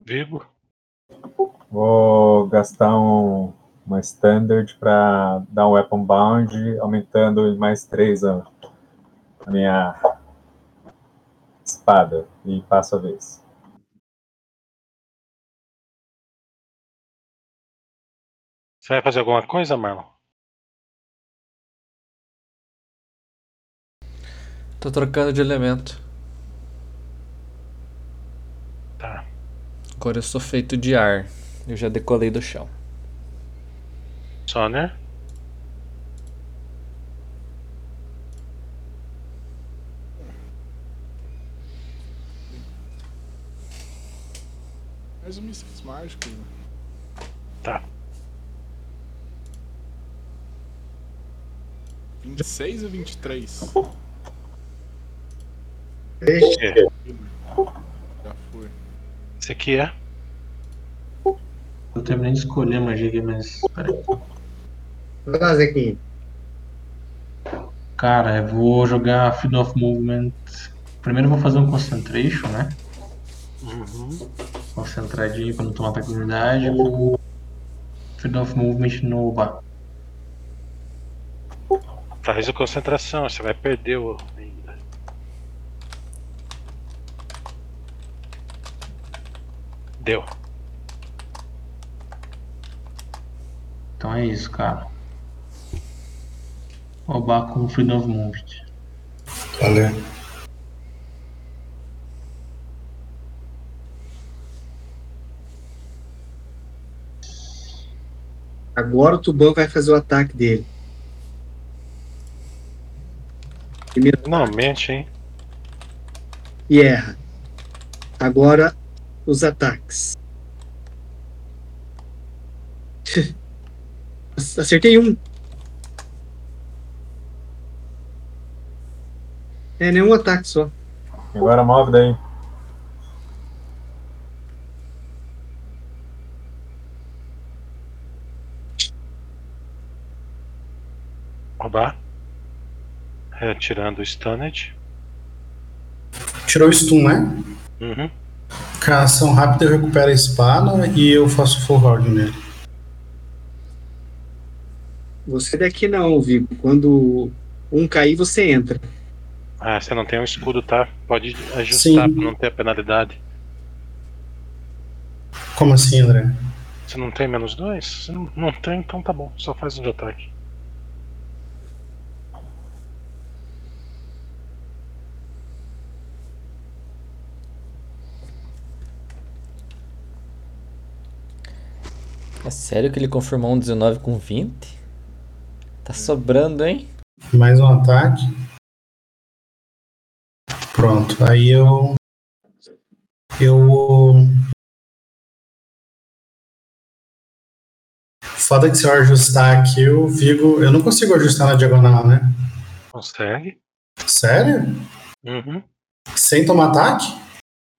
Speaker 4: Vigo?
Speaker 3: Vou gastar um, uma standard pra dar um weapon bound, aumentando em mais 3 a, a minha espada. E passo a vez.
Speaker 4: Você vai fazer alguma coisa, Marlon?
Speaker 6: Tô trocando de elemento.
Speaker 4: Tá.
Speaker 6: Agora eu sou feito de ar. Eu já decolei do chão.
Speaker 4: Soner.
Speaker 7: Mais um mísseis mágicos. né?
Speaker 4: Tá.
Speaker 7: 26 ou 23?
Speaker 2: Deixa.
Speaker 7: Já foi.
Speaker 4: Esse aqui é.
Speaker 5: Eu terminei de escolher a magia aqui, mas. Peraí.
Speaker 2: Lá, Zequinho.
Speaker 5: Cara, eu vou jogar Freedom of Movement. Primeiro eu vou fazer um Concentration, né?
Speaker 4: Uhum.
Speaker 5: Concentradinho pra não tomar ataque de unidade. Eu vou. Freedom of Movement no bar.
Speaker 4: Faz a concentração, você vai perder o. ainda. Deu.
Speaker 5: Então é isso, cara. Roubar com Freedom of Movement.
Speaker 1: Valeu.
Speaker 2: Agora o Tubão vai fazer o ataque dele. Primeiro
Speaker 4: Finalmente, hein?
Speaker 2: e erra. Agora os ataques. [laughs] Acertei um. É, nenhum ataque só.
Speaker 3: Agora move daí.
Speaker 4: Roubar. Retirando o Stunned.
Speaker 1: Tirou o stun, né?
Speaker 4: Uhum.
Speaker 1: Com a ação rápida eu recupero a espada e eu faço full round nele.
Speaker 2: Você daqui não, Vigo. Quando um cair, você entra.
Speaker 4: Ah, você não tem um escudo, tá? Pode ajustar
Speaker 1: Sim.
Speaker 4: pra não ter a penalidade.
Speaker 1: Como assim, André?
Speaker 4: Você não tem menos dois? Você não, não tem, então tá bom. Só faz um de ataque.
Speaker 6: É sério que ele confirmou um 19 com 20? Tá sobrando, hein?
Speaker 1: Mais um ataque. Pronto, aí eu. Eu. Foda que se eu ajustar aqui, o Vigo. Eu não consigo ajustar na diagonal, né?
Speaker 4: Consegue?
Speaker 1: Sério?
Speaker 4: Uhum.
Speaker 1: Sem tomar ataque?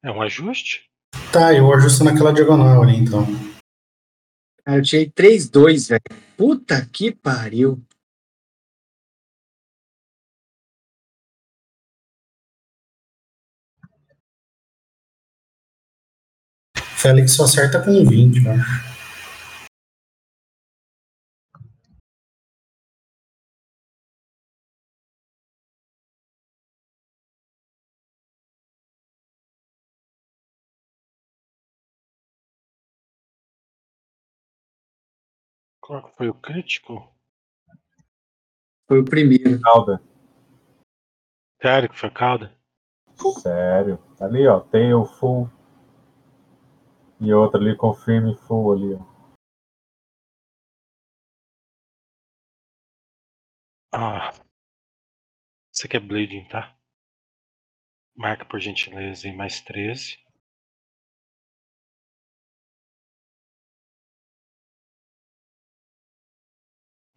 Speaker 4: É um ajuste?
Speaker 1: Tá, eu ajusto naquela diagonal ali então.
Speaker 2: Cara, eu tirei 3-2, velho. Puta que pariu.
Speaker 1: Félix só acerta com 20, mano.
Speaker 4: Qual que foi o crítico?
Speaker 2: Foi o primeiro.
Speaker 3: Calda.
Speaker 4: Sério que foi cauda?
Speaker 3: Sério. Ali, ó. Tail full. E outra ali, confirme full ali, ó.
Speaker 4: Ah. Isso aqui é bleeding, tá? Marca por gentileza em mais 13.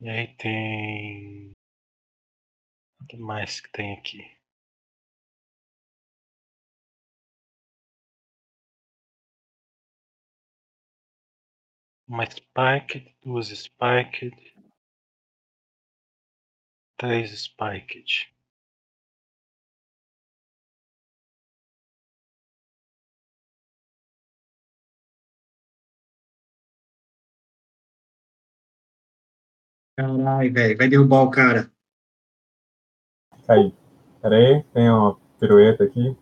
Speaker 4: E aí tem. O que mais que tem aqui? Uma spiked, duas spiked, três spiked.
Speaker 2: Caralho, velho. Vai derrubar o cara.
Speaker 3: Aí. Pera aí, tem uma pirueta aqui.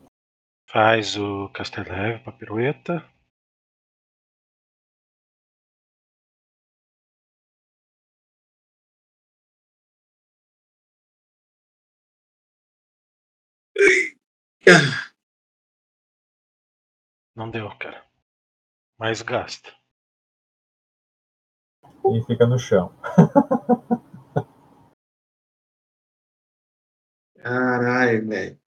Speaker 4: Faz o Casteleve pra pirueta. Não deu, cara. Mais gasta.
Speaker 3: E fica no chão.
Speaker 2: Caralho, velho.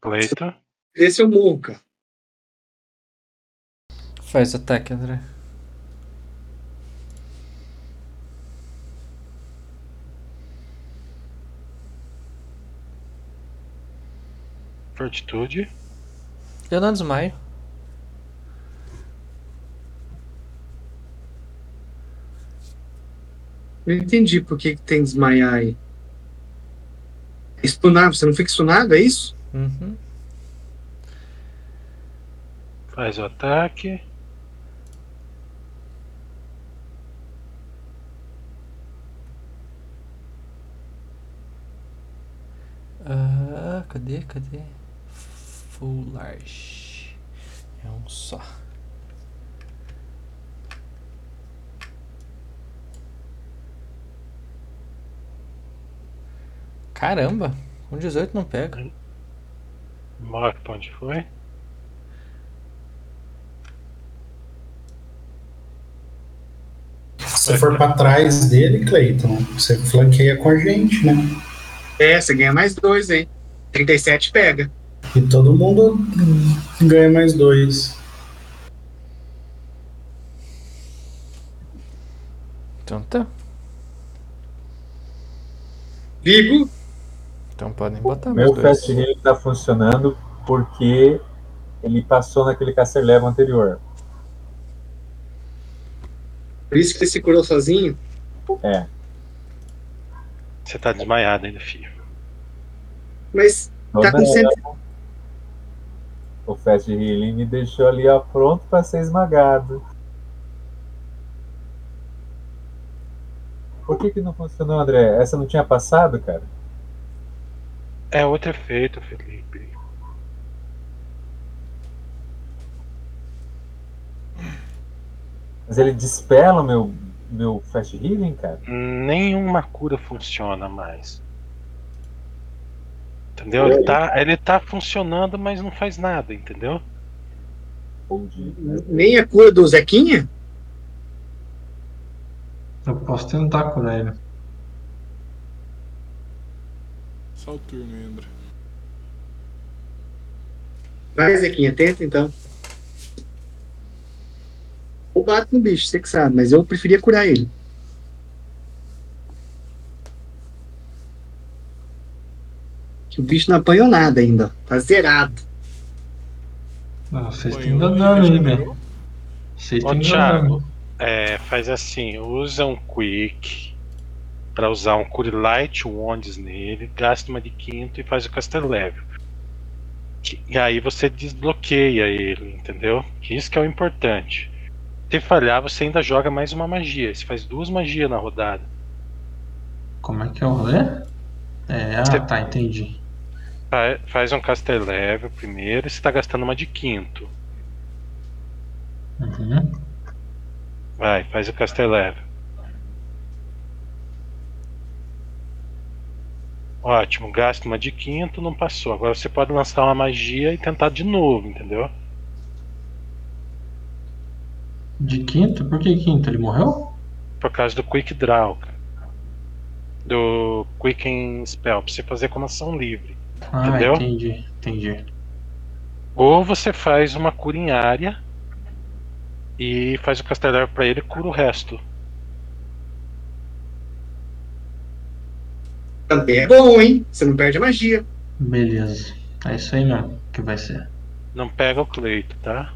Speaker 4: Cleito.
Speaker 2: Esse eu morro, cara.
Speaker 6: Faz ataque, André.
Speaker 4: Fortitude.
Speaker 6: Eu não desmaio.
Speaker 2: Não entendi por que, que tem desmaiar aí. Stunar, você não fica stunado, é isso?
Speaker 6: Uhum.
Speaker 4: Faz o ataque.
Speaker 6: Ah, cadê, cadê? Full large. É um só. Caramba, com 18 não pega.
Speaker 4: Marca pra onde foi.
Speaker 1: Se você for pra trás dele, Cleiton, você flanqueia com a gente, né?
Speaker 2: É, você ganha mais dois, hein? 37 pega.
Speaker 1: E todo mundo ganha mais dois.
Speaker 6: Então tá.
Speaker 2: Vigo.
Speaker 6: Então podem botar
Speaker 3: Meu. Fast Healing tá funcionando porque ele passou naquele Caster Level anterior.
Speaker 2: Por isso que ele se curou sozinho.
Speaker 3: É.
Speaker 4: Você tá desmaiado ainda, filho.
Speaker 2: Mas tá
Speaker 3: Toda
Speaker 2: com cento...
Speaker 3: ela, O Fast Healing me deixou ali ó, pronto pra ser esmagado. Por que que não funcionou, André? Essa não tinha passado, cara?
Speaker 4: É outro efeito, Felipe.
Speaker 3: Mas ele dispela o meu, meu Fast Healing, cara?
Speaker 4: Nenhuma cura funciona mais. Entendeu? Ele tá, ele tá funcionando, mas não faz nada, entendeu?
Speaker 2: Nem a cura do Zequinha?
Speaker 5: Eu posso tentar curar ele.
Speaker 7: Só o turno, André.
Speaker 2: Vai, Zequinha, tenta então. Ou bate no bicho, você que sabe, mas eu preferia curar ele. Que o bicho não apanhou nada ainda. Tá zerado.
Speaker 5: Ah, vocês têm
Speaker 7: um,
Speaker 5: dano
Speaker 7: ele
Speaker 5: aí. Vocês
Speaker 4: Thiago.
Speaker 5: dano.
Speaker 4: É, faz assim, usa um quick pra usar um cure light wands nele, gasta uma de quinto e faz o caster level. E aí você desbloqueia ele, entendeu? Que isso que é o importante. Se falhar, você ainda joga mais uma magia. Você faz duas magias na rodada.
Speaker 5: Como é que é o rolê? É, ah,
Speaker 4: Você-
Speaker 5: tá, entendi.
Speaker 4: Fa- Faz um caster level primeiro e você tá gastando uma de quinto.
Speaker 5: Uhum.
Speaker 4: Vai, faz o caster level. Ótimo, gasta uma de quinto, não passou. Agora você pode lançar uma magia e tentar de novo, entendeu?
Speaker 5: De quinto? Por que quinto? Ele morreu?
Speaker 4: Por causa do Quick Draw, cara. Do Quicken Spell, pra você fazer com ação livre.
Speaker 5: Ah,
Speaker 4: Entendeu?
Speaker 5: entendi, entendi.
Speaker 4: Ou você faz uma cura em área e faz o caster level pra ele e cura o resto.
Speaker 2: Também é bom, hein? Você não perde a magia.
Speaker 5: Beleza. É isso aí mesmo que vai ser.
Speaker 4: Não pega o Cleito, tá?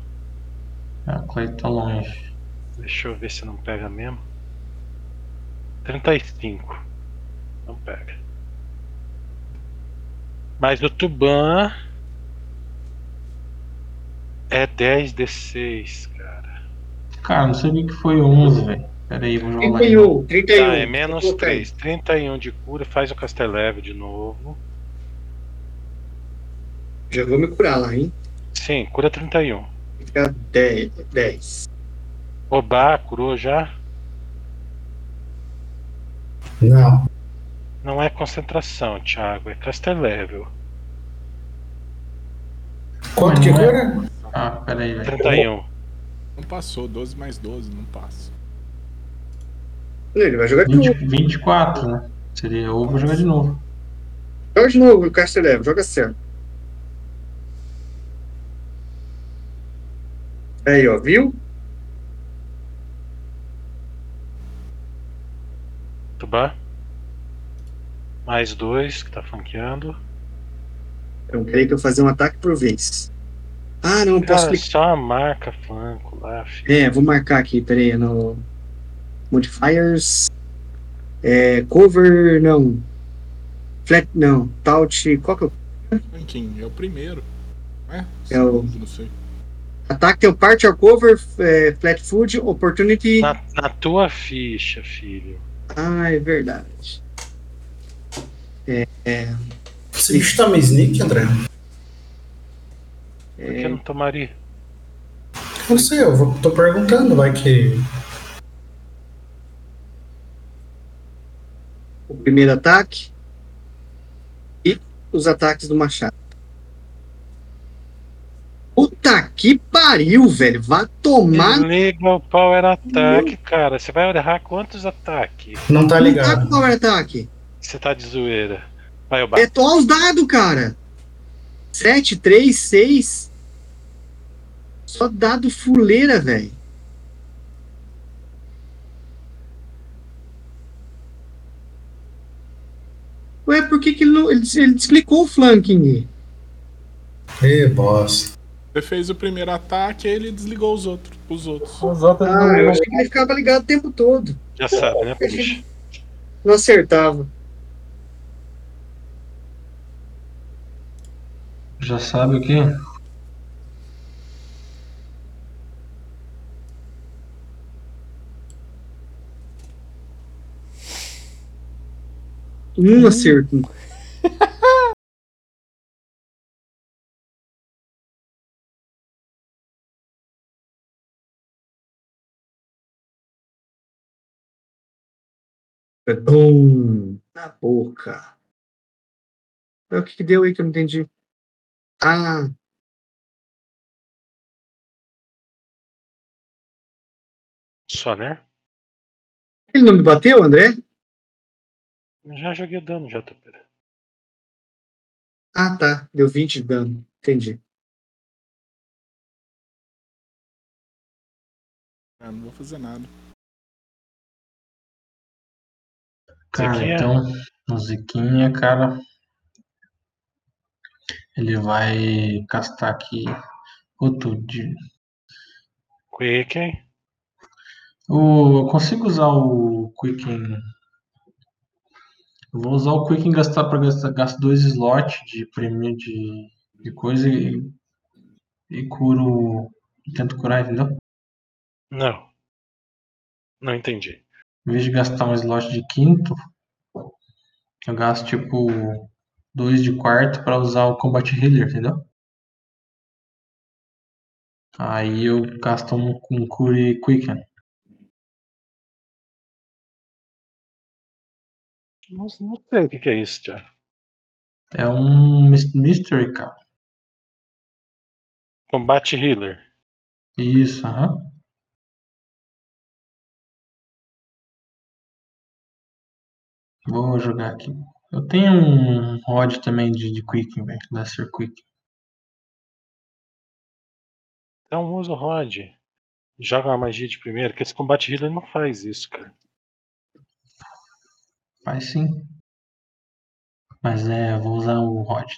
Speaker 5: A Clay tá longe.
Speaker 4: Deixa eu ver se não pega mesmo. 35. Não pega. Mas o Tuban é 10d6, cara.
Speaker 5: Cara, não sabia que foi 11, velho. Pera aí, vou jogar aí.
Speaker 2: 31, 31.
Speaker 4: Tá, é menos
Speaker 2: Vou colocar aí.
Speaker 4: 3. 31 de cura, faz o Caster Level de novo.
Speaker 2: Já vou me curar lá, hein?
Speaker 4: Sim, cura 31.
Speaker 2: Fica 10. 10.
Speaker 4: Obá, curou já?
Speaker 1: Não.
Speaker 4: Não é concentração, Thiago, é Caster Level.
Speaker 1: Quanto que
Speaker 5: é?
Speaker 1: cura?
Speaker 5: Ah, peraí, velho.
Speaker 4: 31.
Speaker 7: Não passou, 12 mais 12, não passa.
Speaker 2: Ele vai jogar de
Speaker 5: 20,
Speaker 2: novo.
Speaker 5: 24, né? Seria ou vou jogar de novo.
Speaker 2: Joga de novo, o Caster leva, joga certo. Aí, ó, viu?
Speaker 4: Tubá. Mais dois, que tá flanqueando.
Speaker 2: Então, peraí que eu vou fazer um ataque por vez. Ah, não, posso
Speaker 4: Cara,
Speaker 2: clicar.
Speaker 4: só marca flanco lá, filho.
Speaker 2: É, vou marcar aqui, peraí, no. Modifiers. É, cover, não. Flat, não. Touch, qual que é o.
Speaker 7: Ranking, é o primeiro. É,
Speaker 2: É o-
Speaker 7: não sei.
Speaker 2: Ataque tem o part or cover, é, flat food, opportunity.
Speaker 4: Na, na tua ficha, filho.
Speaker 2: Ah, é verdade.
Speaker 1: Esse bicho tá meio sneak, André?
Speaker 4: Por que não tomaria?
Speaker 1: Não sei, eu vou, tô perguntando, vai que.
Speaker 2: O primeiro ataque. E os ataques do machado. Puta que pariu, velho. Vai tomar.
Speaker 4: Liga o power attack, cara. Você vai errar quantos ataques?
Speaker 1: Não tá
Speaker 2: Não tá
Speaker 1: ligado.
Speaker 2: com power ataque.
Speaker 4: Você tá de zoeira. Vai, o
Speaker 2: É só os dados, cara. 7, 3, 6. Só dado fuleira, velho. Ué, por que, que ele não. Ele, ele desclicou o flanking?
Speaker 1: Ê, boss.
Speaker 7: Você fez o primeiro ataque, aí ele desligou os outros. Os outros.
Speaker 3: Os outros
Speaker 2: Ah, eu achei que ele ficava ligado o tempo todo.
Speaker 4: Já sabe, né?
Speaker 2: Não acertava.
Speaker 5: Já sabe o quê?
Speaker 2: Um acerto. [laughs] Bum, na boca. É O que, que deu aí que eu não entendi? Ah,
Speaker 4: Só, né?
Speaker 2: ele não me bateu, André?
Speaker 4: Já joguei dano, já, Tupera.
Speaker 2: Ah, tá. Deu 20 de dano. Entendi.
Speaker 7: Ah, não vou fazer nada.
Speaker 5: Cara,
Speaker 4: Ziquinha?
Speaker 5: então, no Ziquinha, cara. Ele vai castar aqui outro de.
Speaker 4: Quick, hein?
Speaker 5: O, eu consigo usar o Quicken. Eu vou usar o Quicken gastar para gastar gasto dois slots de prêmio de, de coisa e, e curo. Tento curar, entendeu?
Speaker 4: Não. Não entendi.
Speaker 5: Em vez de gastar um slot de quinto, eu gasto tipo dois de quarto para usar o Combat Healer, entendeu? Aí eu gasto um, um Cure Quicken.
Speaker 4: Não, não sei o que, que é isso, Thiago.
Speaker 5: É um mys- Mystery, cara.
Speaker 4: Combate Healer.
Speaker 5: Isso, aham. Vou jogar aqui. Eu tenho um rod também de, de Quicken, velho. Lesser Quick.
Speaker 4: Então usa o Rod. Joga uma magia de primeira, que esse combate healer não faz isso, cara.
Speaker 5: Faz sim. Mas é, vou usar o rod.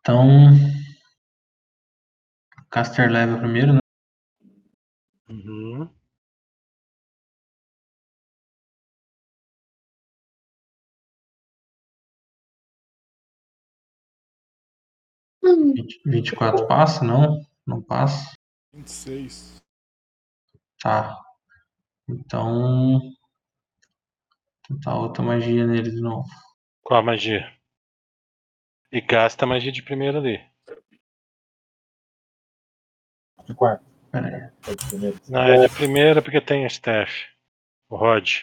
Speaker 5: Então. Caster level primeiro, né?
Speaker 4: Uhum.
Speaker 2: Hum,
Speaker 5: 20 24 passa? Não, não passa.
Speaker 7: 26.
Speaker 5: Tá. Então. Tentar outra magia nele de novo.
Speaker 4: Qual a magia? E gasta a magia de primeira ali.
Speaker 3: De quarto. É de.
Speaker 4: Não, é de primeira porque tem a staff. O Rod.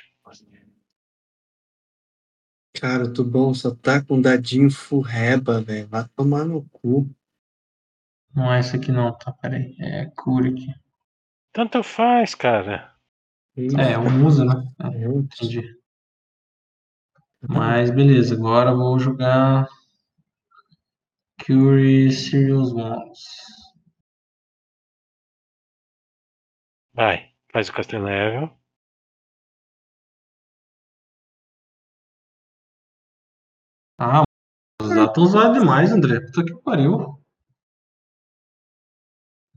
Speaker 2: Cara, o Tubão só tá com dadinho furreba, velho. Vai tomar no cu.
Speaker 5: Não é esse aqui não, tá? Peraí. É cura aqui.
Speaker 4: Tanto faz, cara.
Speaker 5: É, o Musa, né? É, entendi. Mas beleza, agora eu vou jogar Cure Serious Wounds.
Speaker 4: Vai, faz o castelo level.
Speaker 5: Ah, os dados estão usados demais, André. Puta que pariu.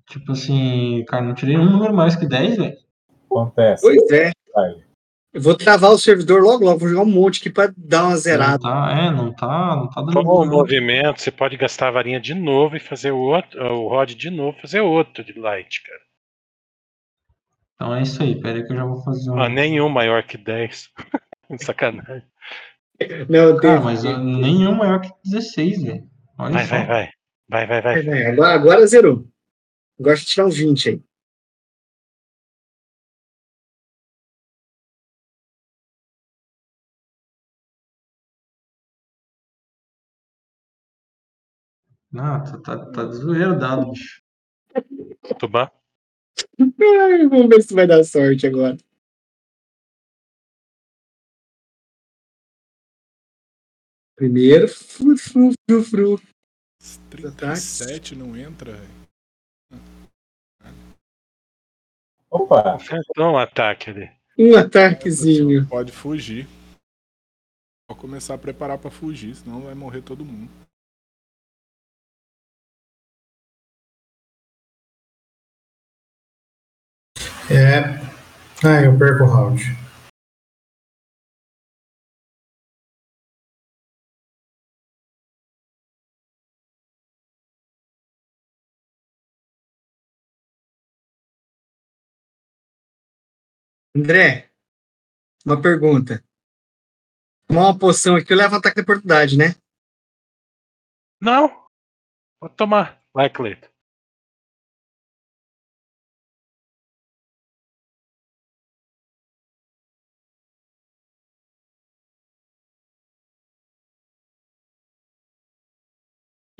Speaker 5: Tipo assim, cara, não tirei um número mais que 10, velho.
Speaker 3: Acontece.
Speaker 2: Pois é.
Speaker 3: Vai.
Speaker 2: Eu vou travar o servidor logo, logo. Vou jogar um monte aqui pra dar uma
Speaker 5: Não
Speaker 2: zerada.
Speaker 5: tá, é, não tá, não tá dando
Speaker 4: Com o
Speaker 5: não.
Speaker 4: movimento, você pode gastar a varinha de novo e fazer o outro, o rod de novo, fazer outro de light, cara.
Speaker 5: Então é isso aí, pera aí que eu já vou fazer um.
Speaker 4: Ah, nenhum maior que 10. [laughs] Sacanagem.
Speaker 2: Não, tem.
Speaker 5: Cara, mas nenhum maior que 16, velho.
Speaker 4: Vai, vai, vai. Vai, vai,
Speaker 2: Vai,
Speaker 4: vai.
Speaker 2: Agora, agora zerou. Agora deixa eu tirar um 20 aí.
Speaker 5: Não, tá, tá, tá de zoeira o dado, bicho.
Speaker 4: Tubá.
Speaker 2: Ai, Vamos ver se vai dar sorte agora. Primeiro, fru, fru, fru, fru.
Speaker 7: 37 não entra, velho.
Speaker 3: Opa,
Speaker 4: Acertou um ataque ali.
Speaker 2: Um ataquezinho.
Speaker 7: Pode fugir. Pode começar a preparar pra fugir, senão vai morrer todo mundo.
Speaker 1: É. Ah, eu perco o round.
Speaker 2: André, uma pergunta. Tomar uma poção aqui, eu levo um ataque de oportunidade, né?
Speaker 4: Não! Vou tomar. Vai, Cleito.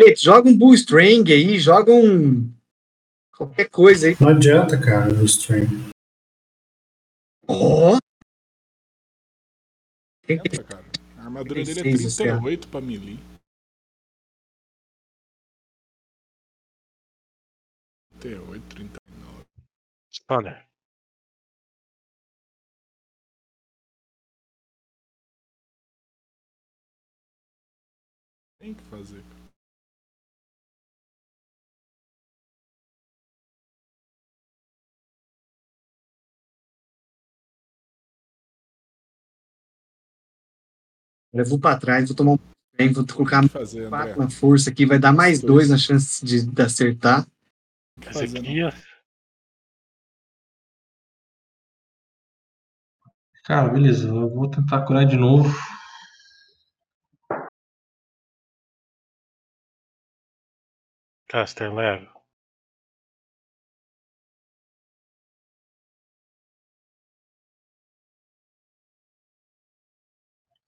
Speaker 2: Leite, joga um Bull String aí, joga um. qualquer coisa aí.
Speaker 1: Não adianta, cara, no stream.
Speaker 2: Ó!
Speaker 7: Entra, cara. A armadura dele é
Speaker 2: 36,
Speaker 7: 38 pra melee. Oito, trinta e nove.
Speaker 4: Spawner.
Speaker 7: Tem que fazer.
Speaker 2: Eu vou pra trás, vou tomar um bem, vou colocar
Speaker 7: fazer, André.
Speaker 2: 4 na força aqui, vai dar mais
Speaker 7: Dois.
Speaker 2: 2 na chance de, de acertar.
Speaker 4: Ezequias.
Speaker 5: Cara, beleza, eu vou tentar curar de novo.
Speaker 4: Caster level.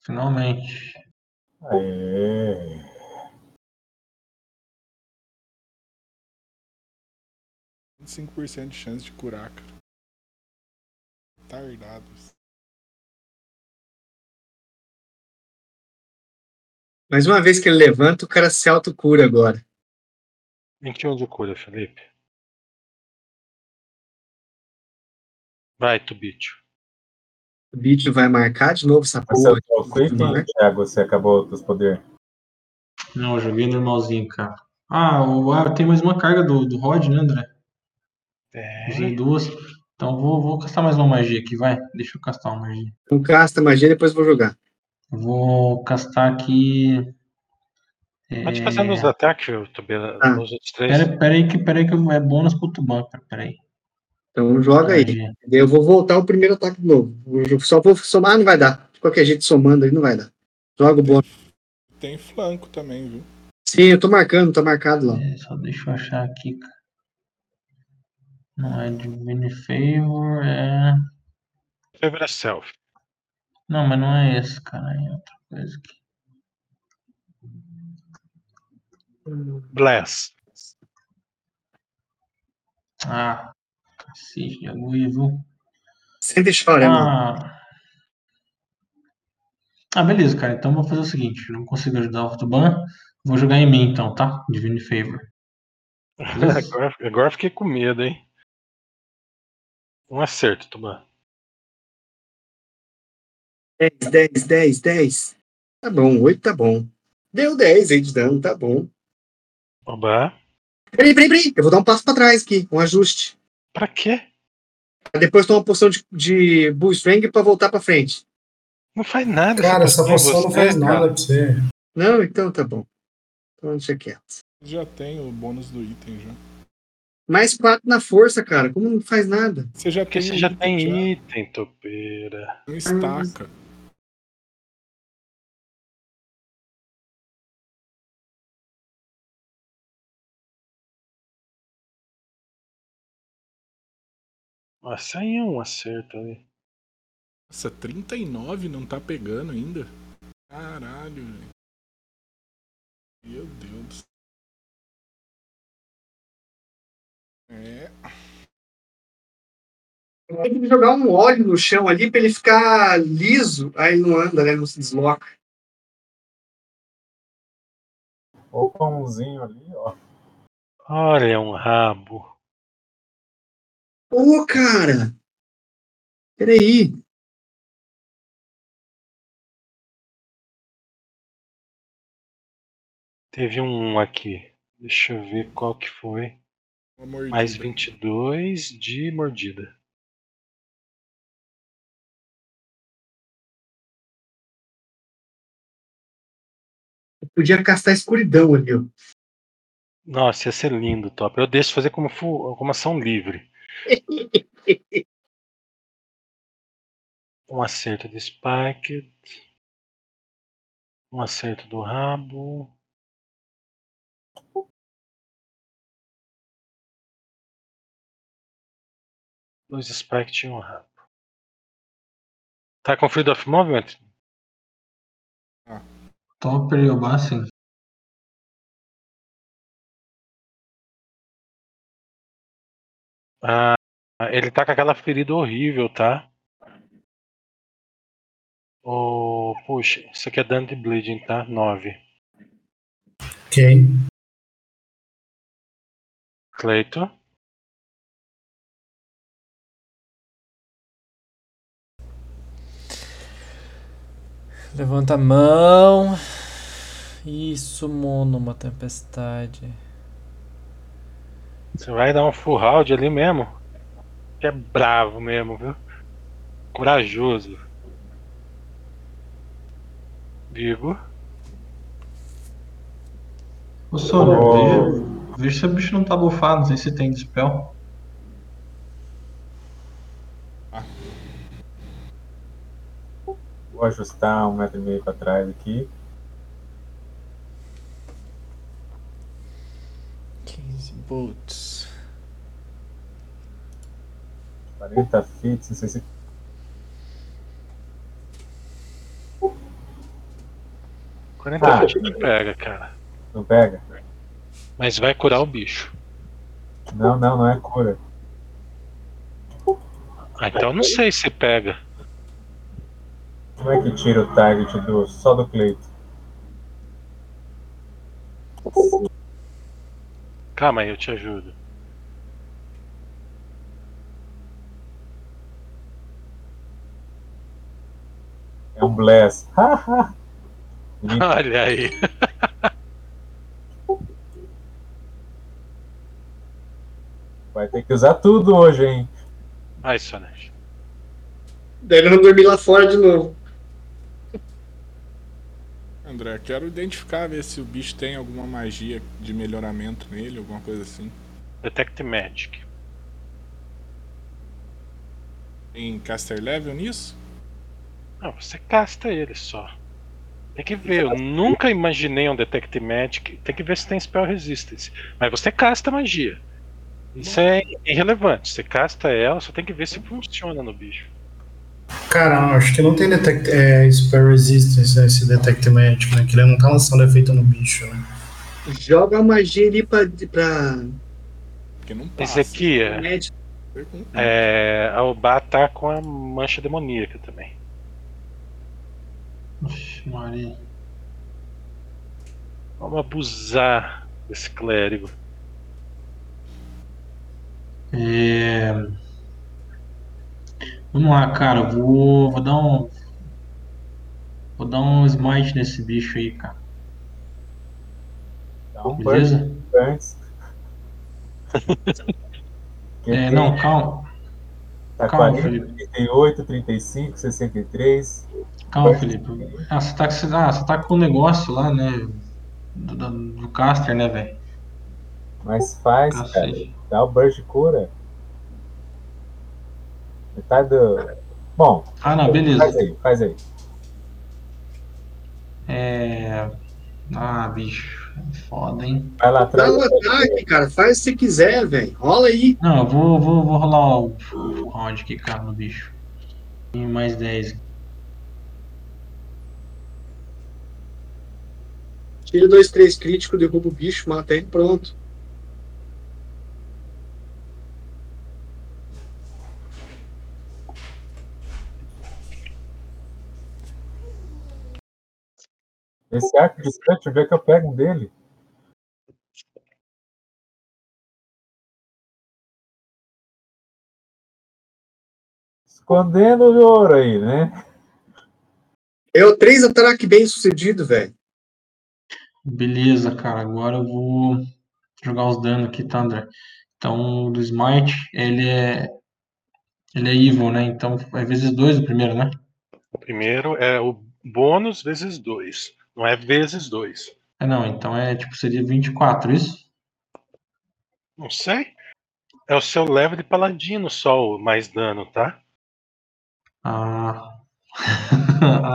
Speaker 5: Finalmente.
Speaker 3: Aê.
Speaker 7: e cinco por cento de chance de curar, cara. Tardados.
Speaker 2: Mais uma vez que ele levanta, o cara se autocura agora.
Speaker 4: 21 de cura, Felipe. Vai, Tubicho.
Speaker 2: O bicho vai marcar de novo essa
Speaker 3: Você
Speaker 2: porra.
Speaker 3: é o Quick, Thiago? Você acabou os poderes?
Speaker 5: Não, eu joguei normalzinho, cara. Ah, o, ah, tem mais uma carga do, do Rod, né, André? Usei
Speaker 4: Tem.
Speaker 5: duas. Então vou, vou castar mais uma magia aqui, vai. Deixa eu castar uma magia.
Speaker 2: Então casta magia, depois vou jogar.
Speaker 5: Vou castar aqui.
Speaker 4: Pode
Speaker 5: É...
Speaker 4: fazer nos ataques, Tubela,
Speaker 2: Ah.
Speaker 4: nos outros três.
Speaker 5: Pera, pera aí que, pera aí que é bônus pro Tuban, cara. Pera aí.
Speaker 2: Então joga aí. Daí Eu vou voltar o primeiro ataque de novo. Vou- Só vou somar, não vai dar. De qualquer jeito, somando aí, não vai dar. Joga o bônus.
Speaker 7: Tem flanco também, viu?
Speaker 2: Sim, eu tô marcando, tá marcado lá.
Speaker 5: É, só deixa eu achar aqui, cara. Não é Divine Favor, é.
Speaker 4: Favorite Self.
Speaker 5: Não, mas não é esse, cara. É outra coisa aqui.
Speaker 4: Bless.
Speaker 5: Ah, cacete de agulha, viu?
Speaker 2: Senta e chora, mano.
Speaker 5: Ah. ah, beleza, cara. Então vou fazer o seguinte: não consigo ajudar o Tuban. Vou jogar em mim, então, tá? Divine Favor. [laughs]
Speaker 4: Agora, agora fiquei com medo, hein? Um acerto, Tuban.
Speaker 2: 10, 10, 10, 10. Tá bom, 8 tá bom. Deu 10 aí de dano, tá bom.
Speaker 4: Oba.
Speaker 2: Peraí, peraí, peraí. Eu vou dar um passo pra trás aqui, um ajuste.
Speaker 4: Pra quê?
Speaker 2: Pra Depois tomar uma poção de, de Bull Strength pra voltar pra frente.
Speaker 4: Não faz nada.
Speaker 1: Cara, essa
Speaker 4: poção
Speaker 1: não faz
Speaker 4: cara.
Speaker 1: nada pra você.
Speaker 2: Não, então tá bom. Então deixa quieto.
Speaker 7: Já tem o bônus do item já.
Speaker 2: Mais 4 na força, cara. Como não faz nada?
Speaker 7: Você já
Speaker 4: Porque
Speaker 7: tem
Speaker 4: você já
Speaker 7: item
Speaker 4: tem item, topeira.
Speaker 7: Não estaca.
Speaker 4: Nossa, aí é um acerto ali.
Speaker 7: Nossa, 39 não tá pegando ainda? Caralho, velho. Meu Deus do céu. É,
Speaker 2: Tem que jogar um óleo no chão ali pra ele ficar liso. Aí não anda, né? Não se desloca.
Speaker 3: O pãozinho ali, ó.
Speaker 4: Olha, um rabo.
Speaker 2: Ô, cara! Peraí.
Speaker 4: Teve um aqui. Deixa eu ver qual que foi. Mais 22 de mordida.
Speaker 2: Eu podia castar escuridão ali, ó.
Speaker 4: Nossa, ia ser lindo, top. Eu deixo fazer como, fu- como ação livre. [laughs] Um acerto de Spike. Um acerto do rabo. Dois Spike e um rabo. Tá com Freedom of Movement?
Speaker 5: E o Bassin.
Speaker 4: Ah, ele tá com aquela ferida horrível, tá? Oh, puxa, isso aqui é dano de bleeding, tá? 9.
Speaker 1: Ok.
Speaker 4: Cleito.
Speaker 6: Levanta a mão. Isso, mono, uma tempestade.
Speaker 4: Você vai dar um full round ali mesmo? Que é bravo mesmo, viu? Corajoso. Vigo.
Speaker 5: Ô,
Speaker 3: Ô.
Speaker 5: veja, veja se o bicho não tá bufado, não sei se tem dispel.
Speaker 3: Vou ajustar um metro e meio pra trás aqui.
Speaker 6: 15 bolts.
Speaker 3: 40 feet, não sei se.
Speaker 4: Ah, 40
Speaker 3: Ah.
Speaker 4: feet não pega, cara.
Speaker 3: Não pega?
Speaker 4: Mas vai curar o bicho.
Speaker 3: Não, não, não é cura.
Speaker 4: Ah, então não sei se pega.
Speaker 3: Como é que tira o target do, só do Cleito?
Speaker 4: Calma aí, eu te ajudo.
Speaker 3: É um Bless. [laughs]
Speaker 4: Olha aí.
Speaker 3: Vai ter que usar tudo hoje, hein?
Speaker 4: Vai, Sonesh.
Speaker 2: Daí ele não dormir lá fora de novo.
Speaker 7: André, quero identificar, ver se o bicho tem alguma magia de melhoramento nele, alguma coisa assim.
Speaker 4: Detect Magic.
Speaker 7: Tem caster level nisso?
Speaker 4: Não, você casta ele só. Tem que ver, eu nunca imaginei um Detect Magic. Tem que ver se tem Spell Resistance. Mas você casta magia. Isso é irrelevante. Você casta ela, só tem que ver se funciona no bicho.
Speaker 1: Cara, acho que não tem detect, é, Spell Resistance nesse Detect Magic, né? Que ele não tá lançando efeito no bicho, né?
Speaker 2: Joga a magia ali pra. pra...
Speaker 7: Não passa.
Speaker 2: Médico.
Speaker 7: Foi com-
Speaker 4: é, a Obá tá com a mancha demoníaca também.
Speaker 5: Oxe, Maria.
Speaker 4: Vamos abusar desse clérigo.
Speaker 5: É... Vamos lá, cara. Vou, vou dar um. Vou dar um smite nesse bicho aí, cara.
Speaker 3: Dá um
Speaker 5: Beleza?
Speaker 3: burst [laughs]
Speaker 5: É, não, calma.
Speaker 3: Tá
Speaker 5: calma,
Speaker 3: 40,
Speaker 5: Felipe.
Speaker 3: 38, 35, 63.
Speaker 5: Calma, Felipe. Ah, você tá, com- ah, você tá com o negócio lá, né? Do, do, do caster, né, velho?
Speaker 3: Mas faz, cara.
Speaker 5: Cacete.
Speaker 3: Dá o burst de cura. Metade do. Bom,
Speaker 5: Ah, não,
Speaker 3: faz
Speaker 5: beleza.
Speaker 3: aí, faz aí.
Speaker 5: É. Ah, bicho. Foda, hein?
Speaker 3: Vai lá
Speaker 2: Dá
Speaker 3: atrás.
Speaker 2: um ataque, cara. Faz se você quiser, velho. Rola aí.
Speaker 5: Não, eu vou, vou, vou rolar o, o round aqui, cara, no bicho. Tem mais 10.
Speaker 2: Tira dois, três crítico, derruba o bicho, mata ele, pronto.
Speaker 3: Esse arco distante, onde é que eu pego um dele? Escondendo o ouro aí, né?
Speaker 2: É o três ataque bem sucedido, velho.
Speaker 5: Beleza, cara. Agora eu vou jogar os danos aqui, tá, André? Então, do Smite, ele é. Ele é evil, né? Então é vezes 2 o primeiro, né?
Speaker 4: O primeiro é o bônus vezes 2. Não é vezes 2.
Speaker 5: É não, então é tipo, seria 24, isso?
Speaker 4: Não sei. É o seu level de paladino só o mais dano, tá?
Speaker 5: Ah. [laughs]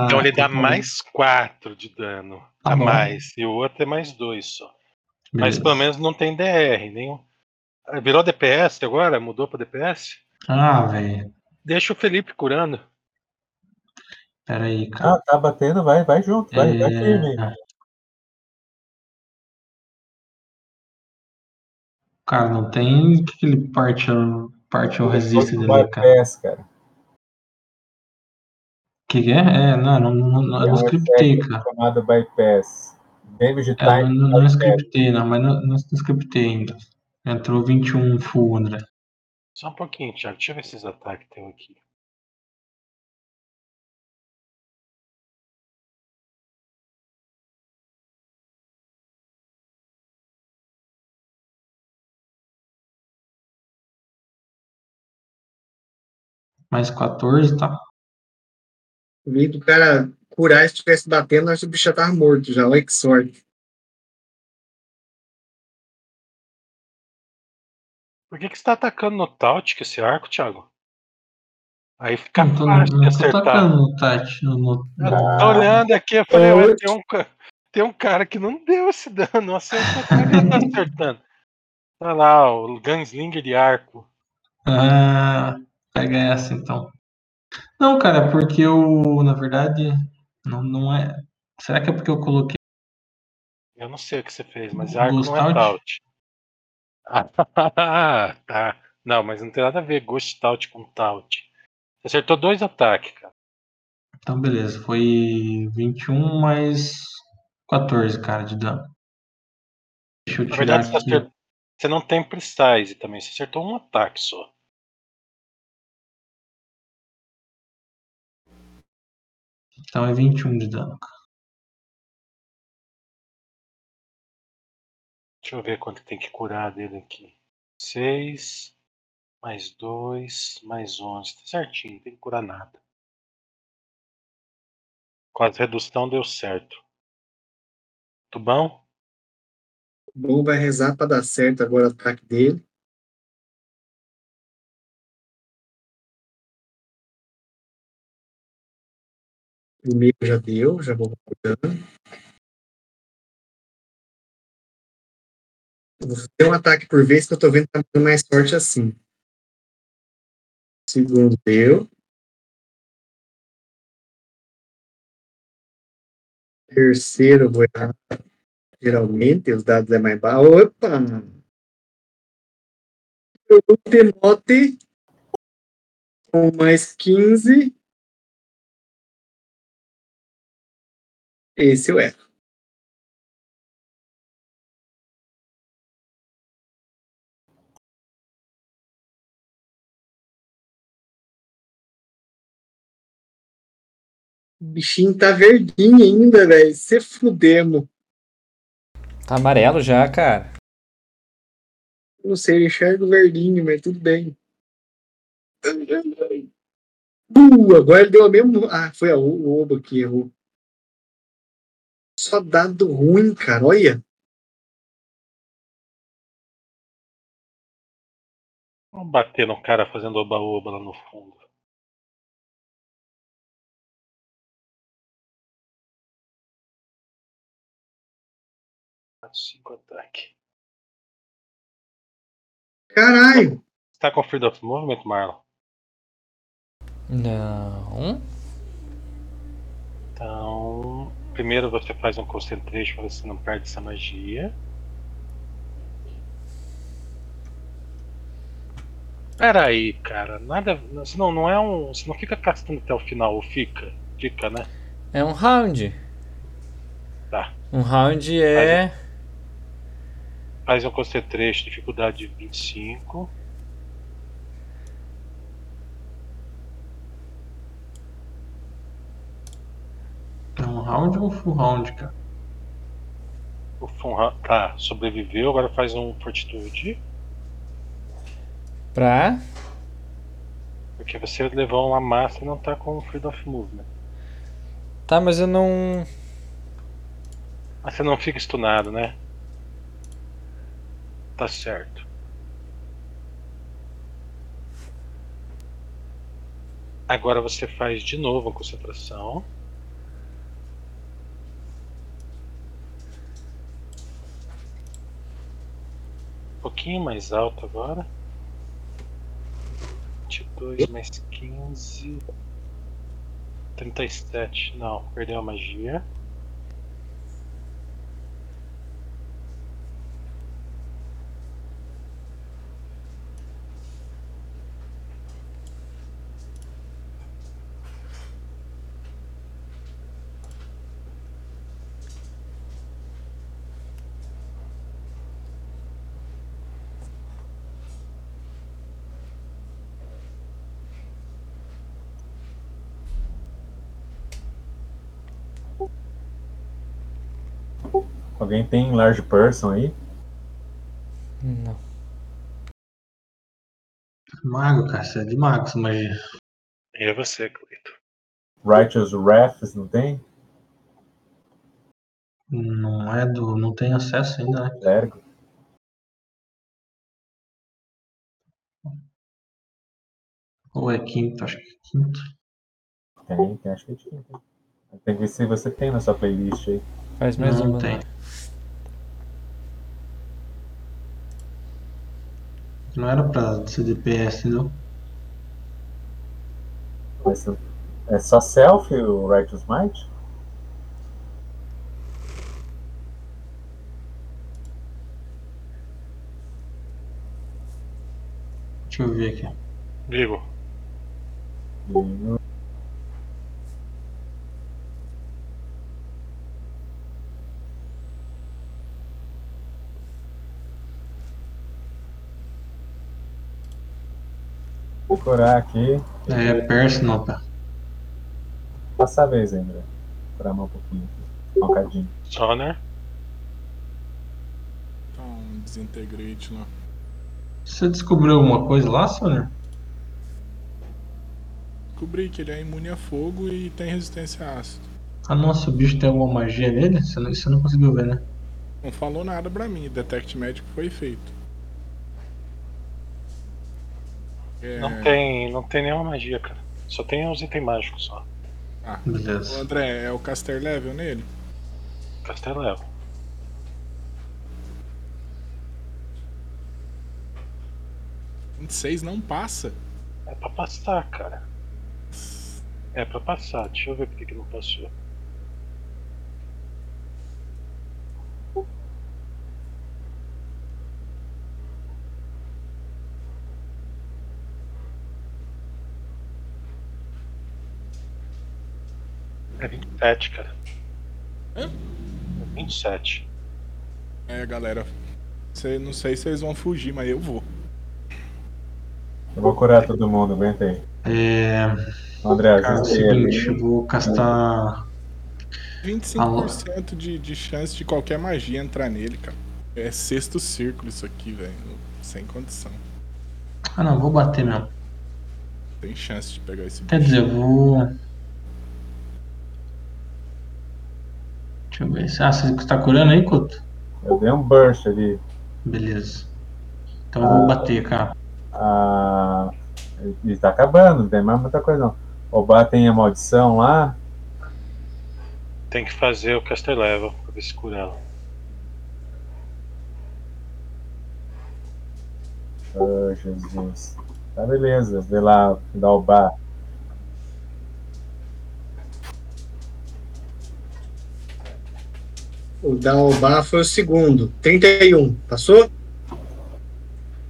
Speaker 4: Então ele dá mais 4 de dano
Speaker 5: Tá
Speaker 4: a
Speaker 5: bom.
Speaker 4: mais. E o outro é mais 2 só. Mas
Speaker 5: Beleza.
Speaker 4: pelo menos não tem DR nenhum. Ah, Virou DPS agora? Mudou pra DPS?
Speaker 5: Ah, velho.
Speaker 4: Deixa o Felipe curando.
Speaker 5: Pera aí, cara.
Speaker 3: Ah, tá batendo, vai, vai junto, vai, vai
Speaker 5: É,
Speaker 3: firme.
Speaker 5: Cara, não tem aquele partial, partial resist
Speaker 3: Outro
Speaker 5: dele, cara.
Speaker 3: bypass, cara.
Speaker 5: O que, que é? É, não, não, não, não, eu
Speaker 3: Tem
Speaker 5: não
Speaker 3: um
Speaker 5: scriptei, cara.
Speaker 3: chamado bypass. Damage
Speaker 5: É,
Speaker 3: time.
Speaker 5: não, não, não
Speaker 3: bypass.
Speaker 5: scriptei, não, mas não, não, não scriptei ainda. Entrou 21 full, André.
Speaker 4: Só um pouquinho, Thiago. Deixa eu ver esses ataques teu aqui.
Speaker 5: Mais 14, tá?
Speaker 2: Em vez do cara curar, se estivesse batendo, acho que o bicho já tava morto já. Olha que sorte.
Speaker 4: Por que, que você tá atacando no Taut com esse arco, Thiago? Aí fica
Speaker 5: Não tô,
Speaker 4: fácil de
Speaker 5: não tô
Speaker 4: acertar.
Speaker 5: tacando no Tati. No, no-
Speaker 4: Eu
Speaker 5: no-
Speaker 4: tô olhando aqui, eu falei, ué,
Speaker 2: eu-
Speaker 4: tem, um, tem um cara que não deu esse dano, acertou, é que ele tá [laughs] acertando? Olha lá, o Gunslinger de arco.
Speaker 5: Ah, pega essa então. Não, cara, porque eu, na verdade, não, não é. Será que é porque eu coloquei.
Speaker 4: Eu não sei o que você fez, mas
Speaker 5: O
Speaker 4: arco não é Taut. [laughs] Ah, tá. Não, mas não tem nada a ver Ghost Taut com Taut. Você acertou dois ataques, cara.
Speaker 5: Então, beleza. Foi 21 mais 14, cara, de dano. Deixa eu
Speaker 4: Na
Speaker 5: tirar
Speaker 4: verdade, você,
Speaker 5: aqui.
Speaker 4: acertou- você não tem precise também, você acertou um ataque só.
Speaker 5: Então é 21 de dano, cara.
Speaker 4: Deixa eu ver quanto tem que curar dele aqui. 6, mais 2, mais 11. Tá certinho, não tem que curar nada. Com a redução deu certo. Tubão?
Speaker 2: O bom vai rezar pra dar certo agora o ataque dele. Primeiro já deu, já vou cuidando. Vou fazer um ataque por vez que eu tô vendo que tá dando mais sorte assim. Segundo deu. Terceiro, eu vou errar. Geralmente, os dados é mais baixo. Opa! Tenote com mais 15. Esse eu erro. O bichinho tá verdinho ainda, velho. Se fudemos.
Speaker 6: Tá amarelo já, cara.
Speaker 2: Não sei, eu enxergo verdinho, mas tudo bem. Uh, agora ele deu a mesma. Ah, foi a, o Oba que errou. Só dado ruim, cara. Olha.
Speaker 4: Vamos bater no cara fazendo oba-oba lá no fundo. Cinco ataque.
Speaker 2: Caralho.
Speaker 4: Você tá com Freedom of Movement, Marlon?
Speaker 6: Não.
Speaker 4: Então. Primeiro você faz um concentration pra você não perde essa magia. Pera aí, cara. Nada. Você não, é um. Você não fica castando até o final, ou fica? Fica, né?
Speaker 6: É um round.
Speaker 4: Tá.
Speaker 6: Um round é.
Speaker 4: Faz um concentration, dificuldade de 25.
Speaker 5: É um round ou full round, cara?
Speaker 4: O Funha- Tá, sobreviveu, agora faz um fortitude.
Speaker 6: Pra.
Speaker 4: Porque você levou uma massa e não tá com Freedom of Movement.
Speaker 6: Tá, mas eu não.
Speaker 4: Mas você não fica stunado, né? Tá certo. Agora você faz de novo a concentração. Pouquinho mais alto agora. 22 mais 15. 37. Não, perdeu a magia.
Speaker 3: Alguém tem large person aí?
Speaker 6: Não.
Speaker 5: Mago, cara. Você é de mago essa magia.
Speaker 4: E é você, Cleito.
Speaker 3: Righteous Wrath não tem?
Speaker 5: Não é do. Não tem acesso ainda, né?
Speaker 3: Clérigo?
Speaker 5: Ou é quinto, acho que é quinto.
Speaker 3: Tem, tem, acho que tem. Tem que ver se você tem na sua playlist aí.
Speaker 6: Faz mais
Speaker 5: não tem.
Speaker 6: né?
Speaker 5: Não era pra ser DPS, não.
Speaker 3: Mas é só self o Righteous Might?
Speaker 5: Deixa eu ver aqui.
Speaker 4: Vigo.
Speaker 3: E- procurar aqui.
Speaker 5: É personal, tá?
Speaker 3: Passa a vez, André. Esperar mais um pouquinho. aqui. Um bocadinho.
Speaker 4: Sonar.
Speaker 7: Tá um desintegrate lá.
Speaker 5: Você descobriu alguma coisa lá, Soner?
Speaker 7: Descobri que ele é imune a fogo e tem resistência a ácido.
Speaker 5: Ah, nossa, o bicho tem alguma magia nele? Você não, você não conseguiu ver, né?
Speaker 7: Não falou nada pra mim. Detect Magic foi feito. É,
Speaker 4: Não tem. Não tem nenhuma magia, cara. Só tem os itens mágicos só.
Speaker 7: Ah,
Speaker 5: Beleza.
Speaker 7: o André, é o caster level nele?
Speaker 4: Castelão.
Speaker 7: Um 26 não passa.
Speaker 4: É pra passar, cara. É pra passar. Deixa eu ver por que que não passou. É 27, cara.
Speaker 7: Hã?
Speaker 4: É 27.
Speaker 7: É, galera. Cê, não sei se vocês vão fugir, mas eu vou.
Speaker 3: Eu vou curar todo mundo, aguenta aí.
Speaker 5: É,
Speaker 3: André,
Speaker 5: cara, é o seguinte, eu vou castar.
Speaker 7: 25% de, de chance de qualquer magia entrar nele, cara. É sexto círculo isso aqui, velho. Sem condição.
Speaker 5: Ah não, vou bater mesmo.
Speaker 7: Tem chance de pegar esse
Speaker 5: Quer
Speaker 7: bicho.
Speaker 5: dizer, eu vou. Deixa eu ver. Ah, você está curando aí, Couto?
Speaker 3: Eu dei um burst ali.
Speaker 5: Beleza. Então eu vou
Speaker 3: Ah.
Speaker 5: bater, cara.
Speaker 3: Ah, e tá acabando, não tem mais muita coisa não. O Bá tem a maldição lá.
Speaker 4: Tem que fazer o caster level pra ver se cura ela.
Speaker 3: Oh, Jesus. Tá beleza, vê lá, dá o Bá.
Speaker 2: O Daobá foi o segundo. 31. Passou?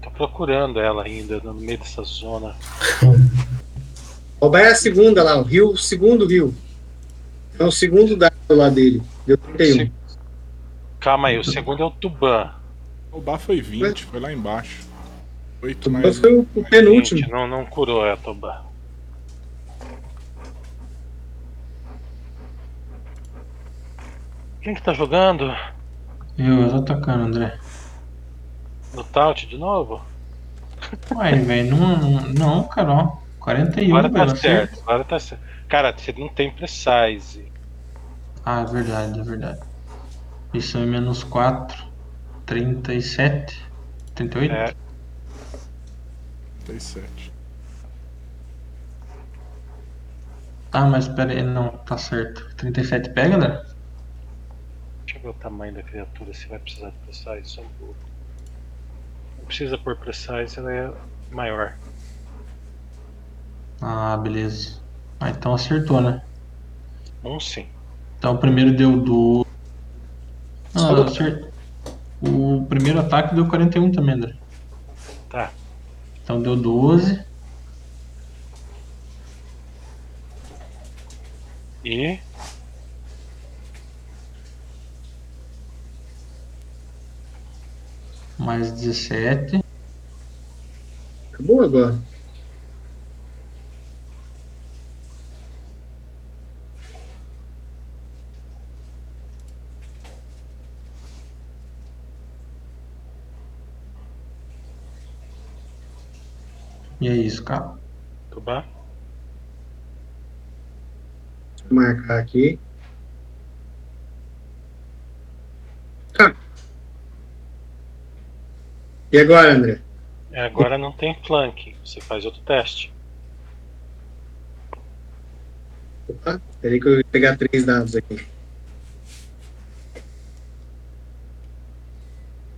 Speaker 4: Tô procurando ela ainda no meio dessa zona. [laughs]
Speaker 2: Daobá é a segunda lá, o rio, o segundo rio. É o segundo dado lá dele. Deu 31.
Speaker 4: Se- Calma aí, o segundo é o Tuban.
Speaker 7: O Bá foi 20, foi lá embaixo. 8
Speaker 2: Então
Speaker 7: mais.
Speaker 2: foi o, o penúltimo.
Speaker 4: Gente, não, não curou a Tuban. Quem que tá jogando?
Speaker 5: Eu, eu tô atacando, André.
Speaker 4: No Taut de novo?
Speaker 5: Uai, velho, não, não, cara, ó. 41,
Speaker 4: Agora
Speaker 5: velho.
Speaker 4: tá
Speaker 5: você-
Speaker 4: certo, agora tá certo. Cara, você não tem precise.
Speaker 5: Ah, é verdade, é verdade. Isso é menos 4, 37, 38?
Speaker 4: É,
Speaker 7: 37.
Speaker 5: Ah, mas pera aí, não, tá certo. 37 pega, André?
Speaker 4: Ver o tamanho da criatura, se vai precisar de precise, só um pouco. Não precisa por precise, ela é maior.
Speaker 5: Ah, beleza. Ah, então acertou, né?
Speaker 4: Um sim.
Speaker 5: Então o primeiro deu do.
Speaker 2: Do-
Speaker 5: acertei. O primeiro ataque deu 41 também, André.
Speaker 4: Tá.
Speaker 5: Então deu 12.
Speaker 4: E
Speaker 5: Mais 17.
Speaker 2: Acabou agora.
Speaker 5: E é isso, cara.
Speaker 4: Tuban.
Speaker 2: Deixa eu marcar aqui. Tá. E agora, André?
Speaker 4: É, agora não tem flank. Você faz outro teste.
Speaker 2: Opa, peraí que eu vou pegar três dados aqui.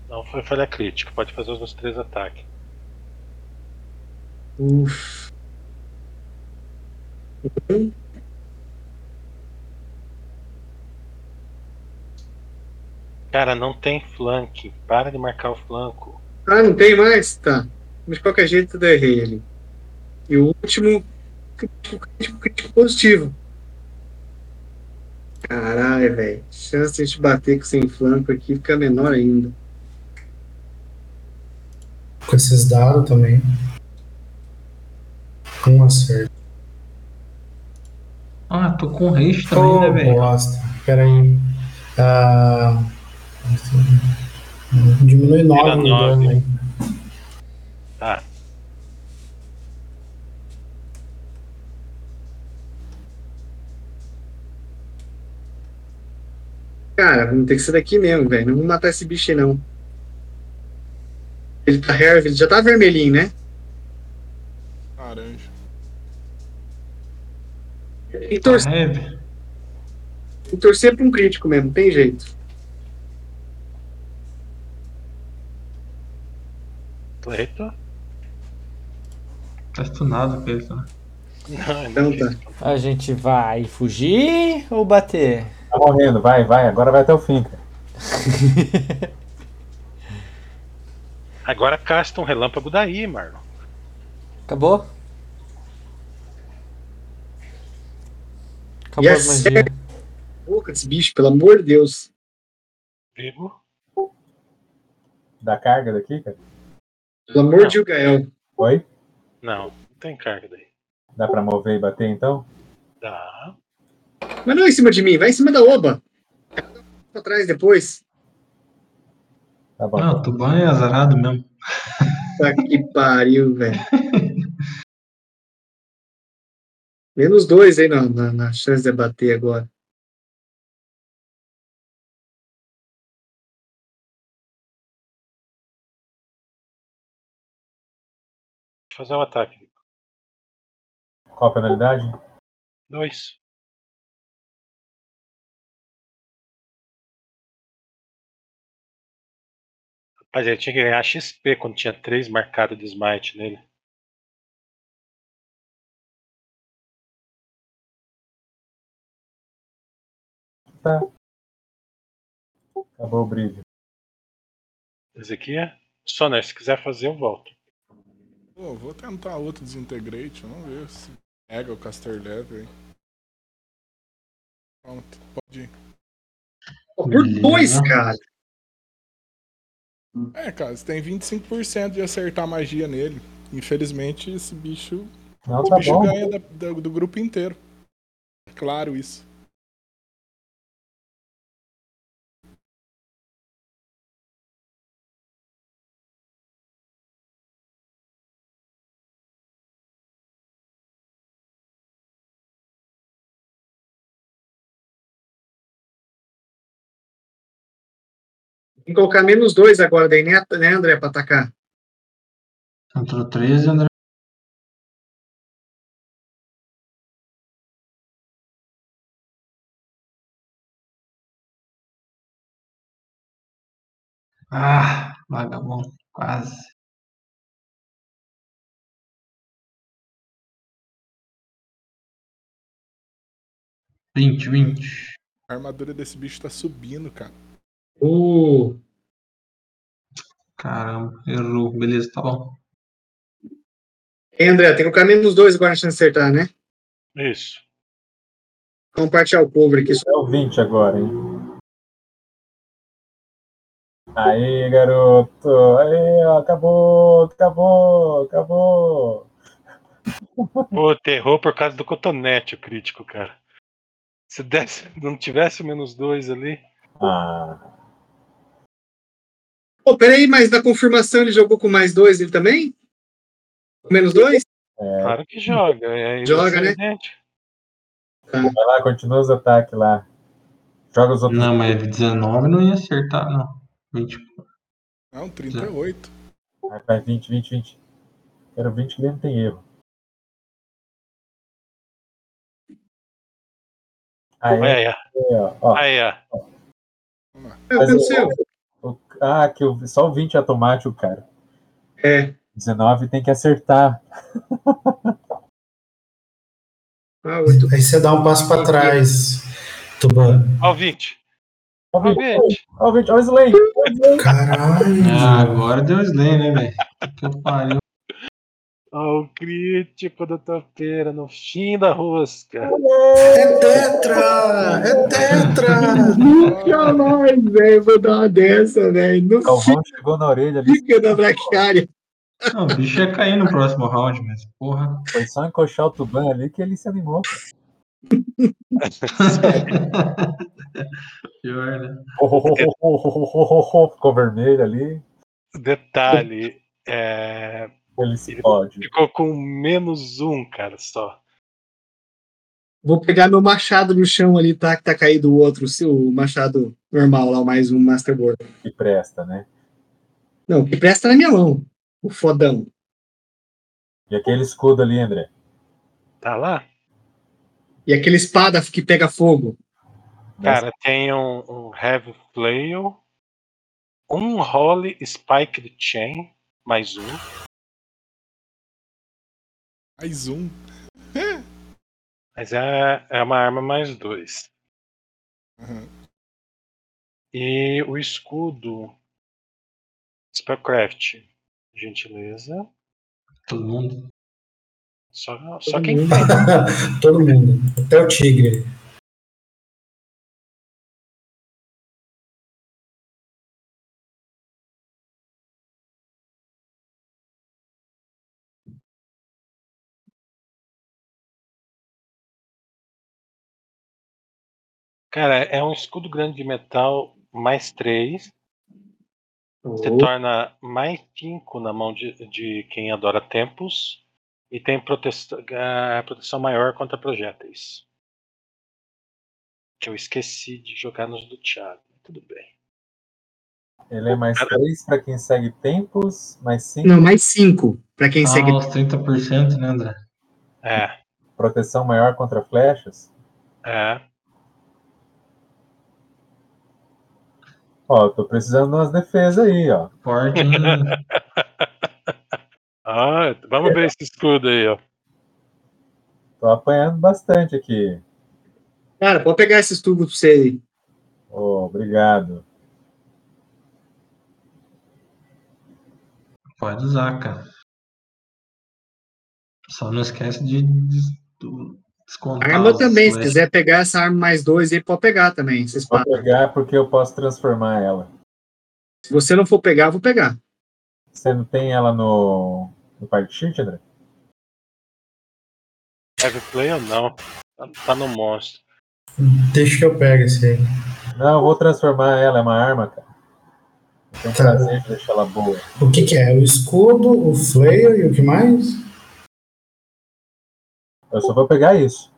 Speaker 4: Não foi falha crítica. Pode fazer os meus três ataques.
Speaker 2: Uf. Um.
Speaker 4: Cara, não tem flank. Para de marcar o flanco.
Speaker 2: Ah, não tem mais? Tá. Mas de qualquer jeito eu errei ali. E o último, crítico, crítico, crítico positivo. Caralho, velho. Chance de a gente bater com sem flanco aqui fica menor ainda.
Speaker 1: Com esses dados também. Um acerto.
Speaker 5: Ah, tô com também,
Speaker 1: Ô,
Speaker 5: né, velho?
Speaker 1: bosta. Pera aí. Ah, diminui 9
Speaker 4: Tira
Speaker 1: o
Speaker 4: nove.
Speaker 1: dano.
Speaker 4: Tá.
Speaker 2: Cara, vamos ter que ser daqui mesmo, velho. Não vamos matar esse bicho aí, não. Ele tá hair, ele já tá vermelhinho, né?
Speaker 7: Laranja.
Speaker 2: E
Speaker 5: Tá
Speaker 2: torcer, tem que torcer pra um crítico mesmo, não tem jeito.
Speaker 4: Eita.
Speaker 5: Tá estunado, cara. Tá.
Speaker 4: Não, é
Speaker 2: Então tá.
Speaker 6: A gente vai fugir ou bater?
Speaker 3: Tá morrendo, vai, vai, agora vai até o fim, cara. [laughs]
Speaker 4: Agora casta um relâmpago daí, Marlon.
Speaker 6: Acabou? Acabou as
Speaker 2: é
Speaker 6: magias.
Speaker 2: Boca desse bicho, pelo amor de Deus.
Speaker 4: Vivo.
Speaker 3: Da carga daqui, cara?
Speaker 2: Pelo amor de Gael.
Speaker 3: Oi?
Speaker 4: Não, não tem carga daí.
Speaker 3: Dá pra mover e bater então?
Speaker 4: Dá.
Speaker 2: Mas não em cima de mim, vai em cima da oba. Pra trás depois.
Speaker 3: Tá bom.
Speaker 5: Não, o Tuban é azarado mesmo.
Speaker 2: Tá que pariu, velho. [laughs] Menos dois aí na, na, na chance de bater agora.
Speaker 4: Fazer um ataque.
Speaker 3: Qual a penalidade?
Speaker 4: Dois. Rapaz, ele tinha que ganhar XP quando tinha três marcados de smite nele.
Speaker 3: Acabou o brilho.
Speaker 4: Esse aqui é. Soner, se quiser fazer, eu volto.
Speaker 7: Pô, vou tentar outro desintegrate, vamos ver se pega o caster level. Pronto, pode ir.
Speaker 2: Por
Speaker 5: Beleza.
Speaker 2: dois, cara.
Speaker 7: É, cara, você tem 25% de acertar magia nele. Infelizmente, esse bicho.
Speaker 3: Não,
Speaker 7: O
Speaker 3: tá
Speaker 7: bicho
Speaker 3: bom.
Speaker 7: ganha da- da- do grupo inteiro. Claro isso.
Speaker 2: Tem que colocar menos dois agora daí, né, né André, pra atacar.
Speaker 5: Entrou 13, André. Ah, vagabundo, quase. Vinte, vinte.
Speaker 7: A armadura desse bicho tá subindo, cara.
Speaker 2: Uh,
Speaker 5: Caramba, errou. Beleza, tá bom.
Speaker 2: Ei, André, tem que colocar menos dois agora na chance de acertar, né?
Speaker 4: Isso.
Speaker 2: Compartilhar o cover aqui.
Speaker 3: É o 20 agora, hein? Aí, garoto. Aí, ó, acabou, acabou, acabou.
Speaker 4: Pô, errou por causa do cotonete o crítico, cara. Se desse, não tivesse o menos dois ali.
Speaker 3: Ah,
Speaker 2: Pô, peraí, mas da confirmação ele jogou com mais dois ele também? Com menos dois?
Speaker 4: Claro que joga. É
Speaker 2: Joga, né?
Speaker 4: evidente.
Speaker 3: vai lá, continua os ataques lá. Joga os outros.
Speaker 5: Não, mas 19 não ia acertar, não. 20.
Speaker 7: Não, 38.
Speaker 3: Vai, vai, 20, 20, 20. Quero 20 que ele não tem erro. Aí,
Speaker 4: Aí, ó.
Speaker 3: ó, ó.
Speaker 4: Aí, ó.
Speaker 2: É,
Speaker 3: Mas
Speaker 2: o que aconteceu?
Speaker 3: Ah, que o- só o 20 é automático, cara.
Speaker 2: É.
Speaker 3: 19 tem que acertar. [laughs]
Speaker 2: Ah, oito.
Speaker 1: Aí você dá um passo para trás, Tuban.
Speaker 4: Ó o 20.
Speaker 3: Ó, o
Speaker 4: Ó o
Speaker 3: 20,
Speaker 4: 20.
Speaker 3: ó, o 20, ó, o Slay.
Speaker 1: Caralho.
Speaker 5: Ah, agora deu Slay, né, velho? Que pariu.
Speaker 4: Ó o crítico do topeira no fim da rosca.
Speaker 1: É tetra! É tetra!
Speaker 2: Nunca mais, velho. Vou dar uma dessa, velho. Não
Speaker 3: Calvão chegou na orelha ali.
Speaker 2: fica da braquiária.
Speaker 5: Não, o bicho ia cair no próximo round, mas porra.
Speaker 3: Foi só encoxar o Tuban ali que ele se animou.
Speaker 5: Pior, né?
Speaker 3: Ficou vermelho ali.
Speaker 4: Detalhe. É, Ficou com menos um, cara, só.
Speaker 2: Vou pegar meu machado no chão ali, tá? Que tá caído o outro, o seu machado normal lá, o mais um Masterboard.
Speaker 3: Que presta, né?
Speaker 2: Não, que presta na minha mão. O fodão.
Speaker 3: E aquele escudo ali, André.
Speaker 4: Tá lá?
Speaker 2: E aquele espada que pega fogo.
Speaker 4: Cara, tem um, um Heavy Flail, um Holy Spiked Chain, mais um.
Speaker 7: Mais um. [laughs]
Speaker 4: Mas é, é uma arma mais dois.
Speaker 7: Uhum.
Speaker 4: E o escudo. Spellcraft. Gentileza.
Speaker 5: Todo mundo.
Speaker 4: Só,
Speaker 2: Todo
Speaker 4: só quem
Speaker 2: mundo. [laughs]
Speaker 1: Todo mundo. Até o tigre.
Speaker 4: Cara, é um escudo grande de metal mais 3. Se
Speaker 2: Oh,
Speaker 4: torna mais 5 na mão de, de quem adora tempos. E tem proteção, eh, proteção maior contra projéteis. Que eu esqueci de jogar nos do Thiago. Tudo bem.
Speaker 3: Ele é mais 3 para quem segue tempos, mais 5
Speaker 2: Não, mais 5 para quem segue.
Speaker 5: Ah, os 30%, né, André?
Speaker 4: É,
Speaker 3: proteção maior contra flechas.
Speaker 4: é.
Speaker 3: Ó, tô precisando de umas defesas aí, ó.
Speaker 5: Forte? [laughs]
Speaker 4: Ah, vamos ver esse escudo aí, ó.
Speaker 3: Tô apanhando bastante aqui.
Speaker 2: Cara, pode pegar esses tubos pra você aí.
Speaker 3: Ô, obrigado.
Speaker 5: Pode usar, cara. Só não esquece de, de- de descontar.
Speaker 2: Arma também, se
Speaker 5: flash.
Speaker 2: quiser pegar essa arma mais dois aí, pode pegar também. Vocês
Speaker 3: Vou
Speaker 2: podem.
Speaker 3: pegar porque eu posso transformar ela.
Speaker 2: Se você não for pegar, eu vou pegar.
Speaker 3: Você não tem ela no, no Party Sheet, André?
Speaker 4: Heavy play ou não? Tá, tá no monstro.
Speaker 1: Deixa que eu pego esse aí.
Speaker 3: Não, eu vou transformar ela, é uma arma, cara. Eu tenho
Speaker 1: Tá.
Speaker 3: prazer de deixar ela boa.
Speaker 1: O que, que é? O escudo, o flail e o que mais?
Speaker 3: Eu só vou pegar isso.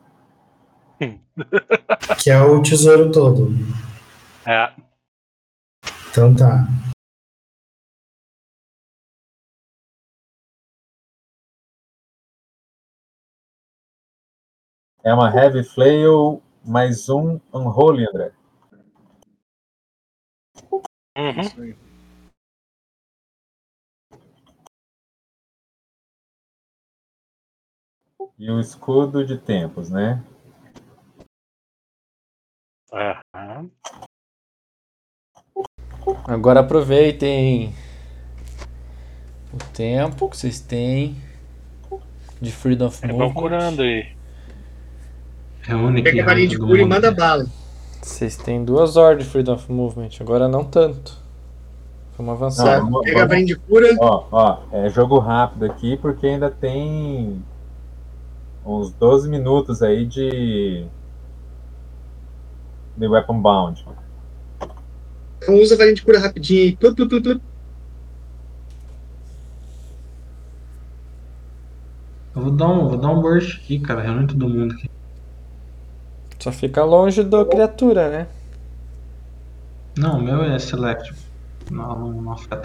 Speaker 3: [laughs]
Speaker 1: Que é o tesouro todo.
Speaker 4: É,
Speaker 1: Então tá.
Speaker 3: É uma Heavy Flail mais um Unholy, André.
Speaker 4: uhum.
Speaker 3: E o escudo de tempos, né?
Speaker 4: é.
Speaker 6: Agora aproveitem o tempo que vocês têm de Freedom of
Speaker 4: É, vão
Speaker 6: Movement.
Speaker 4: curando aí.
Speaker 5: Reúne aqui.
Speaker 2: Pega a varinha de cura e manda bala.
Speaker 6: Vocês têm duas horas de Freedom of Movement, agora não tanto. Vamos avançar.
Speaker 3: Não, vamos-
Speaker 2: Pega a varinha de cura.
Speaker 3: Ó, ó, é jogo rápido aqui porque ainda tem uns 12 minutos aí de de Weapon Bound.
Speaker 2: Então usa a varinha de cura rapidinho aí. Plu, plu, plu, plu.
Speaker 5: Eu vou dar um, vou dar um burst aqui, cara. Reúne todo mundo aqui.
Speaker 6: Só fica longe da criatura, né?
Speaker 5: Não, o meu é select. Não, não, não fica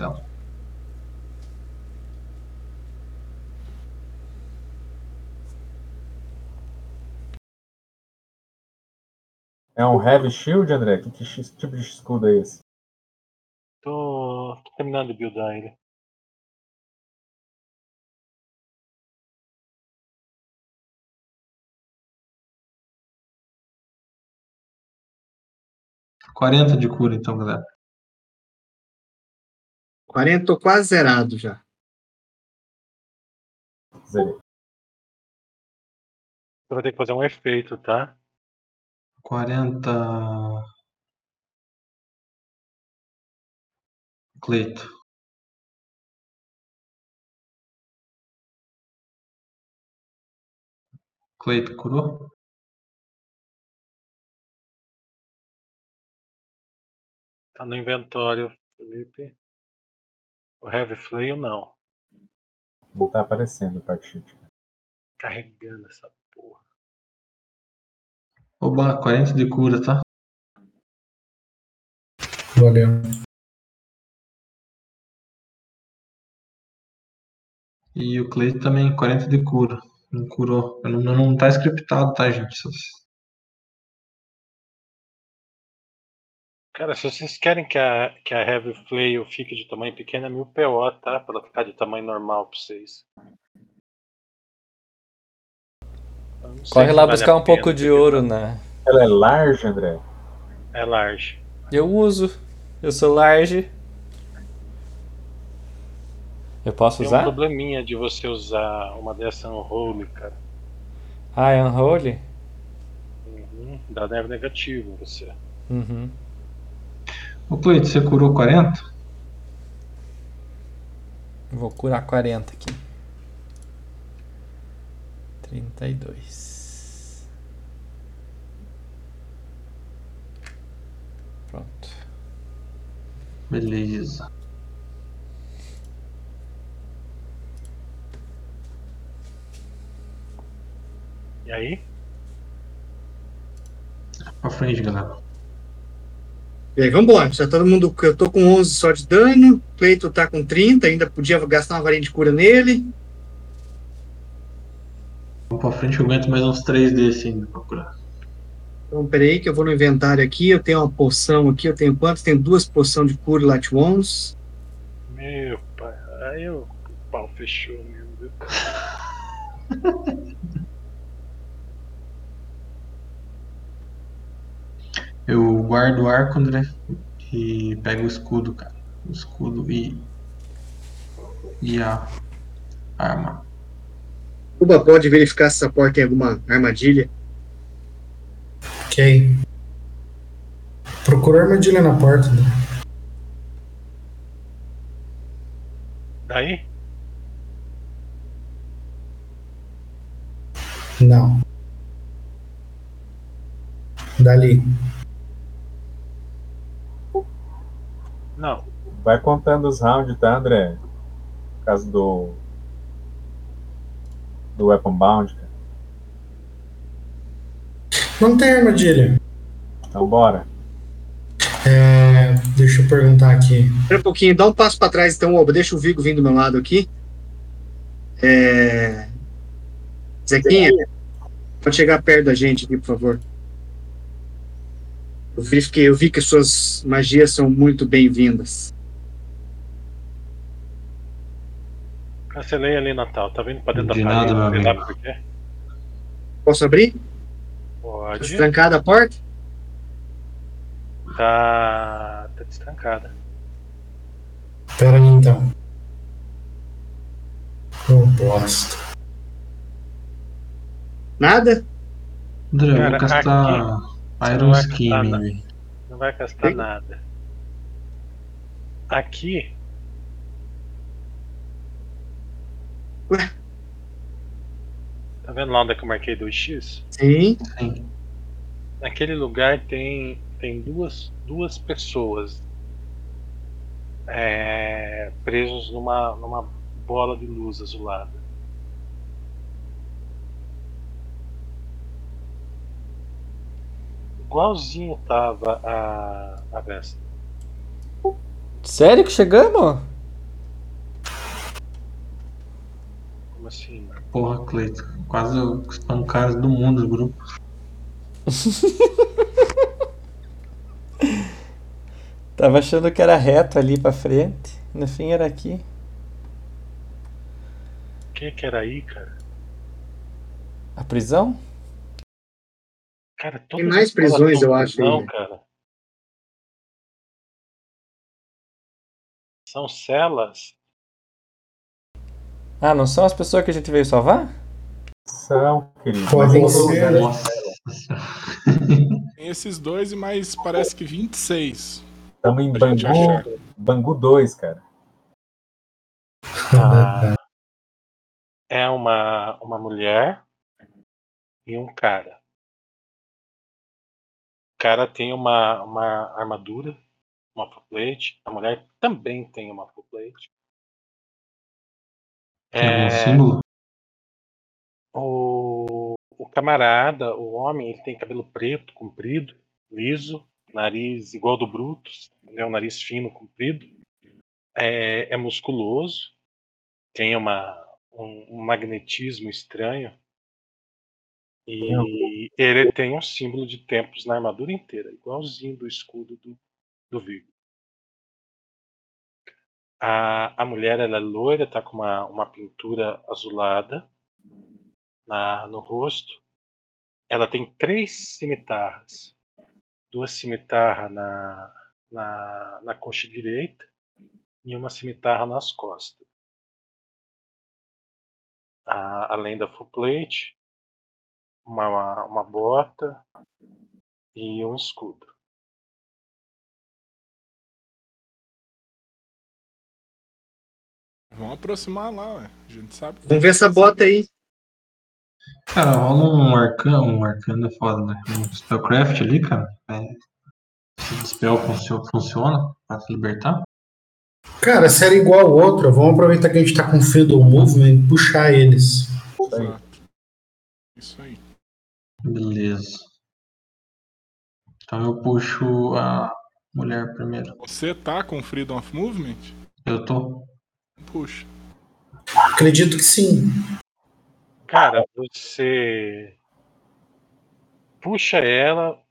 Speaker 3: É um Heavy Shield, André? Que, que tipo de escudo é esse?
Speaker 4: Tô, tô terminando de buildar ele.
Speaker 5: Quarenta de cura, então, galera.
Speaker 2: 40, tô quase zerado já.
Speaker 3: Zerei.
Speaker 4: Você vai ter que fazer um efeito, tá?
Speaker 5: 40. Cleito. Cleito curou?
Speaker 4: Tá no inventório, Felipe. O Heavy Flail não.
Speaker 3: Não tá aparecendo o Sheet.
Speaker 4: Carregando essa.
Speaker 5: Oba, 40 de cura, tá?
Speaker 1: Valeu.
Speaker 5: E o Cleito também, 40 de cura. Não curou. Não, não, não tá scriptado, tá, gente? Só-
Speaker 4: Cara, se vocês querem que a, que a Heavy Flail fique de tamanho pequeno, é 1000 PO, tá? Pra ela ficar de tamanho normal pra vocês.
Speaker 6: Corre lá
Speaker 4: vale
Speaker 6: buscar um pouco de ouro, né?
Speaker 3: Ela é large, André?
Speaker 4: É large.
Speaker 6: Eu uso. Eu sou large. Eu posso
Speaker 4: Tem um
Speaker 6: usar?
Speaker 4: probleminha de você usar uma dessa unholy, cara.
Speaker 6: Ah, é unholy?
Speaker 4: Uhum. Dá neve negativo em você.
Speaker 6: Uhum.
Speaker 5: Ô, Cleito, você curou 40?
Speaker 6: Vou curar 40 aqui trinta e dois. Pronto.
Speaker 5: Beleza.
Speaker 4: E aí?
Speaker 5: Pra frente, galera.
Speaker 2: E aí, vambora. Já todo mundo. Eu tô com 11 só de dano. Cleito tá com 30. Ainda podia gastar uma varinha de cura nele.
Speaker 5: Vamos pra frente, eu aguento mais uns três desse ainda pra curar.
Speaker 2: Então, peraí, que eu vou no inventário aqui. Eu tenho uma poção aqui. Eu tenho quantos? Tenho duas poções de cura Light Wands.
Speaker 4: Meu pai. Aí o pau fechou mesmo. viu? [laughs]
Speaker 5: Eu guardo o arco, André, e pego o escudo, cara. O escudo e. E a arma.
Speaker 2: Uba pode verificar se essa porta tem alguma armadilha.
Speaker 1: Ok. Procura armadilha na porta. né?
Speaker 4: Daí?
Speaker 1: Não. Dali.
Speaker 4: Não.
Speaker 3: Vai contando os rounds, tá, André? Caso do. Do Weapon Bound, cara.
Speaker 1: Não tem armadilha.
Speaker 3: Então bora.
Speaker 1: É, deixa eu perguntar aqui.
Speaker 2: Espera um pouquinho, dá um passo pra trás então, Oba. Deixa o Vigo vir do meu lado aqui. É... Zequinha, pode chegar perto da gente aqui, por favor. Eu vi, que, eu vi que suas magias são muito bem-vindas.
Speaker 4: Cancelei ali, Natal. Tá vindo pra dentro
Speaker 5: De
Speaker 4: da
Speaker 5: nada,
Speaker 4: parede.
Speaker 5: meu amigo.
Speaker 2: Posso abrir?
Speaker 4: Pode.
Speaker 2: Trancada a porta?
Speaker 4: Tá. Tá destrancada.
Speaker 1: Pera aí então. Ô, bosta.
Speaker 2: Nada?
Speaker 5: André, eu
Speaker 4: Cara,
Speaker 5: vou castar
Speaker 4: Não
Speaker 5: Iron
Speaker 4: vai
Speaker 5: Skin,
Speaker 4: castar,
Speaker 5: meu
Speaker 4: não. Não vai gastar
Speaker 2: Sim.
Speaker 4: nada. Aqui.
Speaker 2: Ué?
Speaker 4: Tá vendo lá onde é que eu marquei 2x?
Speaker 2: Sim.
Speaker 5: Sim.
Speaker 4: Naquele lugar tem, tem duas, duas pessoas é, presos numa, numa bola de luz azulada. Igualzinho tava a, a Vesta.
Speaker 6: Sério que chegamos?
Speaker 4: Como assim?
Speaker 5: Porra, Cleito. Quase os pancaras do mundo do grupo. [laughs]
Speaker 6: Tava achando que era reto ali pra frente. No fim era aqui.
Speaker 4: Quem que era aí, cara?
Speaker 6: A prisão?
Speaker 4: Cara,
Speaker 2: Tem mais prisões, eu acho, aí.
Speaker 4: cara. São celas.
Speaker 6: Ah, não são as pessoas que a gente veio salvar?
Speaker 3: São, querido. Tem
Speaker 1: ser.
Speaker 7: esses dois e mais parece que 26.
Speaker 3: Estamos em. Bangu, Bangu 2, cara.
Speaker 4: Ah, é uma, uma mulher e um cara. O cara tem uma, uma armadura, uma full plate. A mulher também tem uma full plate.
Speaker 5: Tem algum
Speaker 4: É,
Speaker 5: símbolo?
Speaker 4: o, o camarada, o homem, ele tem cabelo preto, comprido, liso, nariz igual do Brutus, né, um nariz fino, comprido, é, é musculoso, tem uma, um, um magnetismo estranho e ele tem um símbolo de tempos na armadura inteira, igualzinho do escudo do, do Vigo. A, a mulher ela é loira, tá com uma, uma pintura azulada na, no rosto. Ela tem três cimitarras. Duas cimitarras na, na, na coxa direita e uma cimitarra nas costas. A- além da full plate, uma, uma bota e um escudo.
Speaker 7: Vamos aproximar lá, ué. A gente sabe.
Speaker 2: Vamos ver essa bota aí.
Speaker 5: Cara, rola um arcano, um arcano é foda, né? Um spellcraft ali, cara. É, Esse dispel funcio- funciona para se libertar?
Speaker 1: Cara, se era igual ao outro, vamos aproveitar que a gente tá com Freedom Movement e puxar eles.
Speaker 7: Exato. Isso aí.
Speaker 5: Beleza. Então eu puxo a mulher primeiro.
Speaker 7: Você tá com Freedom of Movement?
Speaker 5: Eu tô.
Speaker 7: Puxa.
Speaker 1: Acredito que sim.
Speaker 4: Cara, você puxa ela,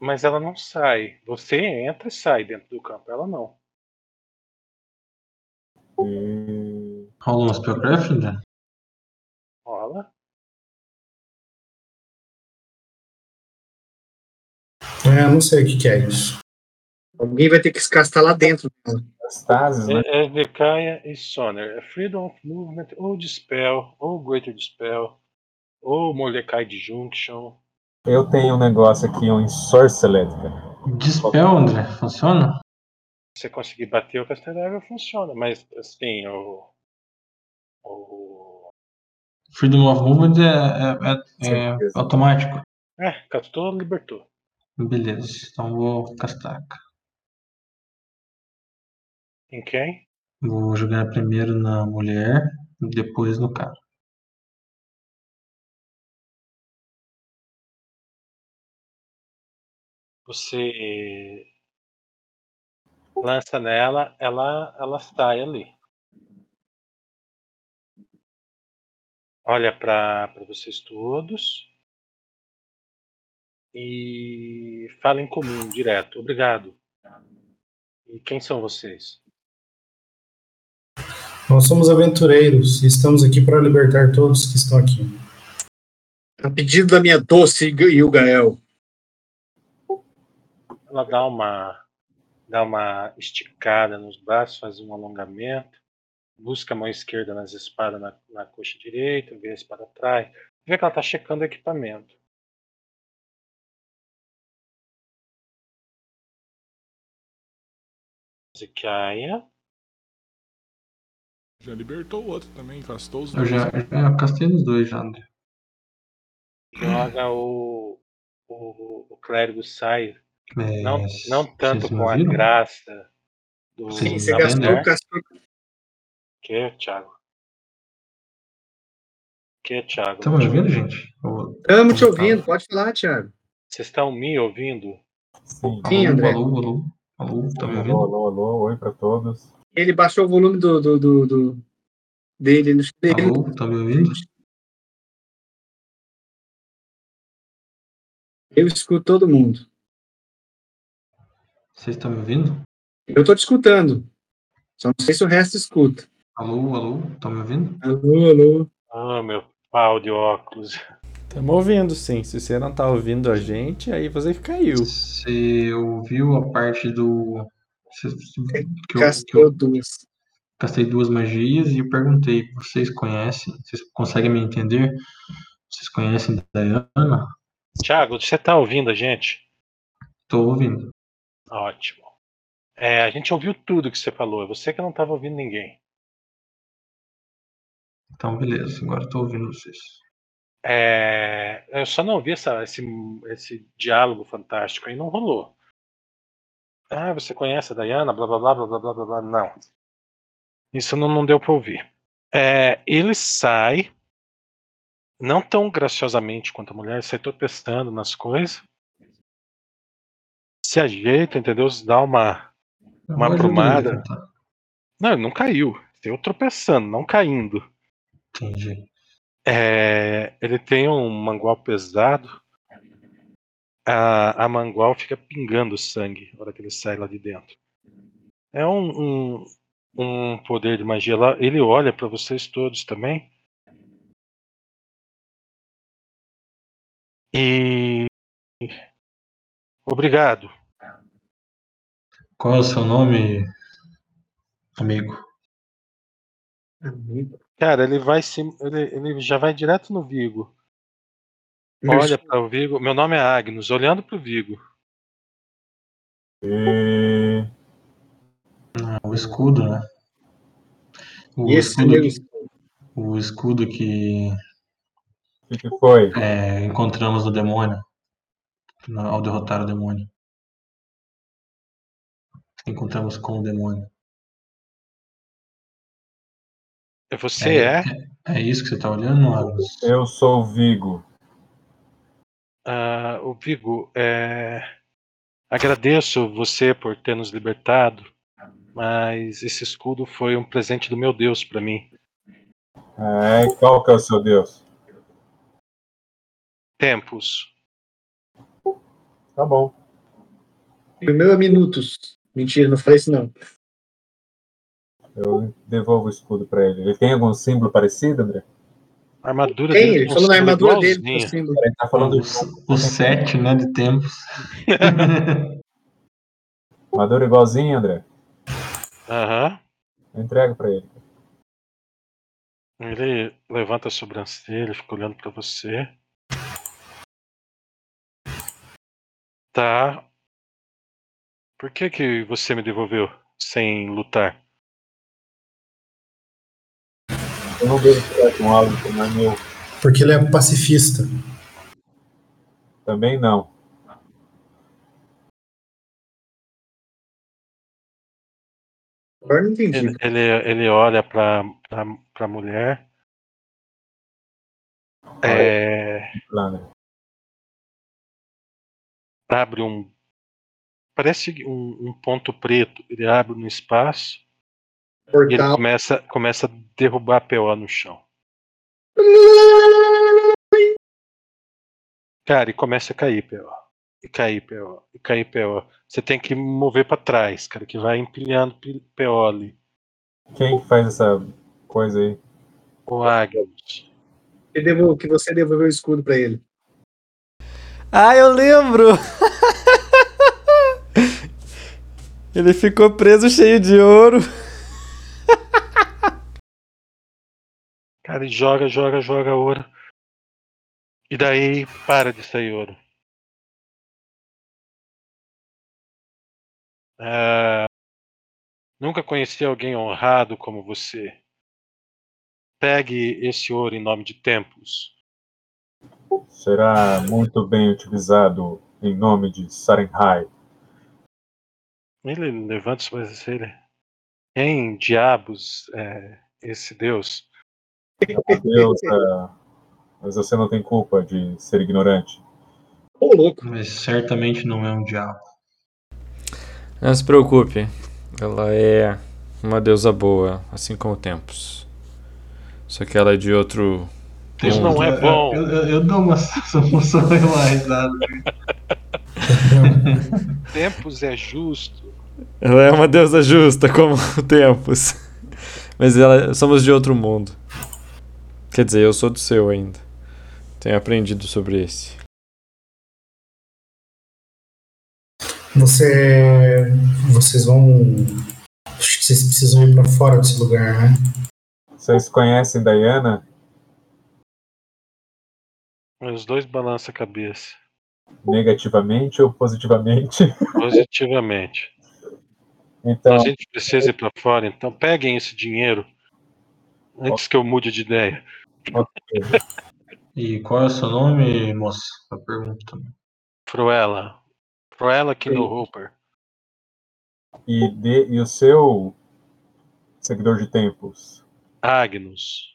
Speaker 4: mas ela não sai. Você entra e sai dentro do campo, ela não.
Speaker 3: E...
Speaker 5: Rola um Spellcraft, André?
Speaker 4: Rola.
Speaker 1: É, não sei o que, que é isso.
Speaker 2: Alguém vai ter que se castar lá dentro.
Speaker 3: Stasis, né?
Speaker 4: É, é Vekaia e Soner. É Freedom of Movement, ou Dispel, ou Greater Dispel, ou Mordecai Disjunction.
Speaker 3: Eu tenho um negócio aqui, um Ensorcelet, cara.
Speaker 5: Dispel, André, funciona?
Speaker 4: Se você conseguir bater o Castelável, funciona. Mas, assim, o. O.
Speaker 5: Freedom of Movement é, é- é- é automático.
Speaker 4: É, castou, libertou.
Speaker 5: Beleza, então vou castar.
Speaker 4: Em quem?
Speaker 5: Vou jogar primeiro na mulher, depois no cara.
Speaker 4: Você lança nela, ela, ela sai ali. Olha para vocês todos. E fala em comum, direto. Obrigado. E quem são vocês?
Speaker 1: Nós somos aventureiros e estamos aqui para libertar todos que estão aqui.
Speaker 2: A pedido da minha doce Ilgael.
Speaker 4: Ela dá uma dá uma esticada nos braços, faz um alongamento, busca a mão esquerda nas espadas na, na coxa direita, vê a espada atrás, vê que ela está checando o equipamento. Zequiah,
Speaker 7: Já libertou o outro também, castou os
Speaker 5: Eu
Speaker 7: dois.
Speaker 5: já, já castei nos dois já, André.
Speaker 4: joga o, o, o clérigo sai,
Speaker 5: É,
Speaker 4: não, não tanto com a graça do
Speaker 5: Sim,
Speaker 2: Você
Speaker 5: Tá
Speaker 2: gastou,
Speaker 5: né?
Speaker 2: gastou.
Speaker 4: que, Thiago? Que, Thiago?
Speaker 5: Estão me ouvindo, gente? Eu-
Speaker 2: Estamos te ouvindo, pode falar, Thiago.
Speaker 4: Vocês estão me ouvindo?
Speaker 3: Sim.
Speaker 2: Sim, André.
Speaker 5: Alô, alô, alô, tá me
Speaker 3: Alô,
Speaker 5: ouvindo?
Speaker 3: alô, alô, oi pra todos.
Speaker 2: Ele baixou o volume do, do, do, do- dele no dele.
Speaker 5: Alô, tá me ouvindo?
Speaker 2: Eu escuto todo mundo.
Speaker 5: Vocês estão me ouvindo?
Speaker 2: Eu estou te escutando. Só não sei se o resto escuta.
Speaker 5: Alô, alô, tá me ouvindo?
Speaker 2: Alô, alô.
Speaker 4: Ah, meu pau de óculos.
Speaker 6: Estamos ouvindo, sim. Se você não tá ouvindo a gente, aí você caiu.
Speaker 5: Você ouviu a parte do. Você- Que eu, que
Speaker 2: Castou
Speaker 5: eu
Speaker 2: duas.
Speaker 5: castei duas magias e eu perguntei: vocês conhecem? Vocês conseguem me entender? Vocês conhecem Diana?
Speaker 4: Thiago, você tá ouvindo a gente?
Speaker 5: Tô ouvindo.
Speaker 4: Ótimo. É, a gente ouviu tudo que você falou. É você que não estava ouvindo ninguém.
Speaker 5: Então, beleza, agora tô ouvindo vocês.
Speaker 4: É, eu só não ouvi essa, esse, esse diálogo fantástico aí, não rolou. Ah, você conhece a Diana? Blá blá blá blá blá blá blá. Não. Isso não, não deu para ouvir. É, ele sai, não tão graciosamente quanto a mulher, sai tropeçando nas coisas. Se ajeita, entendeu? Dá uma.
Speaker 5: Eu
Speaker 4: Uma aprumada.
Speaker 5: levantar.
Speaker 4: Não, ele não caiu. Saiu tropeçando, não caindo.
Speaker 5: Entendi.
Speaker 4: É, ele tem um mangual pesado. A, a mangual fica pingando sangue na hora que ele sai lá de dentro. É um, um, um poder de magia lá. Ele olha para vocês todos também. E. Obrigado.
Speaker 5: Qual é o seu nome, amigo?
Speaker 4: Cara, ele vai se. Ele, ele já vai direto no Vigo. Olha para o Vigo. Meu nome é Agnes, olhando para o Vigo.
Speaker 3: E...
Speaker 5: Ah, o escudo, né? O
Speaker 2: Esse
Speaker 5: escudo, que, o escudo que
Speaker 3: O que, foi?
Speaker 5: é, encontramos no demônio. Ao derrotar o demônio. encontramos com o demônio.
Speaker 4: Você é?
Speaker 5: É isso que você tá olhando, Agnes?
Speaker 3: Eu sou o Vigo.
Speaker 4: Ah, o Vigo, é... agradeço você por ter nos libertado, mas esse escudo foi um presente do meu Deus para mim.
Speaker 3: É, qual que é o seu Deus?
Speaker 4: Tempos.
Speaker 3: Tá bom.
Speaker 2: O meu é minutos. Mentira, não falei isso não.
Speaker 3: Eu devolvo o escudo pra ele. Ele tem algum símbolo parecido, André?
Speaker 4: A armadura
Speaker 2: Tem,
Speaker 4: dele
Speaker 2: ele
Speaker 4: tem um
Speaker 2: falou na armadura dele.
Speaker 4: igualzinho.
Speaker 2: o símbolo.
Speaker 3: Ele tá falando
Speaker 5: O,
Speaker 3: de
Speaker 5: o 7, né, de tempos. [laughs]
Speaker 3: armadura igualzinho, André.
Speaker 4: Aham.
Speaker 3: Eu entrego pra ele.
Speaker 4: Ele levanta a sobrancelha, fica olhando pra você. Tá. Por que que você me devolveu sem lutar?
Speaker 3: Eu não devo ficar com algo que não é meu.
Speaker 1: Porque ele é pacifista.
Speaker 3: Também não.
Speaker 2: Agora não entendi.
Speaker 4: Ele, ele, ele olha pra, pra, pra mulher. É,
Speaker 3: Lá, André.
Speaker 4: abre um. Parece um, um ponto preto. Ele abre no espaço e ele
Speaker 2: Portal.
Speaker 4: começa, começa a derrubar a PO no chão. Cara, e começa a cair PO. E cair PO. E cair PO. Você tem que mover pra trás, cara, que vai empilhando PO ali.
Speaker 3: Quem que faz essa coisa aí?
Speaker 4: O Agnus.
Speaker 2: Que, você devolveu o escudo pra ele.
Speaker 6: Ah, eu lembro! [laughs] Ele ficou preso cheio de ouro. [laughs]
Speaker 4: Cara, ele joga, joga, joga ouro. E daí para de sair ouro. Ah, nunca conheci alguém honrado como você. Pegue esse ouro em nome de templos.
Speaker 3: Será muito bem utilizado em nome de Sarenhai.
Speaker 4: Ele levanta os sobrancelha. Quem diabos é esse Deus?
Speaker 3: Deus, ah, mas você não tem culpa de ser ignorante.
Speaker 2: Ô, louco.
Speaker 5: Mas certamente não é um diabo.
Speaker 6: Não se preocupe. Ela é uma deusa boa, assim como Tempos. Só que ela é de outro.
Speaker 4: Isso
Speaker 6: mundo.
Speaker 4: não é bom.
Speaker 5: Eu, eu, eu dou uma [laughs] solução uma risada. [laughs]
Speaker 4: Tempos é justo.
Speaker 6: Ela é uma deusa justa, como o [laughs] Tempos. Mas ela, somos de outro mundo. Quer dizer, eu sou do seu ainda. Tenho aprendido sobre esse.
Speaker 1: Você, vocês vão. Acho que vocês precisam ir pra fora desse lugar, né?
Speaker 3: Vocês conhecem Diana?
Speaker 4: Os dois balançam a cabeça.
Speaker 3: Negativamente ou positivamente?
Speaker 4: Positivamente.
Speaker 3: Então,
Speaker 4: A gente precisa ir pra fora, então peguem esse dinheiro antes que eu mude de ideia.
Speaker 5: E qual é o seu nome, moça? A pergunta.
Speaker 4: Fruela. Fruela Kindle Hooper.
Speaker 3: e, de, e o seu seguidor de tempos?
Speaker 4: Agnus.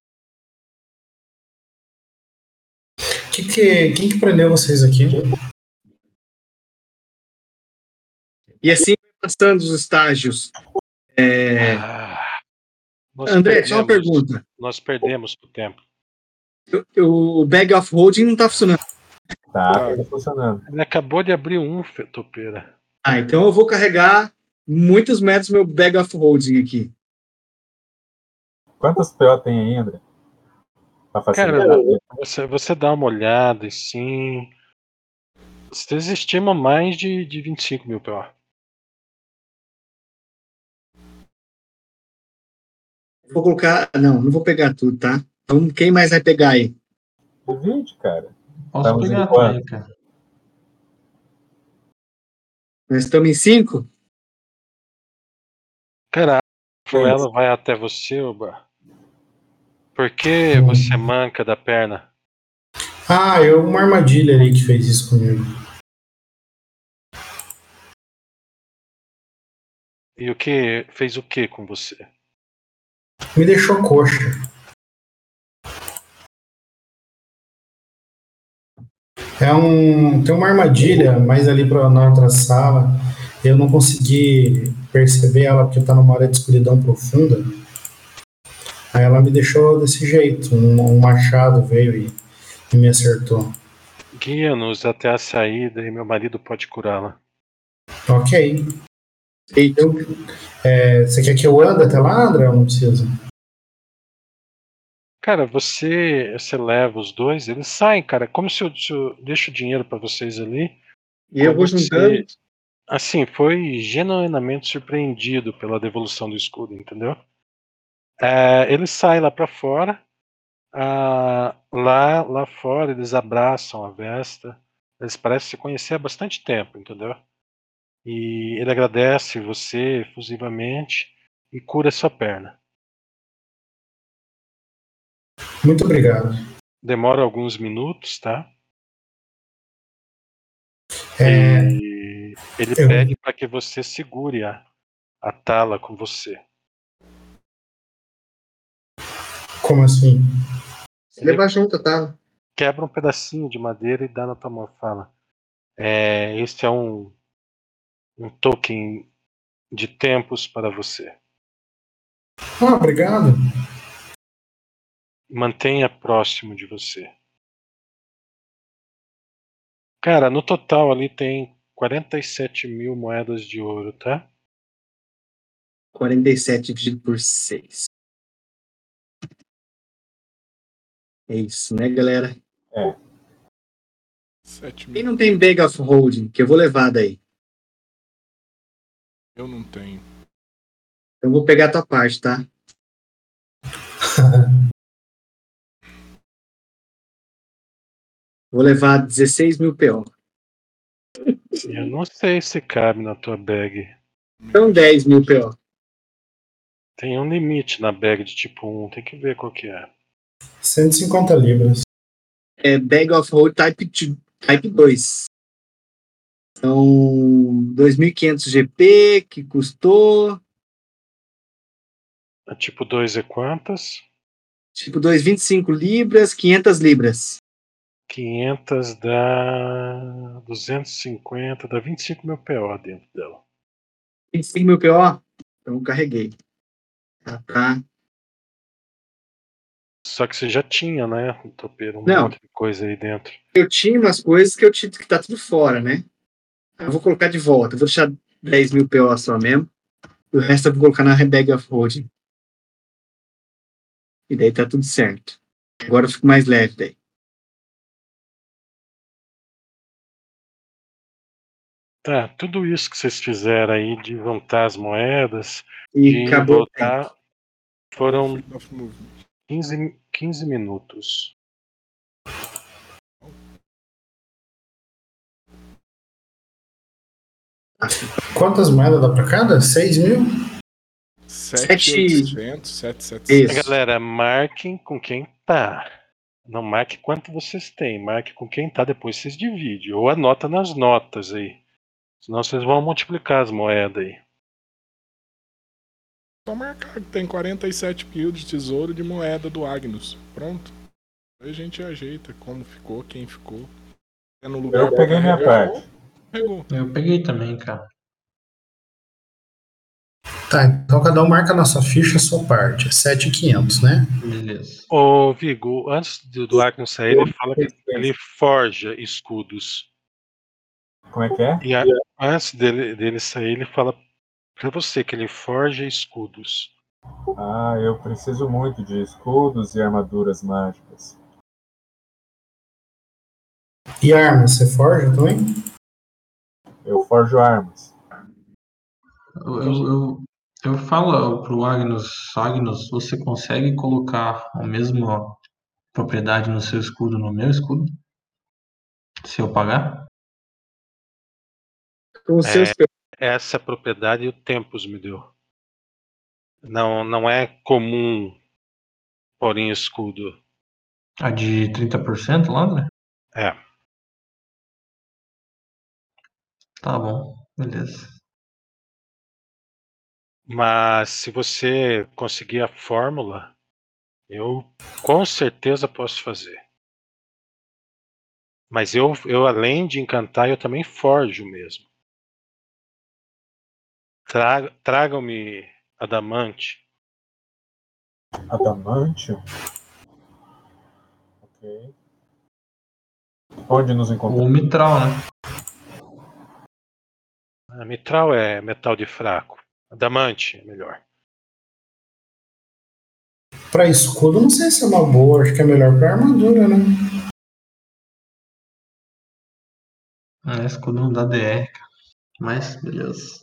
Speaker 1: Que que, quem que prendeu vocês aqui?
Speaker 2: E assim passando os estágios. É,
Speaker 4: Ah, nós
Speaker 2: André, só uma
Speaker 4: perdemos-
Speaker 2: pergunta.
Speaker 4: Nós perdemos o tempo.
Speaker 2: O bag of holding não tá funcionando.
Speaker 3: Tá, tá funcionando.
Speaker 4: Ele acabou de abrir um, topeira.
Speaker 2: Ah, então eu vou carregar muitos metros meu bag of holding aqui.
Speaker 3: Quantas PO tem aí, André?
Speaker 4: Cara, Você, você dá uma olhada e sim. Vocês estimam mais de, de 25 mil PO.
Speaker 2: Vou colocar. Não, não vou pegar tudo, tá? Então, quem mais vai pegar aí?
Speaker 3: Divide, cara.
Speaker 5: Posso
Speaker 3: Estamos
Speaker 5: pegar
Speaker 3: em quanto?
Speaker 5: também, cara.
Speaker 2: Nós estamos em cinco?
Speaker 4: Cara, a
Speaker 3: Que
Speaker 4: Fruela vai até você, Oba. Por que você manca da perna?
Speaker 1: Ah, eu uma armadilha ali que fez isso comigo.
Speaker 4: E o que fez o que com você?
Speaker 1: Me deixou coxa. É um, tem uma armadilha mais ali para na outra sala. Eu não consegui perceber ela porque tá numa área de escuridão profunda. Aí ela me deixou desse jeito. Um, um machado veio e, e me acertou.
Speaker 4: Guia-nos até a saída e meu marido pode curá-la.
Speaker 1: Ok. Eu, é, você quer que eu ande até lá, André? Eu não preciso.
Speaker 4: Cara, você, você leva os dois, eles saem, cara. Como se eu, se eu deixo o dinheiro pra vocês ali.
Speaker 2: E eu vou juntando.
Speaker 4: Assim, foi genuinamente surpreendido pela devolução do escudo, entendeu? É, eles saem lá pra fora. ah, lá, lá fora eles abraçam a Vesta. Eles parecem se conhecer há bastante tempo, entendeu? E ele agradece você efusivamente e cura sua perna.
Speaker 1: Muito obrigado.
Speaker 4: Demora alguns minutos, tá?
Speaker 1: É,
Speaker 4: E ele
Speaker 1: eu-
Speaker 4: pede para que você segure a, a tala com você.
Speaker 1: como assim?
Speaker 2: Leva junto, tá?
Speaker 4: Quebra um pedacinho de madeira e dá na tua mão. Fala. É, este é um, um token de tempos para você.
Speaker 1: Ah, obrigado.
Speaker 4: Mantenha próximo de você. Cara, no total ali tem 47 mil moedas de ouro, tá?
Speaker 2: 47 dividido por 6. É isso, né, galera?
Speaker 7: 7
Speaker 2: Quem
Speaker 7: mil.
Speaker 2: não tem bag of holding, que eu vou levar daí.
Speaker 7: Eu não tenho.
Speaker 2: Eu vou pegar a tua parte, tá? Vou levar 16 mil PO.
Speaker 4: Eu não sei se cabe na tua bag.
Speaker 2: Então 10 mil PO.
Speaker 4: Tem um limite na bag de tipo 1, tem que ver qual que é.
Speaker 1: 150 libras.
Speaker 2: É bag of hold type, 2, type 2. São 2.500 GP que custou.
Speaker 4: A tipo 2 é quantas?
Speaker 2: Tipo 2, 25 libras, 500 libras.
Speaker 4: 500 dá 250, dá 25 mil PO dentro dela.
Speaker 2: 25 mil PO? Então carreguei. Tá, tá.
Speaker 4: Só que você já tinha, né, um topeiro, um
Speaker 2: Não.
Speaker 4: monte de coisa aí dentro.
Speaker 2: Eu tinha umas coisas que eu tinha que tá tudo fora, né? Eu vou colocar de volta. Vou deixar 10 mil PO só mesmo. O resto eu vou colocar na bag of holding. E daí tá tudo certo. Agora eu fico mais leve daí.
Speaker 4: Tá, tudo isso que vocês fizeram aí de juntar as moedas,
Speaker 2: E acabou o tempo.
Speaker 4: voltar, foram
Speaker 7: Freedom of movement.
Speaker 4: 15, 15 minutos.
Speaker 1: Quantas moedas dá pra cada? 6 mil?
Speaker 7: 7,800, 7,700.
Speaker 2: Isso.
Speaker 4: Galera, marquem com quem tá. Não marque quanto vocês têm, marque com quem tá, depois vocês dividem. Ou anota nas notas aí. Senão vocês vão multiplicar as moedas aí.
Speaker 7: Só marcar que tem 47 mil de tesouro de moeda do Agnus. Pronto. Aí a gente ajeita como ficou, quem ficou. É no lugar
Speaker 3: Eu peguei minha parte.
Speaker 7: Pegou.
Speaker 5: Eu peguei também, cara.
Speaker 1: Tá, então cada um marca na sua ficha a sua parte. É 7,500, né?
Speaker 5: Beleza.
Speaker 4: Ô, Vigo, antes do, do Arkham sair, ele fala que ele forja escudos.
Speaker 3: Como é que é?
Speaker 4: E a- antes dele, dele sair, ele fala pra você que ele forja escudos.
Speaker 3: Ah, eu preciso muito de escudos e armaduras mágicas.
Speaker 1: E armas, você forja também?
Speaker 3: Eu forjo armas.
Speaker 5: Eu, eu, eu, eu falo pro Agnus, Agnus, você consegue colocar a mesma propriedade no seu escudo no meu escudo? Se eu pagar?
Speaker 2: Com os seus PO.
Speaker 4: Essa é propriedade o Tempos me deu. Não, não é comum pôr em escudo.
Speaker 5: A de 30% lá, né?
Speaker 4: É.
Speaker 5: Tá bom, beleza.
Speaker 4: Mas se você conseguir a fórmula, eu com certeza posso fazer. Mas eu, eu além de encantar, eu também forjo mesmo. Tra- Tragam-me adamante.
Speaker 3: Adamantio? Ok. Onde nos encontramos?
Speaker 5: Ou mitral, né?
Speaker 4: A mitral é metal de fraco. Adamante é melhor.
Speaker 1: Pra escudo, não sei se é uma boa, acho que é melhor pra armadura, né?
Speaker 5: É, escudo não dá DR, cara. Mas, beleza.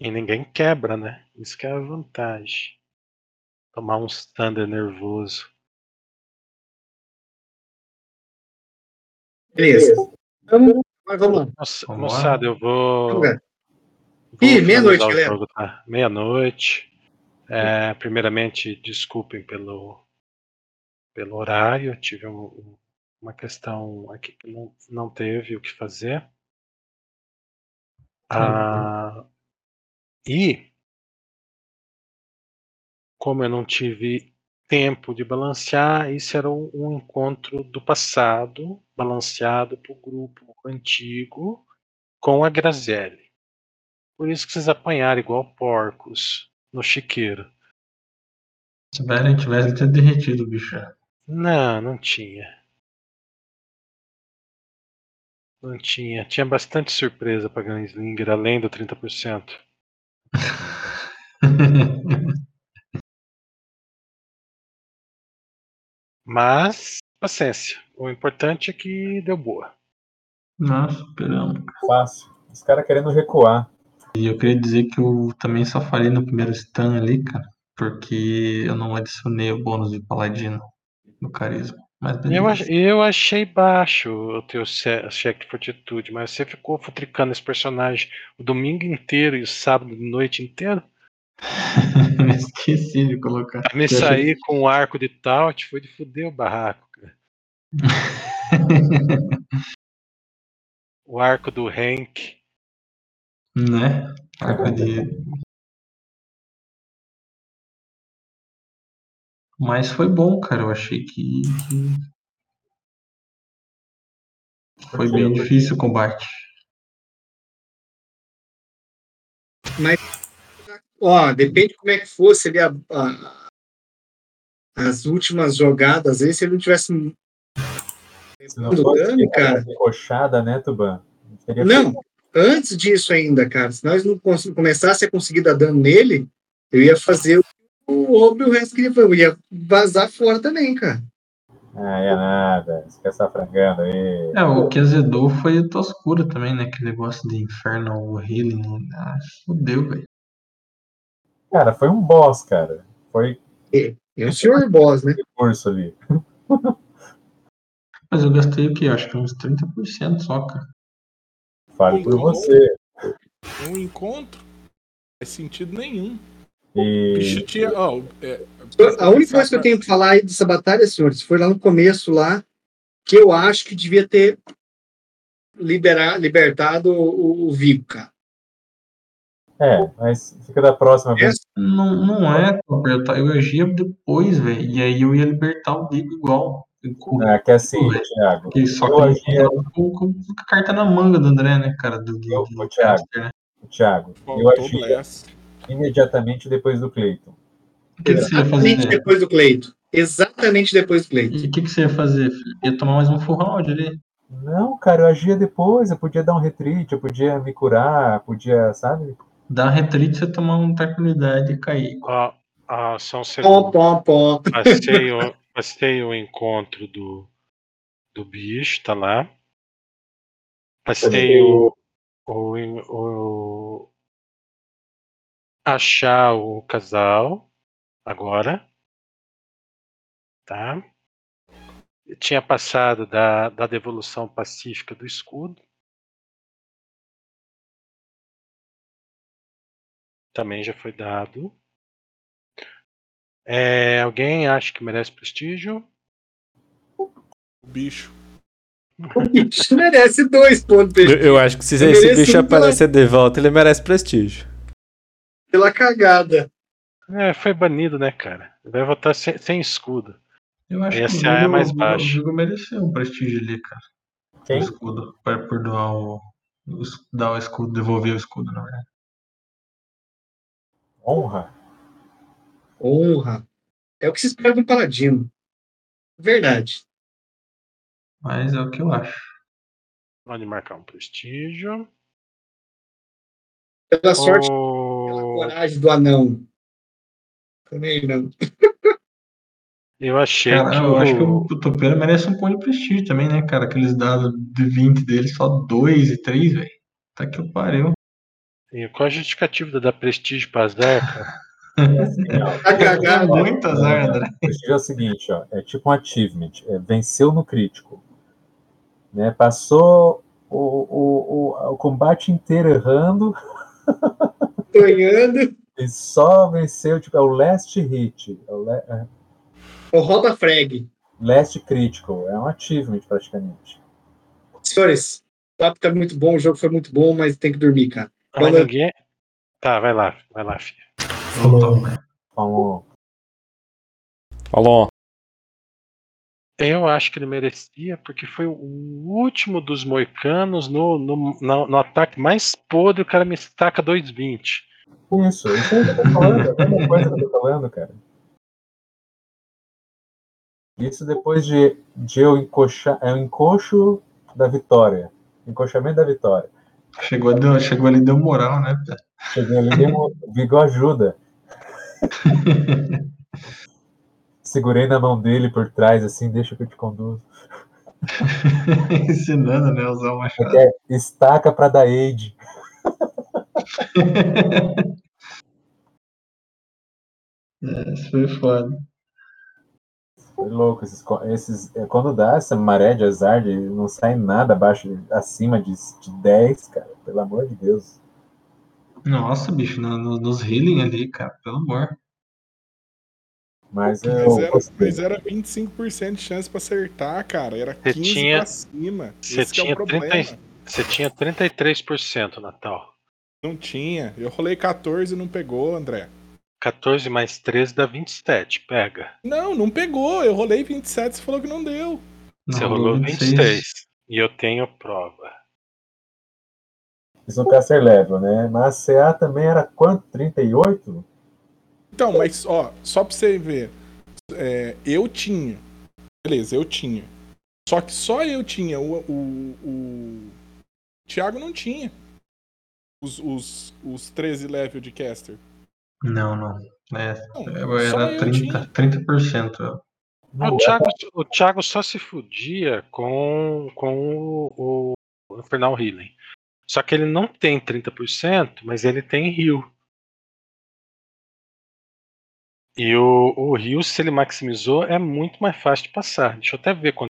Speaker 4: E ninguém quebra, né? Isso que é a vantagem. Tomar um thunder nervoso.
Speaker 2: Beleza. Vamos, mas vamos lá.
Speaker 4: Moça-
Speaker 5: Vamos lá?
Speaker 4: moçada, eu vou.
Speaker 2: Lá.
Speaker 4: vou
Speaker 2: Ih, meia-noite, galera.
Speaker 4: jogo, tá? Meia-noite. É, primeiramente, desculpem pelo, pelo horário. Eu tive um- um- uma questão aqui que não, não teve o que fazer. Ah, e como eu não tive tempo de balancear, isso era um, um encontro do passado, balanceado o grupo antigo com a Graziele. Por isso que vocês apanharam igual porcos no chiqueiro.
Speaker 5: Se Beren tivesse tinha derretido o bicho. já.
Speaker 4: Não, não tinha. Não tinha. Tinha bastante surpresa para Gunslinger, além do 30%. Mas, paciência. O importante é que deu boa.
Speaker 5: Nossa, esperamos.
Speaker 3: Fácil. Os caras querendo recuar.
Speaker 5: E eu queria dizer que eu também só falei no primeiro stun ali, cara, porque eu não adicionei o bônus de paladino no carisma. Mas.
Speaker 4: Eu, eu achei baixo o teu che- cheque de fortitude, mas você ficou futricando esse personagem o domingo inteiro e o sábado de noite inteiro. [laughs] [laughs]
Speaker 5: Esqueci de colocar.
Speaker 4: Pra me sair com o arco de taut foi de fuder o barraco, cara. O arco do Hank.
Speaker 5: né? Arco de. Mas foi bom, cara. Eu achei que. que- Foi bem difícil o combate.
Speaker 2: Ó, depende como é que fosse ali a, a- as últimas jogadas aí, se ele não tivesse
Speaker 3: Se não fosse
Speaker 2: dano, cara.
Speaker 3: rochada, né, Tuban? Teria
Speaker 2: Não, antes disso ainda, cara, se nós não começasse a conseguir dar dano nele, eu ia fazer o o Obre e o resto que ele foi. Eu ia vazar fora também, cara.
Speaker 3: Ah, é nada. Você quer essa frangando aí.
Speaker 5: É, o que azedou foi o Toscura também, né? Aquele negócio de Infernal Healing. Ah, fudeu, velho.
Speaker 3: Cara, foi um boss, cara. Foi
Speaker 2: É o senhor boss, né? [laughs]
Speaker 3: ali.
Speaker 5: Mas eu gastei o quê? Acho que uns 30% só, cara.
Speaker 3: Fale por você.
Speaker 7: Um encontro faz sentido nenhum.
Speaker 3: E
Speaker 7: bicho tinha. ó, é,
Speaker 2: A única coisa que eu tenho que falar aí dessa batalha, senhores, foi lá no começo lá, que eu acho que devia ter liberar, libertado o, o Vigo, cara.
Speaker 3: É, mas fica da próxima vez.
Speaker 5: Não, não é, Roberto. Eu agia depois, velho. E aí eu ia libertar o Vigo igual. Com,
Speaker 3: Ah, que é assim, Thiago.
Speaker 5: porque só
Speaker 3: eu
Speaker 5: que
Speaker 3: agia-
Speaker 5: com, com, com a carta na manga do André, né, cara? Do, do,
Speaker 3: Eu-
Speaker 5: do
Speaker 3: ô, Thiago.
Speaker 5: caster, né?
Speaker 3: Thiago, eu agia imediatamente depois do Cleiton.
Speaker 5: O que, que você ia
Speaker 2: Exatamente
Speaker 5: fazer?
Speaker 2: depois do Cleito. Exatamente depois do Cleito.
Speaker 5: E o que, que você ia fazer, filho? Ia tomar mais um full round ali.
Speaker 3: Não, cara, eu agia depois. Eu podia dar um retreat, eu podia me curar, podia, sabe?
Speaker 5: Dar retreat, você tomar uma tranquilidade e cair.
Speaker 4: Ó, ó, só um
Speaker 2: Pom,
Speaker 4: segundo.
Speaker 2: pom, pom.
Speaker 4: Passei o, passei o encontro do, do bicho, tá lá. Passei o, o, o- achar o casal agora. Tá? Eu tinha passado da, da devolução pacífica do escudo. Também já foi dado. É, alguém acha que merece prestígio?
Speaker 7: O bicho.
Speaker 2: O bicho merece dois pontos de
Speaker 6: Eu,
Speaker 2: prestígio
Speaker 6: eu acho que se
Speaker 2: Eu
Speaker 6: esse bicho
Speaker 2: um pela-
Speaker 6: aparecer de volta, ele merece prestígio.
Speaker 2: pela cagada.
Speaker 4: É, foi banido, né, cara? Vai votar sem, sem escudo.
Speaker 5: Eu acho que o
Speaker 4: Esse é
Speaker 5: Vigo,
Speaker 4: mais
Speaker 5: o
Speaker 4: baixo.
Speaker 5: Vigo mereceu um prestígio ali, cara. O
Speaker 3: Quem?
Speaker 5: escudo. Por, por doar o, o dar o escudo, devolver o escudo, na verdade.
Speaker 3: Honra.
Speaker 2: Honra. É o que se espera de um paladino. Verdade.
Speaker 5: Mas é o que eu acho.
Speaker 4: Pode marcar um prestígio.
Speaker 2: Pela sorte, pela
Speaker 4: O-
Speaker 2: coragem do anão. Também não. [laughs]
Speaker 4: Eu achei
Speaker 5: Cara,
Speaker 4: que,
Speaker 5: eu
Speaker 4: o...
Speaker 5: acho que o, o Topeira merece um ponto de prestígio também, né, cara? Aqueles dados de 20 dele, só 2 e 3, velho. Tá que eu pariu.
Speaker 4: E qual a justificativa de dar prestígio pra Zé, cara? [laughs]
Speaker 2: Tá cagada.
Speaker 5: Muito azar, André.
Speaker 3: É o seguinte, ó, é tipo um achievement, é, venceu no crítico, né? Passou o, o, o, o combate inteiro errando [laughs]
Speaker 2: Sonhando.
Speaker 3: e só venceu, tipo, é o last hit, é o le- é,
Speaker 2: O Roda Frag.
Speaker 3: last critical, é um achievement praticamente.
Speaker 2: Senhores, o papo tá muito bom, o jogo foi muito bom, mas tem que dormir, cara.
Speaker 4: Ah, mas
Speaker 2: Quando-
Speaker 4: ninguém. Tá, vai lá, vai lá,
Speaker 5: né?
Speaker 3: Falou,
Speaker 6: Falou.
Speaker 4: Eu acho que ele merecia, porque foi o último dos moicanos no, no, no, no ataque mais podre, o cara me estaca 2,20.
Speaker 3: Isso, isso aí que eu tô falando, é a mesma coisa que eu tô falando, cara. Isso depois de, de eu encoxar, é o encoxo da vitória. Encoxamento da vitória.
Speaker 5: Chegou, deu, chegou ali, deu moral, né? Pé?
Speaker 3: Cheguei ali, dei um Vigo ajuda. [laughs] Segurei na mão dele por trás, assim, deixa que eu te conduzo. [laughs]
Speaker 5: Ensinando, né? Usar o machado.
Speaker 3: É estaca pra dar aid. [laughs]
Speaker 5: É, Isso foi foda.
Speaker 3: Foi louco. Esses, esses, é, quando dá essa maré de azar, de não sai nada abaixo, acima de, de 10, cara. Pelo amor de Deus.
Speaker 5: Nossa, bicho, no- no- nos healing ali, cara, pelo amor.
Speaker 3: Mas eu
Speaker 7: Mas era, mas era 25% de chance pra acertar, cara. Era
Speaker 4: Você
Speaker 7: 15
Speaker 4: tinha-
Speaker 7: pra cima.
Speaker 4: você
Speaker 7: Esse que é
Speaker 4: tinha
Speaker 7: o problema.
Speaker 4: 30 Você tinha 33%, Natal.
Speaker 7: Não tinha. Eu rolei 14 e não pegou, André.
Speaker 4: 14 mais 13 dá 27. Pega.
Speaker 7: Não, não pegou. Eu rolei 27 e você falou que não deu.
Speaker 5: Não,
Speaker 4: Você rolou 26. E eu tenho prova.
Speaker 3: Isso no caster level, né? Mas a CA também era quanto? 38?
Speaker 7: Então, mas, ó, só pra você ver. é, eu tinha. Beleza, eu tinha. Só que só eu tinha. O, o, o Thiago não tinha. Os, os, os 13 level de caster.
Speaker 5: Não, não. É, eu
Speaker 7: só
Speaker 5: era
Speaker 7: eu
Speaker 5: 30%. 30%.
Speaker 3: Não,
Speaker 4: O Thiago, o Thiago só se fudia com, com o, o Infernal Healing. Só que ele não tem 30%, mas ele tem Rio. E o, o Rio, se ele maximizou, é muito mais fácil de passar. Deixa eu até ver quanto